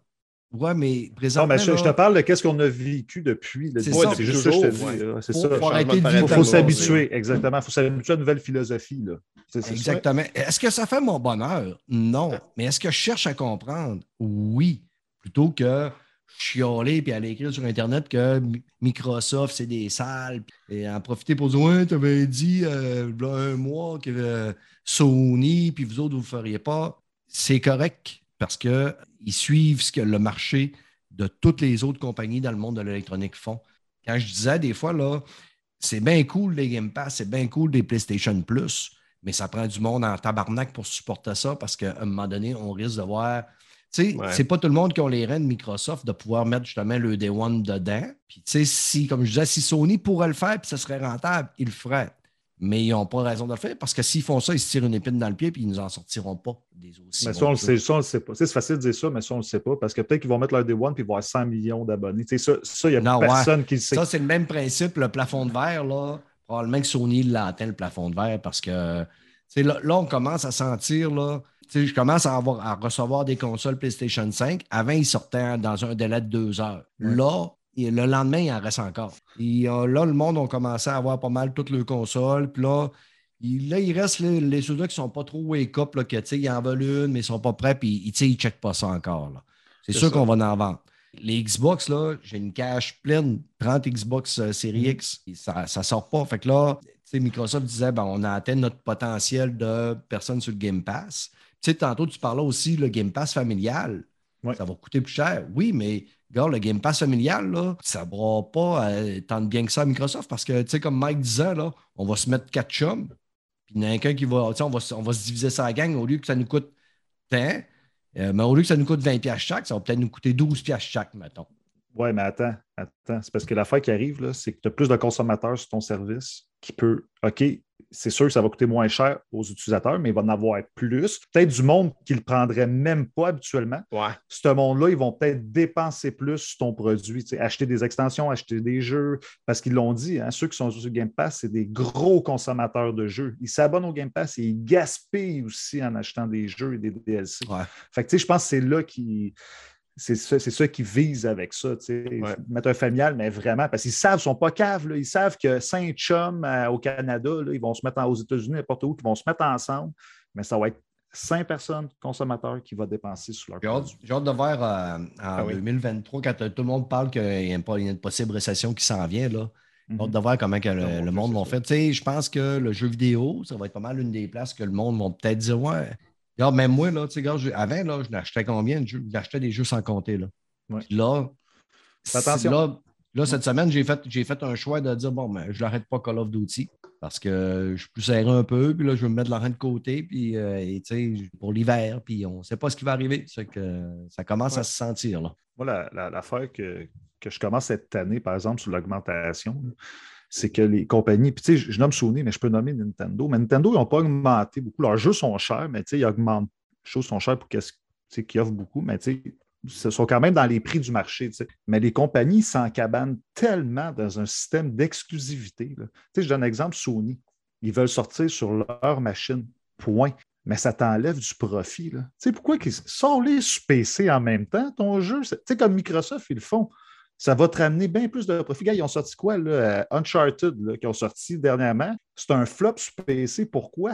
Speaker 3: Ouais, mais
Speaker 2: Non,
Speaker 3: présentement.
Speaker 2: mais je, je te parle de qu'est-ce qu'on a vécu depuis.
Speaker 3: C'est
Speaker 2: Ouais,
Speaker 3: ça.
Speaker 2: c'est juste ça que je te dis. C'est
Speaker 3: faut-
Speaker 2: ça. Il faut s'habituer, exactement. Il faut s'habituer à une nouvelle philosophie. Là. C'est- c'est ça.
Speaker 3: Exactement. Est-ce que ça fait mon bonheur? Non. Mais est-ce que je cherche à comprendre? Oui. Plutôt que chialer puis aller écrire sur Internet que Mi- Microsoft, c'est des salles. Et en profiter pour dire Ouais, tu avais dit euh, un mois que euh, Sony, puis vous autres, vous ne feriez pas. C'est correct parce qu'ils suivent ce que le marché de toutes les autres compagnies dans le monde de l'électronique font. Quand je disais des fois, là, c'est bien cool les Game Pass, c'est bien cool des PlayStation Plus, mais ça prend du monde en tabarnak pour supporter ça parce qu'à un moment donné, on risque de voir. Tu sais,
Speaker 1: Ouais.
Speaker 3: c'est pas tout le monde qui a les reins de Microsoft de pouvoir mettre justement le Day One dedans. Puis, tu sais, si, comme je disais, si Sony pourrait le faire puis ça serait rentable, ils le feraient. Mais ils n'ont pas raison de le faire parce que s'ils font ça, ils se tirent une épine dans le pied puis ils ne nous en sortiront pas des aussi.
Speaker 2: Mais ça, on le sait, ça, on le sait pas. C'est facile de dire ça, mais ça, on ne le sait pas. Parce que peut-être qu'ils vont mettre leur Day One puis ils vont avoir 100 millions d'abonnés. Tu sais, Ça, il n'y a
Speaker 3: Non,
Speaker 2: personne qui le sait.
Speaker 3: Ça, c'est le même principe, le plafond de verre, là. Probablement que Sony l'a atteint, le plafond de verre, parce que là, là, on commence à sentir, là. Je commence à, avoir, à recevoir des consoles PlayStation 5. Avant, ils sortaient dans un délai de deux heures. Là, et le lendemain, il en reste encore. Et euh, là, le monde a commencé à avoir pas mal toutes leurs consoles. Puis là, il, là, il reste les, les ceux-là qui ne sont pas trop wake-up, ils en veulent une, mais ils ne sont pas prêts, puis ils ne checkent pas ça encore. C'est sûr qu'on va en vendre. Les Xbox, là, j'ai une cache pleine, 30 Xbox euh, Series X, et ça ne sort pas. Fait que là, Microsoft disait, ben, on a atteint notre potentiel de personnes sur le Game Pass. Tantôt, tu parlais aussi le Game Pass familial.
Speaker 2: Ouais.
Speaker 3: Ça va coûter plus cher. Oui, mais regarde, le Game Pass familial, là, ça ne va pas euh, tant de bien que ça à Microsoft parce que, tu sais, comme Mike disait, là, on va se mettre quatre chums, puis il y en a qu'un qui va, on va, se- on va se diviser ça à la gang au lieu que ça nous coûte tant. euh, mais au lieu que ça nous coûte 20$ piastres chaque, ça va peut-être nous coûter 12$ piastres chaque, mettons.
Speaker 2: Ouais, mais attends, attends. C'est parce que l'affaire qui arrive, là, c'est que tu as plus de consommateurs sur ton service qui peut. OK, c'est sûr que ça va coûter moins cher aux utilisateurs, mais il va en avoir plus. Peut-être du monde qui ne le prendrait même pas habituellement.
Speaker 1: Ouais.
Speaker 2: Ce monde-là, ils vont peut-être dépenser plus sur ton produit. tu sais, acheter des extensions, acheter des jeux. Parce qu'ils l'ont dit, hein, ceux qui sont sur Game Pass, c'est des gros consommateurs de jeux. Ils s'abonnent au Game Pass et ils gaspillent aussi en achetant des jeux et des DLC.
Speaker 3: Ouais.
Speaker 2: Fait que, tu sais, je pense que c'est là qui. C'est ça, ça qu'ils visent avec ça.
Speaker 1: Ouais.
Speaker 2: Mettre un familial, mais vraiment, parce qu'ils savent, ils ne sont pas caves, là. ils savent que cinq chums euh, au Canada, là, ils vont se mettre en- aux États-Unis, n'importe où, ils vont se mettre ensemble, mais ça va être cinq personnes consommateurs qui vont dépenser sur leur produit.
Speaker 3: j'ai hâte de voir euh, en
Speaker 1: Ah oui.
Speaker 3: 2023, quand euh, tout le monde parle qu'il y a une, il y a une possible récession qui s'en vient, là. Hâte de voir comment que le,
Speaker 2: Ah,
Speaker 3: le monde. Tu sais, je pense que le jeu vidéo, ça va être pas mal une des places que le monde va peut-être dire Ouais. Regarde, même moi, là, tu sais, avant, là, je n'achetais combien de jeux? J'achetais des jeux sans compter. Là.
Speaker 2: Ouais.
Speaker 3: Là,
Speaker 2: attention.
Speaker 3: là, là, cette semaine, j'ai fait, j'ai fait un choix de dire bon, ben, je n'arrête pas Call of Duty parce que je suis plus serré un peu, puis là, je vais me mettre l'argent de côté, puis euh, et, pour l'hiver, puis on ne sait pas ce qui va arriver. Que ça commence à se sentir. Là.
Speaker 2: Moi, la- la- l'affaire que, que je commence cette année, par exemple, sur l'augmentation, c'est que les compagnies, puis tu sais, je, nomme Sony, mais je peux nommer Nintendo. Mais Nintendo, ils n'ont pas augmenté beaucoup. Leurs jeux sont chers, mais tu sais, ils augmentent. Les choses sont chères pour qu'est-ce qu'ils offrent beaucoup, mais tu sais, ce sont quand même dans les prix du marché. tu sais. Mais les compagnies s'encabanent tellement dans un système d'exclusivité. Tu sais, je donne un exemple, Sony. Ils veulent sortir sur leur machine. Point. Mais ça t'enlève du profit. là. Tu sais, pourquoi qu'ils sors-les sur PC en même temps, ton jeu? Tu sais, comme Microsoft, ils le font. Ça va te ramener bien plus de profit. Gars, ils ont sorti quoi, là? Euh, Uncharted, là, qui ont sorti dernièrement? C'est un flop sur PC. Pourquoi?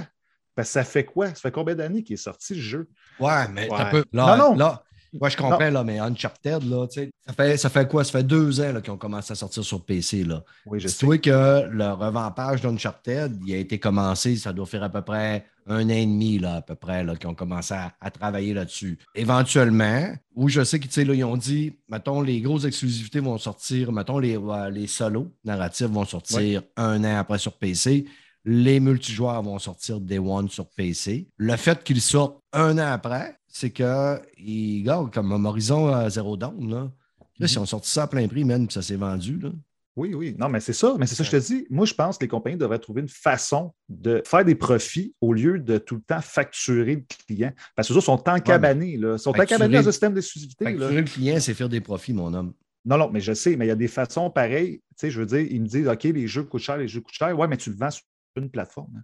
Speaker 2: Parce que ça fait quoi? Ça fait combien d'années qu'il est sorti le jeu?
Speaker 3: Ouais, mais
Speaker 1: Ouais.
Speaker 3: peu. Là,
Speaker 2: Non, non.
Speaker 3: là, moi, je comprends, là, mais Uncharted, là, ça fait, ça fait quoi? Ça fait deux ans qu'ils ont commencé à sortir sur PC. Là.
Speaker 2: Oui, je sais.
Speaker 3: Que le revampage d'Uncharted, il a été commencé, ça doit faire à peu près un an et demi, là, à peu près, là, qu'ils ont commencé à, à travailler là-dessus. Éventuellement, où je sais qu'ils ont dit, mettons, les grosses exclusivités vont sortir, mettons, les, euh, les solos narratifs vont sortir un an après sur PC. Les multijoueurs vont sortir Day One sur PC. Le fait qu'ils sortent un an après, c'est que, ils, regarde, comme Horizon euh, Zero Dawn, là, Là, si on sorti ça à plein prix, puis ça s'est vendu, là.
Speaker 2: Oui, oui. Non, mais c'est ça. Mais c'est ça que je te dis. Moi, je pense que les compagnies devraient trouver une façon de faire des profits au lieu de tout le temps facturer le client. Parce que eux sont encabanés. là. Ils sont
Speaker 3: Facturer-
Speaker 2: encabanés dans un système d'exclusivité. là.
Speaker 3: Facturer le client, c'est faire des profits, mon homme.
Speaker 2: Non, non, mais je sais, mais il y a des façons pareilles. Tu sais, je veux dire, ils me disent OK, les jeux coûtent cher, les jeux coûtent cher. Ouais, mais tu le vends sur une plateforme. hein.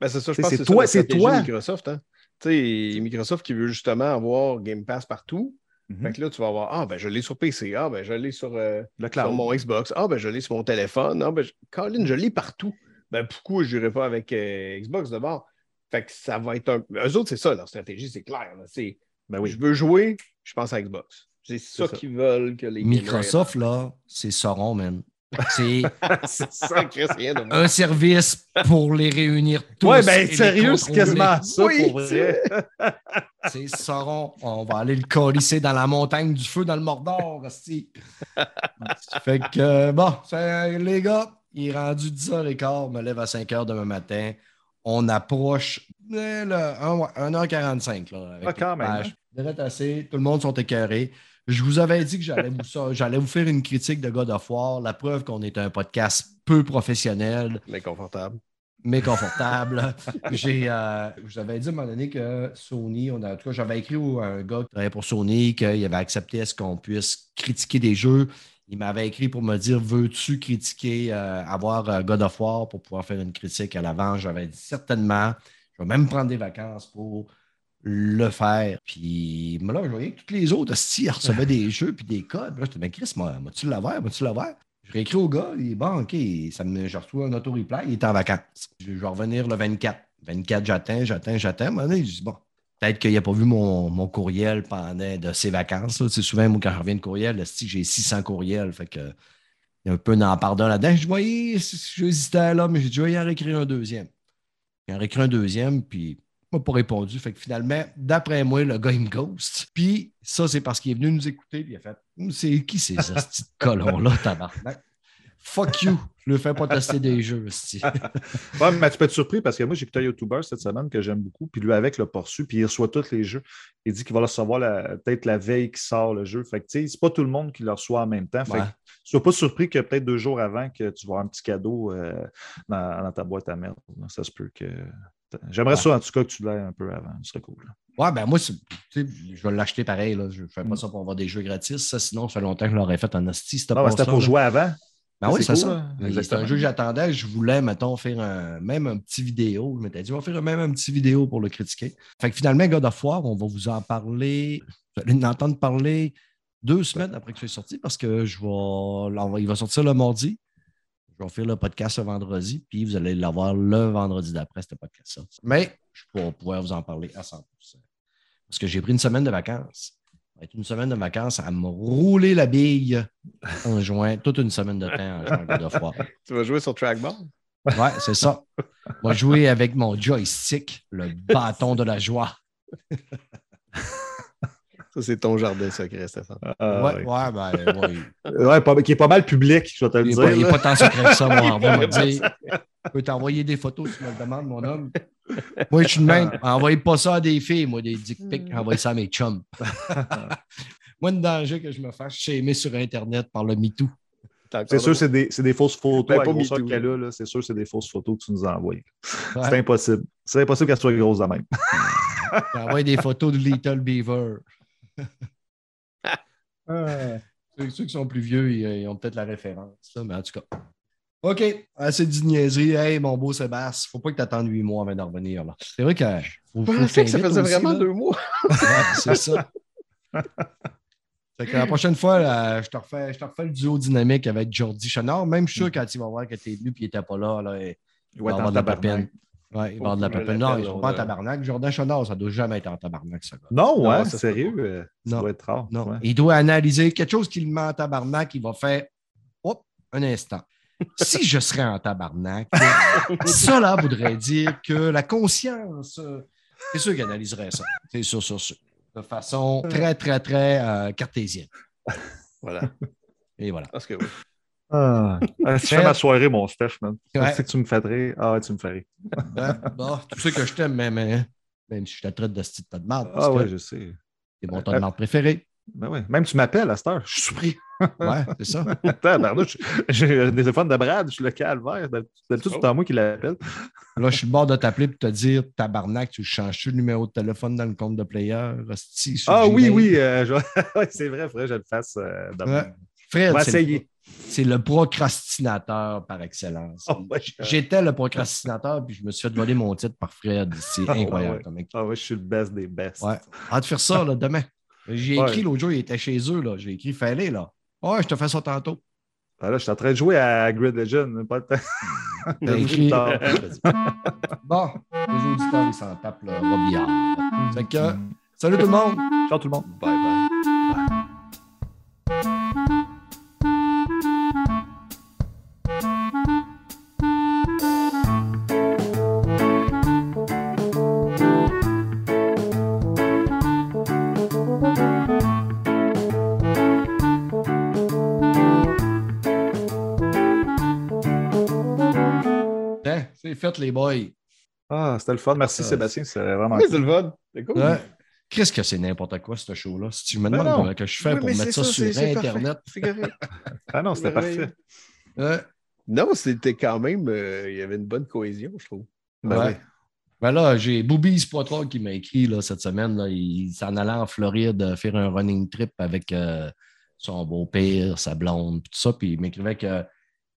Speaker 1: Ben, c'est ça, je pense que
Speaker 2: c'est
Speaker 1: c'est
Speaker 2: toi-
Speaker 1: toi,
Speaker 2: c'est
Speaker 1: c'est
Speaker 2: toi.
Speaker 1: Microsoft. Hein? Tu sais, Microsoft qui veut justement avoir Game Pass partout.
Speaker 2: Mhm.
Speaker 1: Fait que là, tu vas avoir Ah, ben je l'ai sur PC. Ah, ben je l'ai sur, euh,
Speaker 2: Le
Speaker 1: sur mon Xbox. Ah, ben je l'ai sur mon téléphone. Ah, ben je... Colin, je l'ai partout. Ben pourquoi je n'irai pas avec euh, Xbox d'abord? Fait que ça va être un. Eux autres, c'est ça, leur stratégie, c'est clair. là. C'est
Speaker 2: Ben oui.
Speaker 1: je veux jouer, je pense à Xbox. C'est ça,
Speaker 2: ça.
Speaker 1: qu'ils veulent que les
Speaker 3: Microsoft, là, c'est Sauron, man. C'est (laughs) un service pour les réunir tous.
Speaker 2: Ben
Speaker 3: les
Speaker 2: sérieux, c'est quasiment ça
Speaker 1: Oui,
Speaker 2: pour vrai.
Speaker 3: C'est Sauron. On va aller le colisser dans la montagne du feu dans le Mordor, hostie. fait que, bon, les gars, il est rendu 10h15, me lève à 5h demain matin. On approche euh, là, un- ouais, 1h45. Là, avec
Speaker 2: Ah, quand même.
Speaker 3: Direct assez, tout le monde sont écœurés. Je vous avais dit que j'allais vous, ça- j'allais vous faire une critique de God of War. La preuve qu'on est un podcast peu professionnel
Speaker 1: Mais confortable.
Speaker 3: mais confortable. (laughs) J'ai, euh, je vous avais dit à un moment donné que Sony, on a, en tout cas, j'avais écrit à un gars qui travaillait pour Sony qu'il avait accepté à ce qu'on puisse critiquer des jeux. Il m'avait écrit pour me dire Veux-tu critiquer, euh, avoir euh, God of War pour pouvoir faire une critique à l'avant J'avais dit certainement. Je vais même prendre des vacances pour le faire. Puis là, je voyais que tous les autres, si, ils recevaient des (laughs) jeux puis des codes. Là, je disais, mais Chris, moi, tu l'avoir, moi, tu l'avoir. Je réécris au gars, il est bon, OK, ça me, je reçois un auto-reply, il est en vacances. Je vais revenir le 24. 24, j'attends, j'attends, j'attends. Je dis, bon, Peut-être qu'il n'a pas vu mon, mon courriel pendant de ses vacances. là. Tu sais, souvent, moi, quand je reviens de courriel, esti, j'ai 600 courriels. Fait que, il y a un peu d'en pardon là-dedans. Je voyais, j'hésitais là, mais j'ai dit, je vais y en réécrire un deuxième. Il en réécrit un deuxième, puis il m'a pas répondu. Fait que finalement, d'après moi, le gars, il me ghost. Puis ça, c'est parce qu'il est venu nous écouter, puis il a fait Hum, C'est qui ces (laughs) de colons-là, tabarnak? Fuck you! Je ne fais pas tester des jeux. (laughs)
Speaker 2: Ouais, mais tu peux être surpris parce que moi, j'ai écouté un YouTuber cette semaine que j'aime beaucoup, puis lui, avec, pas reçu, puis il reçoit tous les jeux. Il dit qu'il va le recevoir peut-être la veille qui sort le jeu. Fait que, tu sais, c'est pas tout le monde qui le reçoit en même temps. Fait
Speaker 3: Ouais.
Speaker 2: que, sois pas surpris que peut-être deux jours avant que tu vas avoir un petit cadeau euh, dans, dans ta boîte à merde. Ça se peut que. J'aimerais
Speaker 3: Ouais.
Speaker 2: ça, en tout cas, que tu l'aies un peu avant. Ce serait cool.
Speaker 3: Ouais, ben moi, je vais l'acheter pareil. Là. Je ne fais pas
Speaker 2: Mm.
Speaker 3: ça pour avoir des jeux gratis. Ça, sinon, ça fait longtemps que je l'aurais fait en hostie. C'était
Speaker 2: pour jouer avant.
Speaker 3: Ben oui,
Speaker 2: C'est cool,
Speaker 3: ça.
Speaker 2: hein.
Speaker 3: C'est un jeu que j'attendais. Je voulais, mettons, faire un- même un petit vidéo. Je m'étais dit, on va faire même un petit vidéo pour le critiquer. Fait que finalement, God of War, on va vous en parler. Vous allez en entendre parler deux semaines après que je sois sorti parce que je vais. Il va sortir le mardi. Je vais faire le podcast le vendredi, puis vous allez l'avoir le vendredi d'après, ce podcast-là. Mais je vais pouvoir vous en parler à 100 Parce que j'ai pris une semaine de vacances. Ça va être une semaine de vacances à me rouler la bille en juin, toute une semaine de temps en God of War.
Speaker 1: Tu vas jouer sur Trackball?
Speaker 3: Ouais, c'est ça. Va jouer avec mon joystick, le bâton de la joie.
Speaker 1: Ça, c'est ton jardin secret, Stéphane.
Speaker 2: Ah,
Speaker 3: ouais,
Speaker 2: ouais.
Speaker 3: ouais, ben, ouais. (laughs)
Speaker 2: Ouais, pas- qui est pas mal public, je vais te le
Speaker 3: Il n'est
Speaker 2: dire.
Speaker 3: pas, il est
Speaker 2: là.
Speaker 3: pas tant secret que ça, moi. (laughs) On va me dire. Je peux t'envoyer des photos si tu me le demandes, mon homme. Moi, je suis de même. Envoyez pas ça à des filles, moi, des dick pics. Envoyez ça à mes chums. (laughs) moi, le danger que je me fasse shamer sur Internet par le MeToo.
Speaker 2: C'est sûr, c'est des, c'est des fausses photos.
Speaker 1: Ben,
Speaker 2: c'est sûr, c'est des fausses photos que tu nous envoies.
Speaker 3: Ouais.
Speaker 2: C'est impossible. C'est impossible qu'elle soit grosse de même.
Speaker 3: Envoyez des photos de Little Beaver. (laughs) Ceux, ceux qui sont plus vieux, ils, ils ont peut-être la référence. ça, mais en tout cas. OK, assez de niaiserie. Hey, mon beau Sébastien, faut pas que tu attendes huit mois avant de revenir. là. C'est vrai que. Faut,
Speaker 1: Je
Speaker 3: faut
Speaker 1: pensais que ça faisait
Speaker 3: aussi,
Speaker 1: vraiment
Speaker 3: là.
Speaker 1: deux mois.
Speaker 3: Ouais, c'est ça. Fait que la prochaine fois, là, je, te refais, je te refais le duo dynamique avec Jordi Chenard. Même je suis sûr quand il va voir que tu es venu et il n'était pas là, là, il
Speaker 2: Il
Speaker 3: va avoir de la peine. Ouais, il va avoir de la
Speaker 1: me
Speaker 3: Non, ils sont
Speaker 1: on
Speaker 3: pas en tabarnak. Jordan Chenard, ça doit jamais être en tabarnak, ce gars.
Speaker 2: Non,
Speaker 1: Non,
Speaker 2: ouais,
Speaker 1: ça
Speaker 2: sérieux. euh, Ça
Speaker 3: Non.
Speaker 2: doit être rare.
Speaker 3: Non,
Speaker 2: ouais.
Speaker 3: il doit analyser quelque chose qui le met en tabarnak. Il va faire Hop, un instant. (laughs) Si je serais en tabarnak, cela voudrait dire que la conscience, euh, c'est sûr qu'il analyserait ça. C'est sûr, sûr, sûr. De façon très, très, très euh, cartésienne. (laughs)
Speaker 1: Voilà.
Speaker 3: Et voilà.
Speaker 1: Parce que oui.
Speaker 2: Ah, Ah, tu
Speaker 3: Fais-
Speaker 2: ma soirée, mon Steph, man.
Speaker 3: Ouais.
Speaker 2: Tu sais que tu me fais rire. Ah, tu me fais rire.
Speaker 3: Hein? Bon, tu sais que je t'aime, mais, mais je te traite de style tas de parce
Speaker 2: Ah, ouais, je sais.
Speaker 3: c'est mon tas de marde préféré.
Speaker 2: Ben ouais. Même tu m'appelles à cette heure. Je suis surpris.
Speaker 3: Ouais, c'est ça. (laughs)
Speaker 2: J'ai un téléphone de Brad, je suis le calvaire. D'habitude, c'est à moi qui l'appelle.
Speaker 3: Là, je suis le bord de t'appeler pour te dire tabarnak, tu changes le numéro de téléphone dans le compte de player. hostie,
Speaker 2: Ah oui, oui. euh, je- (laughs) c'est vrai, il faudrait que je le fasse. euh.
Speaker 3: Ouais. Fred,
Speaker 2: On va
Speaker 3: c'est le-
Speaker 2: essayer.
Speaker 3: c'est le procrastinateur par excellence. (laughs)
Speaker 2: Oh.
Speaker 3: J'étais le procrastinateur, puis je me suis fait voler mon titre par Fred. C'est (laughs)
Speaker 2: Ah,
Speaker 3: incroyable.
Speaker 2: ouais.
Speaker 3: comme mec.
Speaker 2: Ah ouais, je suis le best des best.
Speaker 3: Ouais. Hâte de faire ça là, demain. J'ai
Speaker 2: Ouais.
Speaker 3: écrit l'autre jour, il était chez eux. là. J'ai écrit Fallait là. Ouais, je te fais ça tantôt.
Speaker 2: Ah, là, je suis en train de jouer à Grid Legend. Pas le temps. (laughs)
Speaker 3: T'as écrit. Bon, les auditeurs, ils s'en tapent le robillard. Fait que, salut tout le monde.
Speaker 2: Ciao tout le monde.
Speaker 1: Bye bye.
Speaker 3: Hein, c'est fait, les boys.
Speaker 2: Ah, c'était le fun. Merci
Speaker 3: Ah,
Speaker 2: Sébastien, c'est vraiment
Speaker 1: Oui,
Speaker 2: cool.
Speaker 1: c'est le fun. C'est cool.
Speaker 3: Ouais. Qu'est-ce que c'est n'importe quoi, ce show-là? Si tu me
Speaker 2: Ben
Speaker 3: demandes comment que je fais
Speaker 1: Oui,
Speaker 3: pour mettre ça, sur
Speaker 1: c'est-.
Speaker 3: Internet.
Speaker 1: C'est. (laughs)
Speaker 2: Ah non, c'était
Speaker 1: Ouais.
Speaker 2: parfait.
Speaker 3: Ouais.
Speaker 1: Non, c'était quand même. euh, il y avait une bonne cohésion, je trouve.
Speaker 2: Ben
Speaker 3: Ouais.
Speaker 2: oui.
Speaker 3: Ben là, j'ai Boobies Poitras qui m'a écrit là, cette semaine. Là, il s'en allait en Floride faire un running trip avec euh, son beau-père, sa blonde, tout ça. Puis il m'écrivait que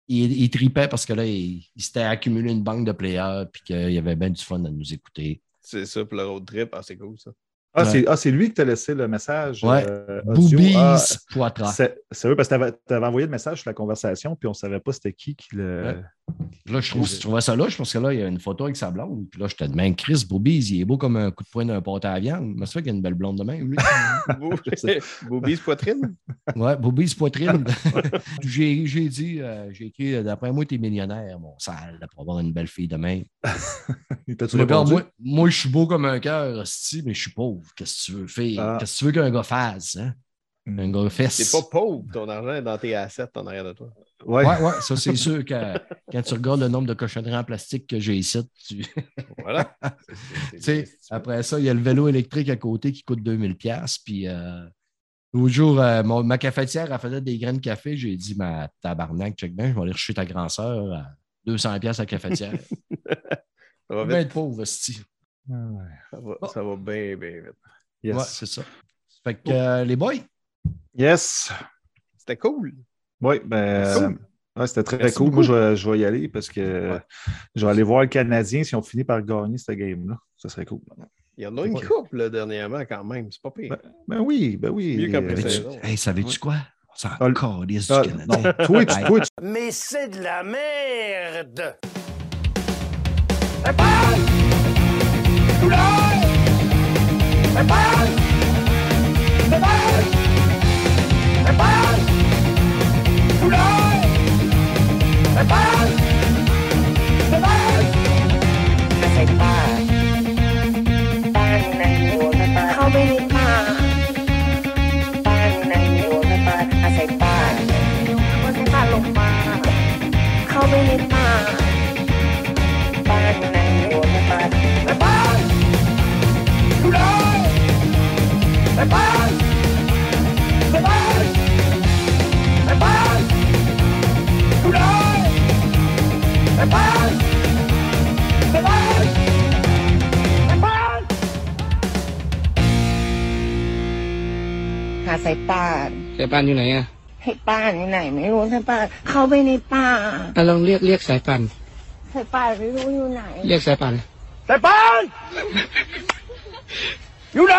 Speaker 3: il, il tripait parce que là, il, il s'était accumulé une banque de players puis qu'il y avait bien du fun à nous écouter.
Speaker 1: C'est ça pour le road trip. Ah, c'est cool, ça.
Speaker 2: Ah,
Speaker 3: Ouais.
Speaker 2: c'est ah, c'est lui qui t'a laissé le message.
Speaker 3: Ouais.
Speaker 2: euh.
Speaker 3: Boobies
Speaker 2: Ah,
Speaker 3: Poitras.
Speaker 2: c'est c'est vrai parce que tu avais, envoyé le message sur la conversation, puis on ne savait pas c'était qui qui le.
Speaker 3: Ouais. Là, je, trouve, je trouvais ça louche parce que là, il y a une photo avec sa blonde. Puis là, je te demande, Chris Boobies, il est beau comme un coup de poing d'un pâté à viande. Mais c'est vrai qu'il a une belle blonde de même, lui. (laughs)
Speaker 1: Boobies poitrine?
Speaker 3: ouais, Boobies poitrine. (laughs) (laughs) j'ai j'ai dit, euh, j'ai écrit, d'après moi, t'es millionnaire, mon sale, pour avoir une belle fille de même.
Speaker 2: Il t'a-tu
Speaker 3: Regarde, moi, moi, je suis beau comme un cœur, mais je suis pauvre. Qu'est-ce que tu veux faire?
Speaker 2: Ah.
Speaker 3: Qu'est-ce que tu veux qu'un gars fasse? Hein? Un gars fesse.
Speaker 1: T'es pas pauvre, ton argent est dans tes assets en arrière de toi.
Speaker 2: Ouais.
Speaker 3: Ouais, ouais, ça, c'est sûr que quand tu regardes le nombre de cochonneries en plastique que j'ai ici, tu (laughs)
Speaker 1: Voilà.
Speaker 3: tu sais, après ça, il y a le vélo électrique à côté qui coûte 2000 pièces Puis euh, l'autre jour, euh, mon- ma cafetière, elle faisait des graines de café. J'ai dit, ma tabarnak, check bien, je vais aller rechercher ta grand-sœur à 200 pièces à la cafetière. (laughs)
Speaker 1: Ça va vite.
Speaker 3: être pauvre.
Speaker 2: Ah ouais.
Speaker 1: Ça va, ça va bien, bien vite.
Speaker 2: Yes.
Speaker 3: Ouais, c'est ça. Fait que euh, les boys,
Speaker 2: Yes.
Speaker 1: C'était cool.
Speaker 2: Oui, ben,
Speaker 1: Cool.
Speaker 2: euh, ouais, c'était très
Speaker 1: Merci
Speaker 2: cool.
Speaker 1: beaucoup.
Speaker 2: Moi, je vais, je vais y aller parce que
Speaker 1: Ouais.
Speaker 2: je vais aller voir le Canadien si on finit par gagner cette game-là. Ça serait cool.
Speaker 1: Il y en a une
Speaker 2: Ouais.
Speaker 1: couple là, dernièrement quand même. C'est pas pire.
Speaker 2: Ben oui, ben oui.
Speaker 1: Mieux
Speaker 3: hey, savais-tu quoi? On s'en
Speaker 2: Ah, le-
Speaker 3: calisse
Speaker 2: ah,
Speaker 3: du Canadien.
Speaker 2: non, toi, tu,
Speaker 3: Hey.
Speaker 2: toi, tu-
Speaker 7: Mais c'est de la merde
Speaker 8: เ Bye. หาสายป่าน
Speaker 9: สายป่านอยู่ไหนอะ
Speaker 8: ให้ป่านอยู่ไหน ไม่รู้สายป่านเข้าไปในป่า
Speaker 9: อะลองเรียกเรียกสายป่าน
Speaker 8: สายป่านไม่รู้อยู่ไหน
Speaker 9: เรียกสายป่าน
Speaker 7: แต่ปานอยู่ไหน